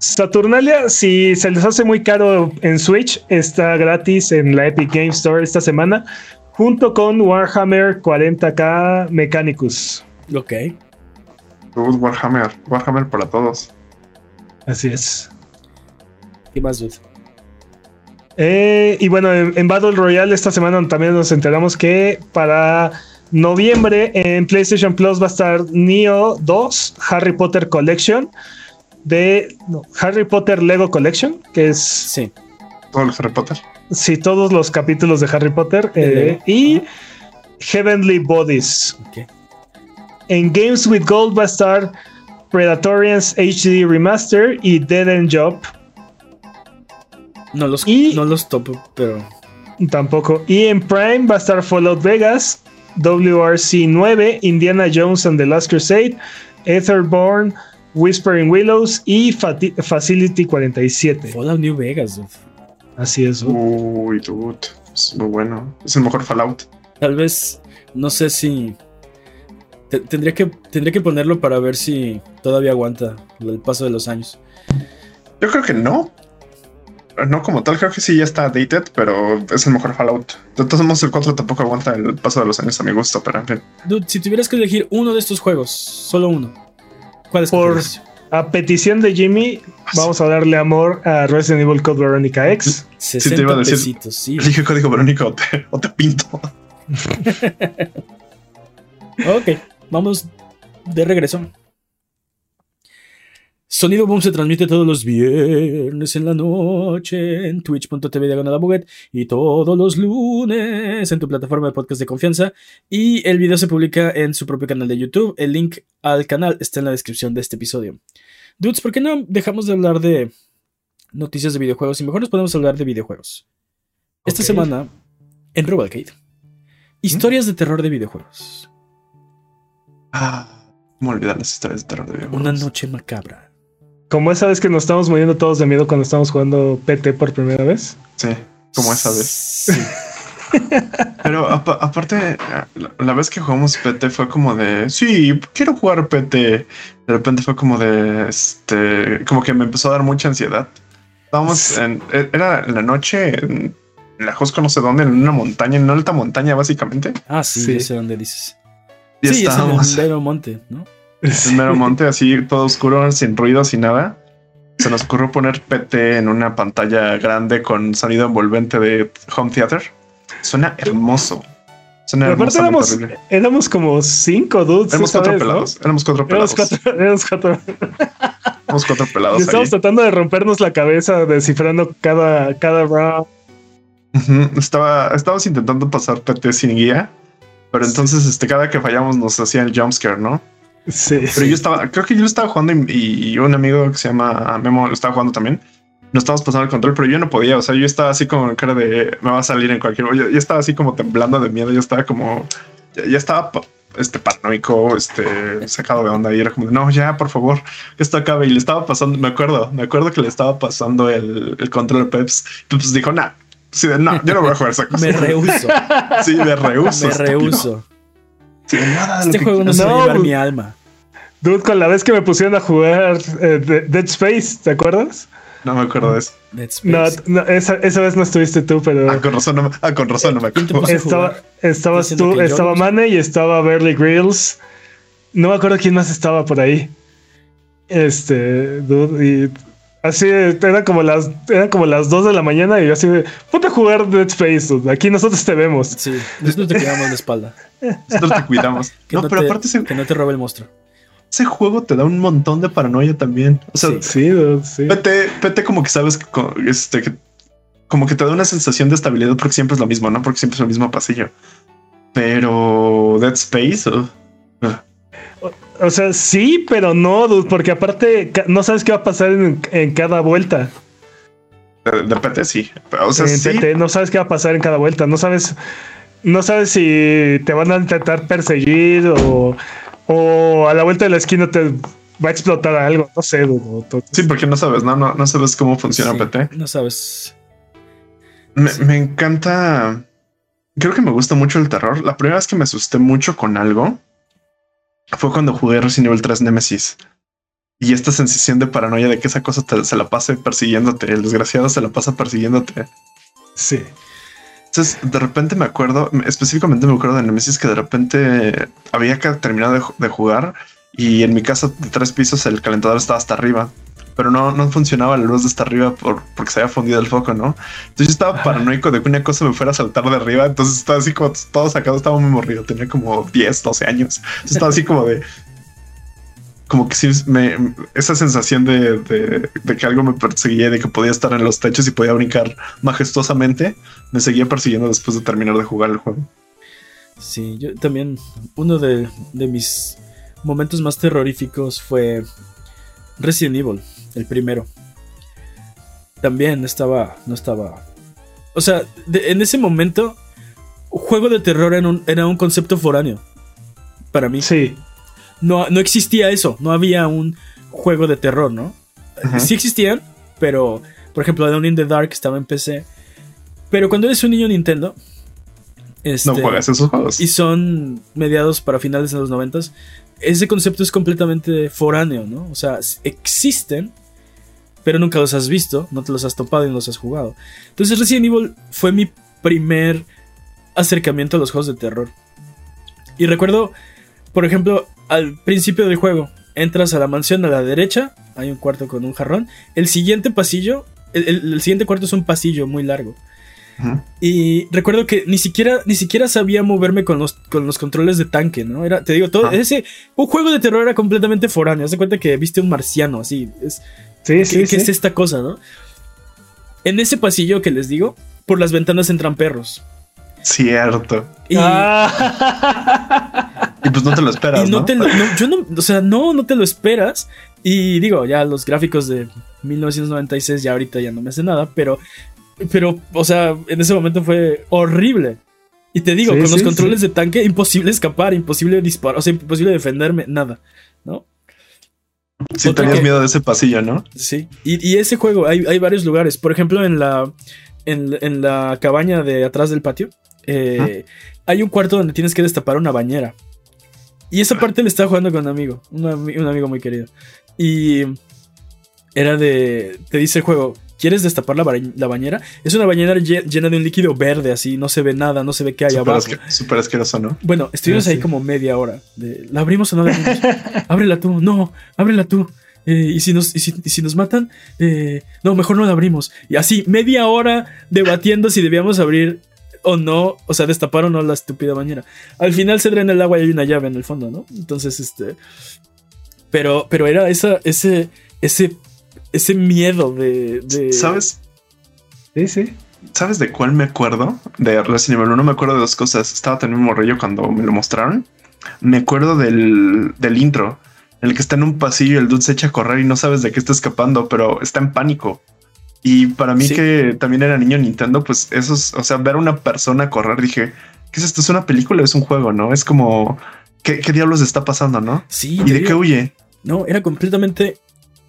Speaker 2: Saturnalia, si se les hace muy caro en Switch, está gratis en la Epic Game Store esta semana, junto con Warhammer 40k Mechanicus.
Speaker 1: Ok.
Speaker 3: Warhammer, Warhammer para todos.
Speaker 2: Así es.
Speaker 1: ¿Qué más, dude?
Speaker 2: Eh, y bueno, en, Battle Royale esta semana también nos enteramos que para noviembre en PlayStation Plus va a estar Neo 2 Harry Potter Collection de Harry Potter Lego Collection, que es...
Speaker 1: Sí.
Speaker 3: Todos los Harry Potter.
Speaker 2: Sí, todos los capítulos de Harry Potter. Eh, y Heavenly Bodies. En Games with Gold va a estar Predatorians HD Remaster y Dead End Job.
Speaker 1: No los, no los topo, pero.
Speaker 2: Tampoco. Y en Prime va a estar Fallout Vegas, WRC 9, Indiana Jones and the Last Crusade, Etherborn, Whispering Willows y Facility 47.
Speaker 1: Fallout New Vegas.
Speaker 2: Así es.
Speaker 3: Uy, dude. Es muy bueno. Es el mejor Fallout.
Speaker 1: Tal vez, no sé si. tendría, que, tendría que ponerlo para ver si todavía aguanta el paso de los años.
Speaker 3: Yo creo que no. No como tal, creo que sí ya está dated, pero es el mejor Fallout. De todos modos, el 4 tampoco aguanta el paso de los años a mi gusto, pero en fin.
Speaker 1: Dude, si tuvieras que elegir uno de estos juegos, solo uno,
Speaker 2: por a petición de Jimmy, vamos a darle amor a Resident Evil Code Veronica X.
Speaker 1: 60 te iba a decir, pesitos, sí.
Speaker 3: Dije código Verónica o te, o te pinto.
Speaker 1: ok, vamos de regreso. Sonido Boom se transmite todos los viernes en la noche en twitch.tv diagonal y todos los lunes en tu plataforma de podcast de confianza. Y el video se publica en su propio canal de YouTube. El link al canal está en la descripción de este episodio. Dudes, ¿por qué no dejamos de hablar de noticias de videojuegos y mejor nos podemos hablar de videojuegos? Esta semana, en Robalcade, historias de terror de videojuegos.
Speaker 3: Ah, ¿cómo olvidar las historias de terror de videojuegos?
Speaker 1: Una noche macabra.
Speaker 2: Como esa vez que nos estamos muriendo todos de miedo cuando estamos jugando PT por primera vez.
Speaker 3: Sí, como esa vez. Pero aparte, la, vez que jugamos PT fue como de, sí, quiero jugar PT. De repente fue como de, este, como que me empezó a dar mucha ansiedad. Estábamos en, e, era en la noche en la Josco no sé dónde, en una montaña, en una alta montaña básicamente.
Speaker 1: Ah, sí, sí. sé dónde dices.
Speaker 3: Y sí, estábamos,
Speaker 1: es en el monte, ¿no?
Speaker 3: El mero monte, así todo oscuro, sin ruido, sin nada. Se nos ocurrió poner PT en una pantalla grande con sonido envolvente de home theater. Suena hermoso.
Speaker 2: Suena hermoso. Éramos, éramos, como cinco dudes.
Speaker 3: Éramos cuatro pelados. Éramos cuatro pelados.
Speaker 2: Éramos cuatro.
Speaker 3: éramos cuatro. pelados. Y
Speaker 2: estábamos tratando de rompernos la cabeza descifrando cada, cada round.
Speaker 3: Estaba, estábamos intentando pasar PT sin guía. Pero entonces, este, cada que fallamos nos hacían el jumpscare, ¿no?
Speaker 2: Sí.
Speaker 3: Pero yo estaba, creo que yo lo estaba jugando y, un amigo que se llama Memo lo estaba jugando también. No estábamos pasando el control, pero yo no podía. O sea, yo estaba así como cara de me va a salir en cualquier momento. Yo, estaba así como temblando de miedo. Yo estaba como, ya, estaba este paranoico, este sacado de onda. Y era como, no, ya, por favor, que esto acabe. Y le estaba pasando, me acuerdo, me acuerdo que le estaba pasando el, el control Peps. Peps dijo, nah, sí, no, yo no voy a jugar esa cosa.
Speaker 1: me rehuso.
Speaker 3: Sí, me rehuso.
Speaker 1: Me rehuso este juego no se va a llevar mi alma.
Speaker 2: Dude, con la vez que me pusieron a jugar eh, Dead Space, ¿te acuerdas?
Speaker 3: No me acuerdo de eso.
Speaker 1: Dead Space.
Speaker 2: No, esa, vez no estuviste tú, pero.
Speaker 3: Ah, con razón no, ah, con razón no me acuerdo.
Speaker 2: Estaba, estabas tú, estaba Mane y estaba Berly Grills. No me acuerdo quién más estaba por ahí. Este, dude, y Así, eran como las, eran como las 2 de la mañana y yo así de, ponte a jugar Dead Space, aquí nosotros te vemos.
Speaker 1: Sí, nosotros te cuidamos la espalda.
Speaker 3: Nosotros te cuidamos.
Speaker 1: no, pero aparte que no te robe el monstruo.
Speaker 3: Ese juego te da un montón de paranoia también. O sea,
Speaker 2: sí, sí.
Speaker 3: Pete, como que sabes que, este, que como que te da una sensación de estabilidad porque siempre es lo mismo, ¿no? Porque siempre es el mismo pasillo. Pero Dead Space,
Speaker 2: o sea, sí, pero no, porque aparte no sabes qué va a pasar en, cada vuelta.
Speaker 3: De, PT sí. O sea,
Speaker 2: en PT no sabes qué va a pasar en cada vuelta. No sabes. no sabes si te van a intentar perseguir o, o a la vuelta de la esquina te va a explotar algo, no sé.
Speaker 3: sí, porque no sabes, no, no, no sabes cómo funciona PT.
Speaker 1: No sabes.
Speaker 3: Me, me, encanta. Creo que me gusta mucho el terror. La primera vez que me asusté mucho con algo fue cuando jugué Resident Evil 3 Nemesis. Y esta sensación de paranoia de que esa cosa se la pase persiguiéndote, el desgraciado se la pasa persiguiéndote.
Speaker 2: Sí.
Speaker 3: Entonces, de repente me acuerdo, específicamente me acuerdo de Nemesis que de repente había que terminar de, jugar y en mi casa de tres pisos el calentador estaba hasta arriba, pero no, no funcionaba la luz de hasta arriba por, porque se había fundido el foco, ¿no? Entonces yo estaba paranoico de que una cosa me fuera a saltar de arriba, entonces estaba así como todo sacado, estaba muy morrido, tenía como 10, 12 años, entonces estaba así como de, como que sí me esa sensación de, de, que algo me perseguía, de que podía estar en los techos y podía brincar majestuosamente, me seguía persiguiendo después de terminar de jugar el juego.
Speaker 1: Sí, yo también, uno de, de mis momentos más terroríficos fue Resident Evil, el primero. También estaba, no estaba... O sea, en ese momento, juego de terror era un, era un concepto foráneo. Para mí.
Speaker 2: Sí
Speaker 1: no, existía eso, no había un juego de terror, ¿no? Sí existían, pero por ejemplo, Down in the Dark estaba en PC. Pero cuando eres un niño Nintendo,
Speaker 3: este, no juegas esos juegos.
Speaker 1: Y son mediados para finales de los noventas. Ese concepto es completamente foráneo, ¿no? O sea, existen, pero nunca los has visto, no te los has topado y no los has jugado. Entonces Resident Evil fue mi primer acercamiento a los juegos de terror. Y recuerdo, por ejemplo, al principio del juego. Entras a la mansión a la derecha, hay un cuarto con un jarrón. El siguiente pasillo, el, siguiente cuarto es un pasillo muy largo. Y recuerdo que ni siquiera, ni siquiera sabía moverme con los, con los controles de tanque, ¿no? Era, te digo, todo ese. Un juego de terror era completamente foráneo. Haz de cuenta que viste un marciano así. Es,
Speaker 2: sí, sí,
Speaker 1: ¿Qué es esta cosa, no? En ese pasillo que les digo, por las ventanas entran perros.
Speaker 3: Cierto. Y, ah. pues no te lo esperas. ¿no?
Speaker 1: yo no, o sea, no, no te lo esperas. Y digo, ya los gráficos de 1996 ya ahorita ya no me hace nada, pero, pero, o sea, en ese momento fue horrible. Y te digo, con los controles de tanque, imposible escapar, imposible disparar, o sea, imposible defenderme, nada, ¿no?
Speaker 3: Si tenías miedo de ese pasillo, ¿no?
Speaker 1: Sí. Y, ese juego, hay, hay, varios lugares. Por ejemplo, en la, en, en la cabaña de atrás del patio, eh, hay un cuarto donde tienes que destapar una bañera. Y esa parte le estaba jugando con un amigo, un, amigo muy querido. Y era de. Te dice el juego: ¿Quieres destapar la, bañera? Es una bañera llena de un líquido verde, así, no se ve nada, no se ve qué hay abajo.
Speaker 3: Súper asqueroso, ¿no?
Speaker 1: Bueno, estuvimos ahí como media hora. ¿La abrimos o no la abrimos? ábrela tú, no, ábrela tú. Eh, y, si nos, y, si, nos matan, eh, no, mejor no la abrimos. Y así, media hora debatiendo si debíamos abrir o no, o sea, destapar o no la estúpida bañera. Al final se drena el agua y hay una llave en el fondo, ¿no? Entonces, este. Pero, pero era esa, ese, ese, ese miedo de, de...
Speaker 3: ¿Sabes?
Speaker 2: Sí, sí.
Speaker 3: ¿Sabes de cuál me acuerdo? De Resident Evil 1 me acuerdo de dos cosas. Estaba un morrillo cuando me lo mostraron. Me acuerdo del, del intro, en el que está en un pasillo y el dude se echa a correr y no sabes de qué está escapando, pero está en pánico. Y para mí que también era niño Nintendo, pues eso es, o sea, ver a una persona correr, dije, ¿qué es esto? ¿Es una película o es un juego? ¿No? Es como, ¿qué, diablos está pasando? ¿No?
Speaker 1: Sí.
Speaker 3: ¿Y de qué huye?
Speaker 1: No, era completamente,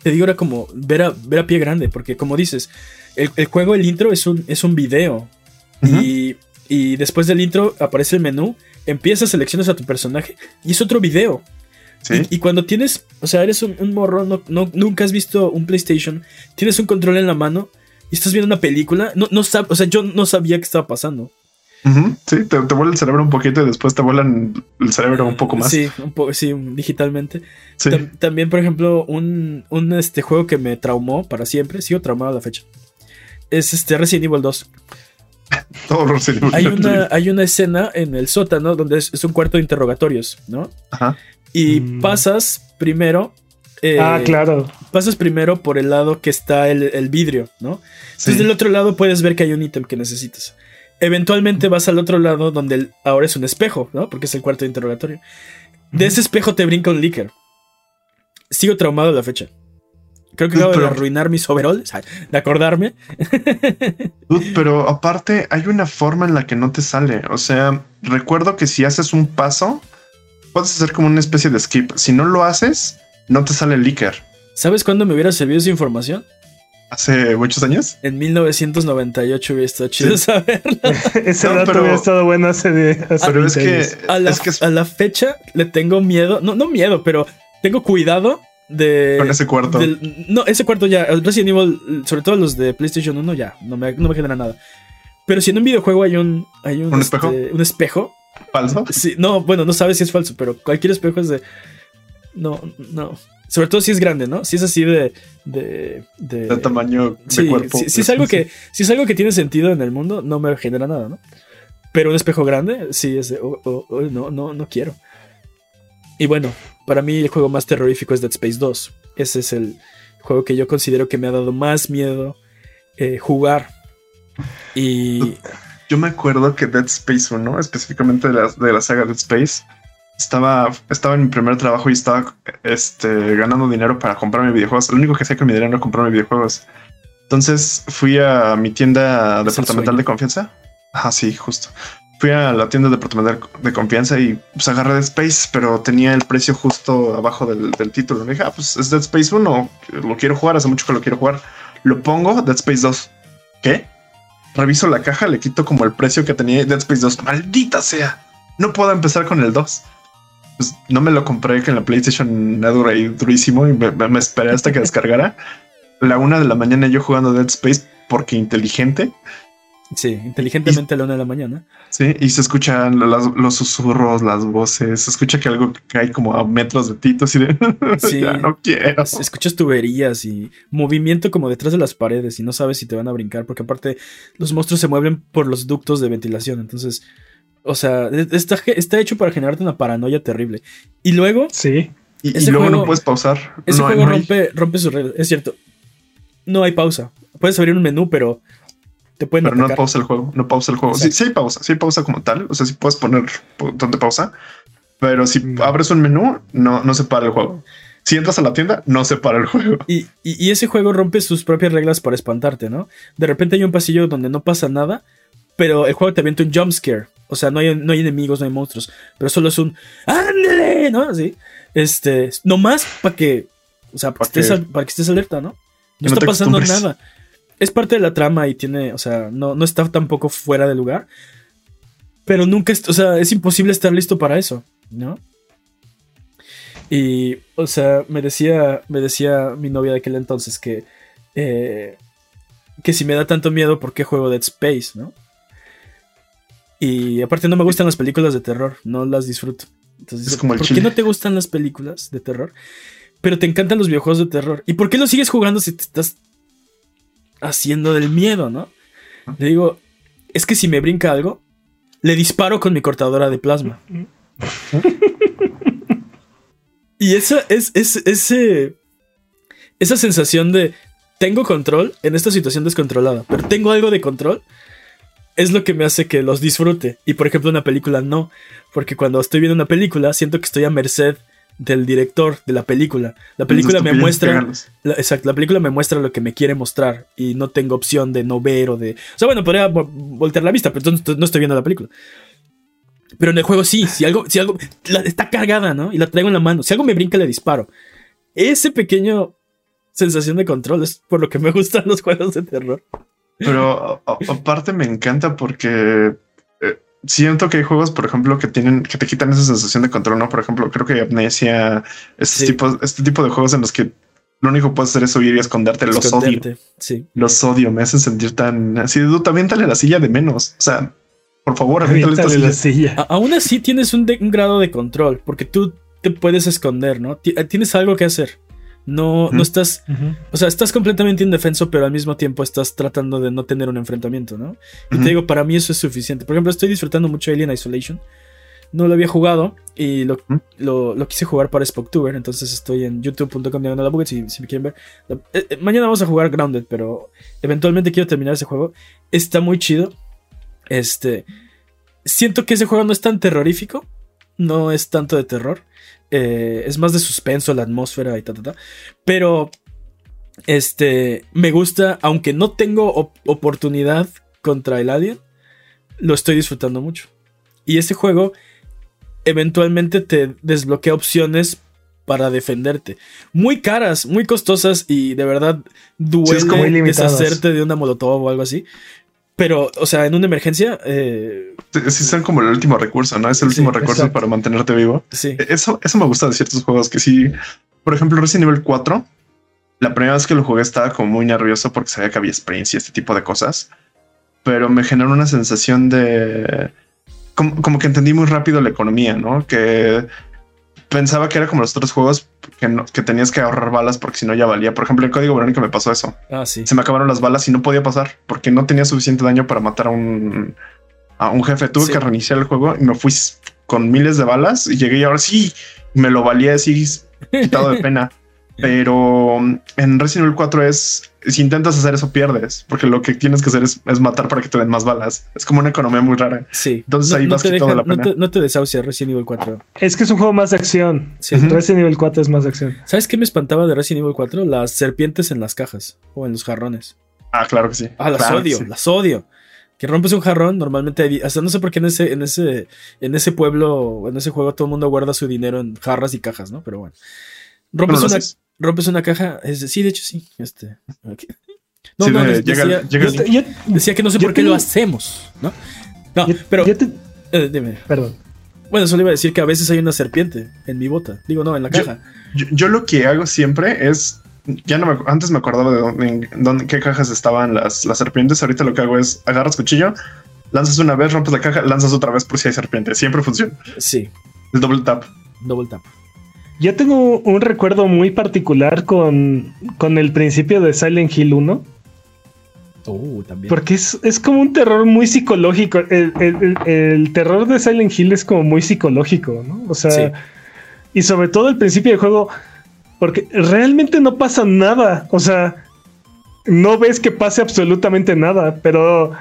Speaker 1: te digo, era como ver a, ver a pie grande, porque como dices, el, juego, el intro es un, es un video. y, y después del intro aparece el menú, empiezas, seleccionas a tu personaje y es otro video. Y, cuando tienes, o sea, eres un, morro, no, nunca has visto un PlayStation, tienes un control en la mano y estás viendo una película, no, no o sea, yo no sabía qué estaba pasando.
Speaker 3: Sí, te, vuela el cerebro un poquito y después te vuelan el cerebro un poco más.
Speaker 1: Sí, un poco, sí, digitalmente. también, por ejemplo, un, un, este juego que me traumó para siempre, sigo traumado a la fecha. Es este Resident Evil 2.
Speaker 3: Todo Resident Evil
Speaker 1: hay una, hay una escena en el sótano donde es, es, un cuarto de interrogatorios, ¿no? Ajá y mm. pasas primero.
Speaker 2: Eh, ah, claro.
Speaker 1: Pasas primero por el lado que está el, vidrio, ¿no? Entonces del otro lado puedes ver que hay un ítem que necesitas. Eventualmente vas al otro lado donde ahora es un espejo, ¿no? Porque es el cuarto de interrogatorio. De ese espejo te brinca un líquido. Sigo traumado a la fecha. Creo que acabo de arruinar mis overalls, de acordarme.
Speaker 3: pero aparte, hay una forma en la que no te sale. O sea, recuerdo que si haces un paso, puedes hacer como una especie de skip. Si no lo haces, no te sale el leaker.
Speaker 1: ¿Sabes cuándo me hubiera servido esa información?
Speaker 3: Hace muchos años.
Speaker 1: En 1998 hubiera estado chido saberlo.
Speaker 2: Ese dato hubiera estado bueno hace, de,
Speaker 3: Pero es que,
Speaker 1: a la, a la fecha le tengo miedo, no, no miedo, pero tengo cuidado de.
Speaker 3: Con ese cuarto.
Speaker 1: no, ese cuarto ya. Resident Evil, sobre todo los de PlayStation 1, ya. No me, no me genera nada. Pero si en un videojuego hay un. Hay un,
Speaker 3: ¿Un espejo.
Speaker 1: Este, un espejo.
Speaker 3: ¿Falso?
Speaker 1: Sí, no, bueno, no sabes si es falso, pero cualquier espejo es de. No, no. Sobre todo si es grande, ¿no? Si es así de. De,
Speaker 3: de, tamaño
Speaker 1: de
Speaker 3: cuerpo.
Speaker 1: Si, es algo que, si es algo que tiene sentido en el mundo, no me genera nada, ¿no? Pero un espejo grande, sí, es de. Oh, oh, oh, no, no, no quiero. Y bueno, para mí el juego más terrorífico es Dead Space 2. Ese es el juego que yo considero que me ha dado más miedo eh, jugar. Y.
Speaker 3: Yo me acuerdo que Dead Space 1, específicamente de la, de la saga Dead Space, estaba, estaba en mi primer trabajo y estaba este, ganando dinero para comprarme videojuegos. Lo único que hacía con mi dinero era comprarme videojuegos. Entonces fui a mi tienda departamental de confianza. Ah, sí, justo. Fui a la tienda departamental de confianza y pues agarré Dead Space, pero tenía el precio justo abajo del, título. Me dije, ah, pues es Dead Space 1, lo quiero jugar, hace mucho que lo quiero jugar. Lo pongo, Dead Space 2. ¿Qué? Reviso la caja, le quito como el precio que tenía Dead Space 2. Maldita sea. No puedo empezar con el 2 pues no me lo compré que en la PlayStation dura ahí durísimo y me, esperé hasta que descargara. La una de la mañana yo jugando Dead Space porque inteligente.
Speaker 1: Sí, inteligentemente a la una de la mañana.
Speaker 3: Sí, y se escuchan los susurros, las voces, se escucha que algo cae como a metros de Tito, de sí, ya no quiero.
Speaker 1: Escuchas tuberías y movimiento como detrás de las paredes y no sabes si te van a brincar, porque aparte los monstruos se mueven por los ductos de ventilación, entonces o sea, está, está hecho para generarte una paranoia terrible. Y luego.
Speaker 2: Sí.
Speaker 3: Y, luego no puedes pausar.
Speaker 1: Ese juego rompe, rompe sus reglas. Es cierto. No hay pausa. Puedes abrir un menú, pero te pueden.
Speaker 3: Pero no pausa el juego. No pausa el juego. Sí, sí, hay pausa. Sí hay pausa como tal. O sea, sí puedes poner donde pausa. Pero si mm. abres un menú, no, no se para el juego. Si entras a la tienda, no se para el juego.
Speaker 1: Y, y, ese juego rompe sus propias reglas para espantarte, ¿no? De repente hay un pasillo donde no pasa nada, pero el juego te avienta un jump scare. O sea, no hay, no hay enemigos, no hay monstruos. Pero solo es un ¡Ándale! ¿No? Así. Este. Nomás para que. O sea, para, que estés, para que estés alerta, ¿no? No está pasando nada. Es parte de la trama y tiene. O sea, no, no está tampoco fuera de lugar. Pero nunca. O sea, es imposible estar listo para eso, ¿no? Y. O sea, me decía. Me decía mi novia de aquel entonces que. Eh, que si me da tanto miedo, ¿por qué juego Dead Space, no? Y aparte no me gustan las películas de terror, no las disfruto. Entonces, ¿por qué no te gustan las películas de terror? Pero te encantan los videojuegos de terror. ¿Y por qué lo sigues jugando si te estás haciendo del miedo, no? Le digo, es que si me brinca algo, le disparo con mi cortadora de plasma. y esa es, es ese, esa sensación de tengo control en esta situación descontrolada, pero tengo algo de control es lo que me hace que los disfrute. Y por ejemplo, una película no. Porque cuando estoy viendo una película, siento que estoy a merced del director de la película. La película me muestra. exacto, la película me muestra lo que me quiere mostrar. Y no tengo opción de no ver o de. O sea, bueno, podría voltear la vista, pero entonces no estoy viendo la película. Pero en el juego sí, si algo, si algo está cargada, ¿no? Y la traigo en la mano. Si algo me brinca, le disparo. Ese pequeño sensación de control es por lo que me gustan los juegos de terror.
Speaker 3: Pero aparte me encanta porque eh, siento que hay juegos, por ejemplo, que tienen, que te quitan esa sensación de control, ¿no? Por ejemplo, creo que Amnesia, este, tipo, este tipo de juegos en los que lo único que puedes hacer es huir y esconderte. Los odio.
Speaker 1: Sí.
Speaker 3: Los odio. Me hacen sentir tan así. Tú también dale la silla de menos. O sea, por favor,
Speaker 2: aviéntale la silla.
Speaker 1: aún así tienes un, un, grado de control porque tú te puedes esconder, ¿no? Tienes algo que hacer. No, no estás. O sea, estás completamente indefenso, pero al mismo tiempo estás tratando de no tener un enfrentamiento, ¿no? Y te digo, para mí eso es suficiente. Por ejemplo, estoy disfrutando mucho Alien Isolation. No lo había jugado y lo, lo, quise jugar para Spooktuber. Entonces estoy en youtube.com de la si, si me quieren ver. Eh, eh, mañana vamos a jugar Grounded, pero eventualmente quiero terminar ese juego. Está muy chido. Este. Siento que ese juego no es tan terrorífico. No es tanto de terror. Eh, es más de suspenso la atmósfera y ta, ta, ta. Pero Este, me gusta, aunque no tengo oportunidad contra el alien, lo estoy disfrutando mucho. Y este juego eventualmente te desbloquea opciones para defenderte. Muy caras, muy costosas y de verdad duele deshacerte de una molotov o algo así. Pero, o sea, en una emergencia. Eh,
Speaker 3: sí, son como el último recurso, ¿no? Es el último recurso para mantenerte vivo.
Speaker 1: Sí.
Speaker 3: Eso, eso me gusta de ciertos juegos que sí. Por ejemplo, Resident Evil 4. La primera vez que lo jugué estaba como muy nervioso porque sabía que había experiencia y este tipo de cosas. Pero me generó una sensación de. Como, como que entendí muy rápido la economía, ¿no? Que pensaba que era como los otros juegos que, que tenías que ahorrar balas porque si no ya valía. Por ejemplo, el código Verónica me pasó eso.
Speaker 1: Ah, sí.
Speaker 3: Se me acabaron las balas y no podía pasar porque no tenía suficiente daño para matar a un, a un jefe. Tuve que reiniciar el juego y me fui con miles de balas y llegué y ahora sí me lo valía así quitado de pena. Pero en Resident Evil 4 es si intentas hacer eso pierdes, porque lo que tienes que hacer es, matar para que te den más balas. Es como una economía muy rara.
Speaker 1: Sí.
Speaker 3: Entonces ahí vas quitando la pena.
Speaker 1: No te, no te desahucia Resident Evil 4.
Speaker 2: Es que es un juego más de acción. Sí. Resident Evil 4 es más de acción.
Speaker 1: ¿Sabes qué me espantaba de Resident Evil 4? Las serpientes en las cajas o en los jarrones.
Speaker 3: Ah, claro que sí.
Speaker 1: Ah, las odio, las odio. Que rompes un jarrón, normalmente, hasta no sé por qué en ese, en ese, en ese pueblo, en ese juego todo el mundo guarda su dinero en jarras y cajas, ¿no? Pero bueno. Rompes una, rompes una caja. Es, sí, de hecho sí. Este, no, no, decía, que no sé por qué lo hacemos, ¿no? No, pero. Eh, dime.
Speaker 2: Perdón.
Speaker 1: Bueno, solo iba a decir que a veces hay una serpiente en mi bota. Digo, no, en la caja.
Speaker 3: Yo, lo que hago siempre es. Ya no me, antes me acordaba de dónde, en qué cajas estaban las, las serpientes. Ahorita lo que hago es agarras cuchillo, lanzas una vez, rompes la caja, lanzas otra vez por si hay serpiente. Siempre funciona.
Speaker 1: Sí.
Speaker 3: El double tap.
Speaker 1: Double tap.
Speaker 2: Yo tengo un recuerdo muy particular con, con el principio de Silent Hill 1.
Speaker 1: Oh, también.
Speaker 2: Porque es, como un terror muy psicológico. El, terror de Silent Hill es como muy psicológico, ¿no? O sea, y sobre todo el principio del juego, porque realmente no pasa nada. O sea, no ves que pase absolutamente nada, pero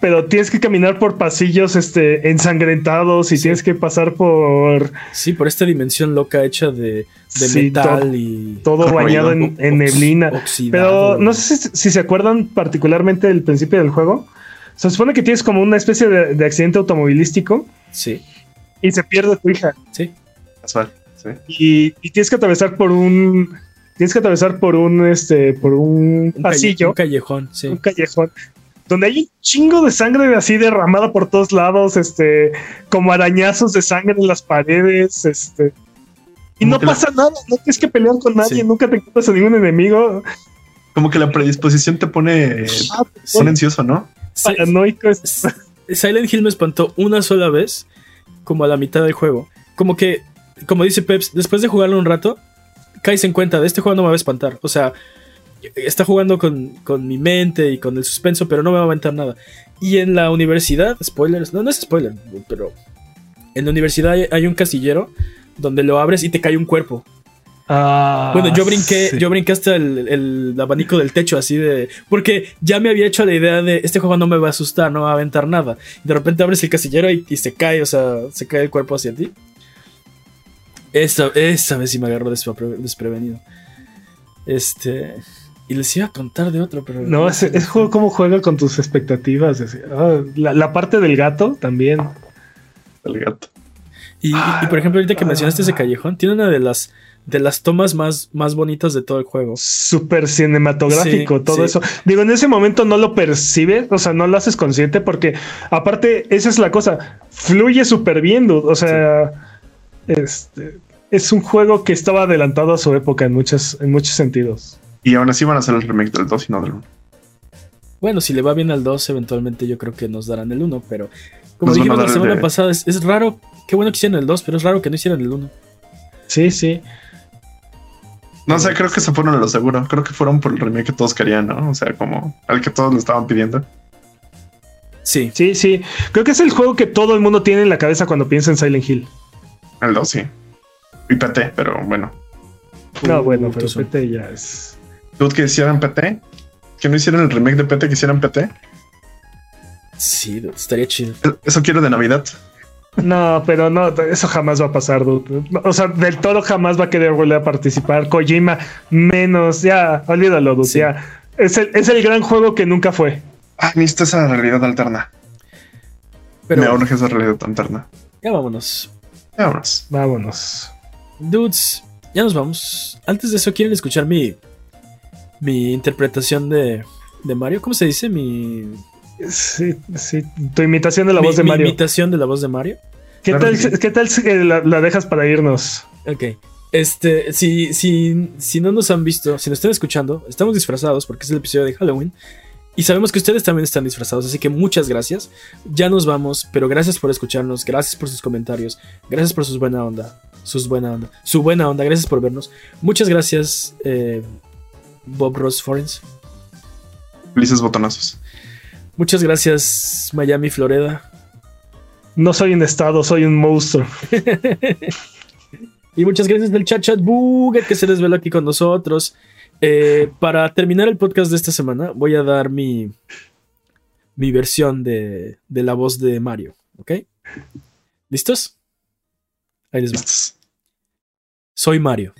Speaker 2: pero tienes que caminar por pasillos este, ensangrentados y tienes que pasar por.
Speaker 1: Sí, por esta dimensión loca hecha de, metal y.
Speaker 2: Todo bañado en, neblina. Pero no sé si, se acuerdan particularmente del principio del juego. Se supone que tienes como una especie de, accidente automovilístico.
Speaker 1: Sí.
Speaker 2: Y se pierde tu hija.
Speaker 1: Sí.
Speaker 3: Casual. Sí.
Speaker 2: Y, tienes que atravesar por un. Tienes que atravesar por un este. por un, pasillo.
Speaker 1: un callejón, sí.
Speaker 2: Un callejón donde hay un chingo de sangre así derramada por todos lados, este, como arañazos de sangre en las paredes, este. Y no pasa nada, no tienes que pelear con nadie, nunca te encuentras a ningún enemigo.
Speaker 3: Como que la predisposición te pone, ah, ansioso, ¿no?
Speaker 2: Paranoico.
Speaker 1: Silent Hill me espantó una sola vez, como a la mitad del juego. Como que, como dice Peps, después de jugarlo un rato, caes en cuenta de este juego no me va a espantar. O sea, está jugando con, mi mente y con el suspenso, pero no me va a aventar nada. Y en la universidad, spoilers, no, no es spoiler, pero en la universidad hay, un casillero donde lo abres y te cae un cuerpo.
Speaker 2: Ah,
Speaker 1: bueno, yo brinqué, yo brinqué hasta el, abanico del techo, así de. Porque ya me había hecho la idea de este juego no me va a asustar, no va a aventar nada. De repente abres el casillero y, se cae, o sea, se cae el cuerpo hacia ti. Esta, esta vez sí me agarró desprevenido. Este. Y les iba a contar de otro, pero.
Speaker 2: No, es, es juego cómo juega con tus expectativas. Ah, la, parte del gato también.
Speaker 3: El gato.
Speaker 1: Y, por ejemplo, ahorita que mencionaste ese callejón, tiene una de las de las tomas más, más bonitas de todo el juego.
Speaker 2: Súper cinematográfico, todo eso. Digo, en ese momento no lo percibes, o sea, no lo haces consciente porque aparte, esa es la cosa, fluye súper bien, o sea, este, es un juego que estaba adelantado a su época en, muchos en muchos sentidos.
Speaker 3: Y aún así van a hacer el remake del 2 y no del 1.
Speaker 1: Bueno, si le va bien al 2, eventualmente yo creo que nos darán el 1, pero como dijimos la semana pasada, es, raro, qué bueno que hicieron el 2, pero es raro que no hicieran el 1.
Speaker 2: Sí, sí.
Speaker 3: No sé, creo que se fueron a lo seguro. Creo que fueron por el remake que todos querían, ¿no? O sea, como al que todos le estaban pidiendo.
Speaker 1: Sí.
Speaker 2: Sí, sí. Creo que es el juego que todo el mundo tiene en la cabeza cuando piensa en Silent Hill.
Speaker 3: El 2, sí. Y PT, pero bueno.
Speaker 2: No, bueno, pero PT ya es.
Speaker 3: ¿Tú que hicieran PT? ¿Que no hicieran el remake de PT, que hicieran PT?
Speaker 1: Sí, estaría chido.
Speaker 3: Eso quiero de Navidad.
Speaker 2: No, pero no, eso jamás va a pasar, dude. O sea, del todo jamás va a querer volver a participar. Kojima, menos, ya, olvídalo, dude. Ya. Es el, es el gran juego que nunca fue.
Speaker 3: Ah, necesito esa realidad alterna. Pero, Me urge esa realidad alterna.
Speaker 1: Ya vámonos.
Speaker 3: Ya vámonos.
Speaker 2: Vámonos.
Speaker 1: Dudes, ya nos vamos. Antes de eso, ¿quieren escuchar mi, mi interpretación de, de Mario? ¿Cómo se dice? Mi
Speaker 2: Sí, sí. Tu imitación de la voz de Mario.
Speaker 1: Mi imitación de la voz de Mario.
Speaker 2: ¿Qué tal, ¿qué tal si la, la, dejas para irnos?
Speaker 1: Ok. Este, si, si, si no nos han visto, si nos están escuchando, estamos disfrazados porque es el episodio de Halloween. Y sabemos que ustedes también están disfrazados, así que muchas gracias. Ya nos vamos, pero gracias por escucharnos, gracias por sus comentarios, gracias por sus buena onda, sus buena onda, su buena onda, gracias por vernos. Muchas gracias, eh, Bob Ross Forens.
Speaker 3: Felices botonazos.
Speaker 1: Muchas gracias, Miami, Florida.
Speaker 2: No soy un estado, soy un monstruo.
Speaker 1: y muchas gracias del chat chat que se desveló aquí con nosotros. Eh, para terminar el podcast de esta semana, voy a dar mi, mi versión de, de la voz de Mario. ¿Ok? ¿Listos? Ahí les va. Soy Mario.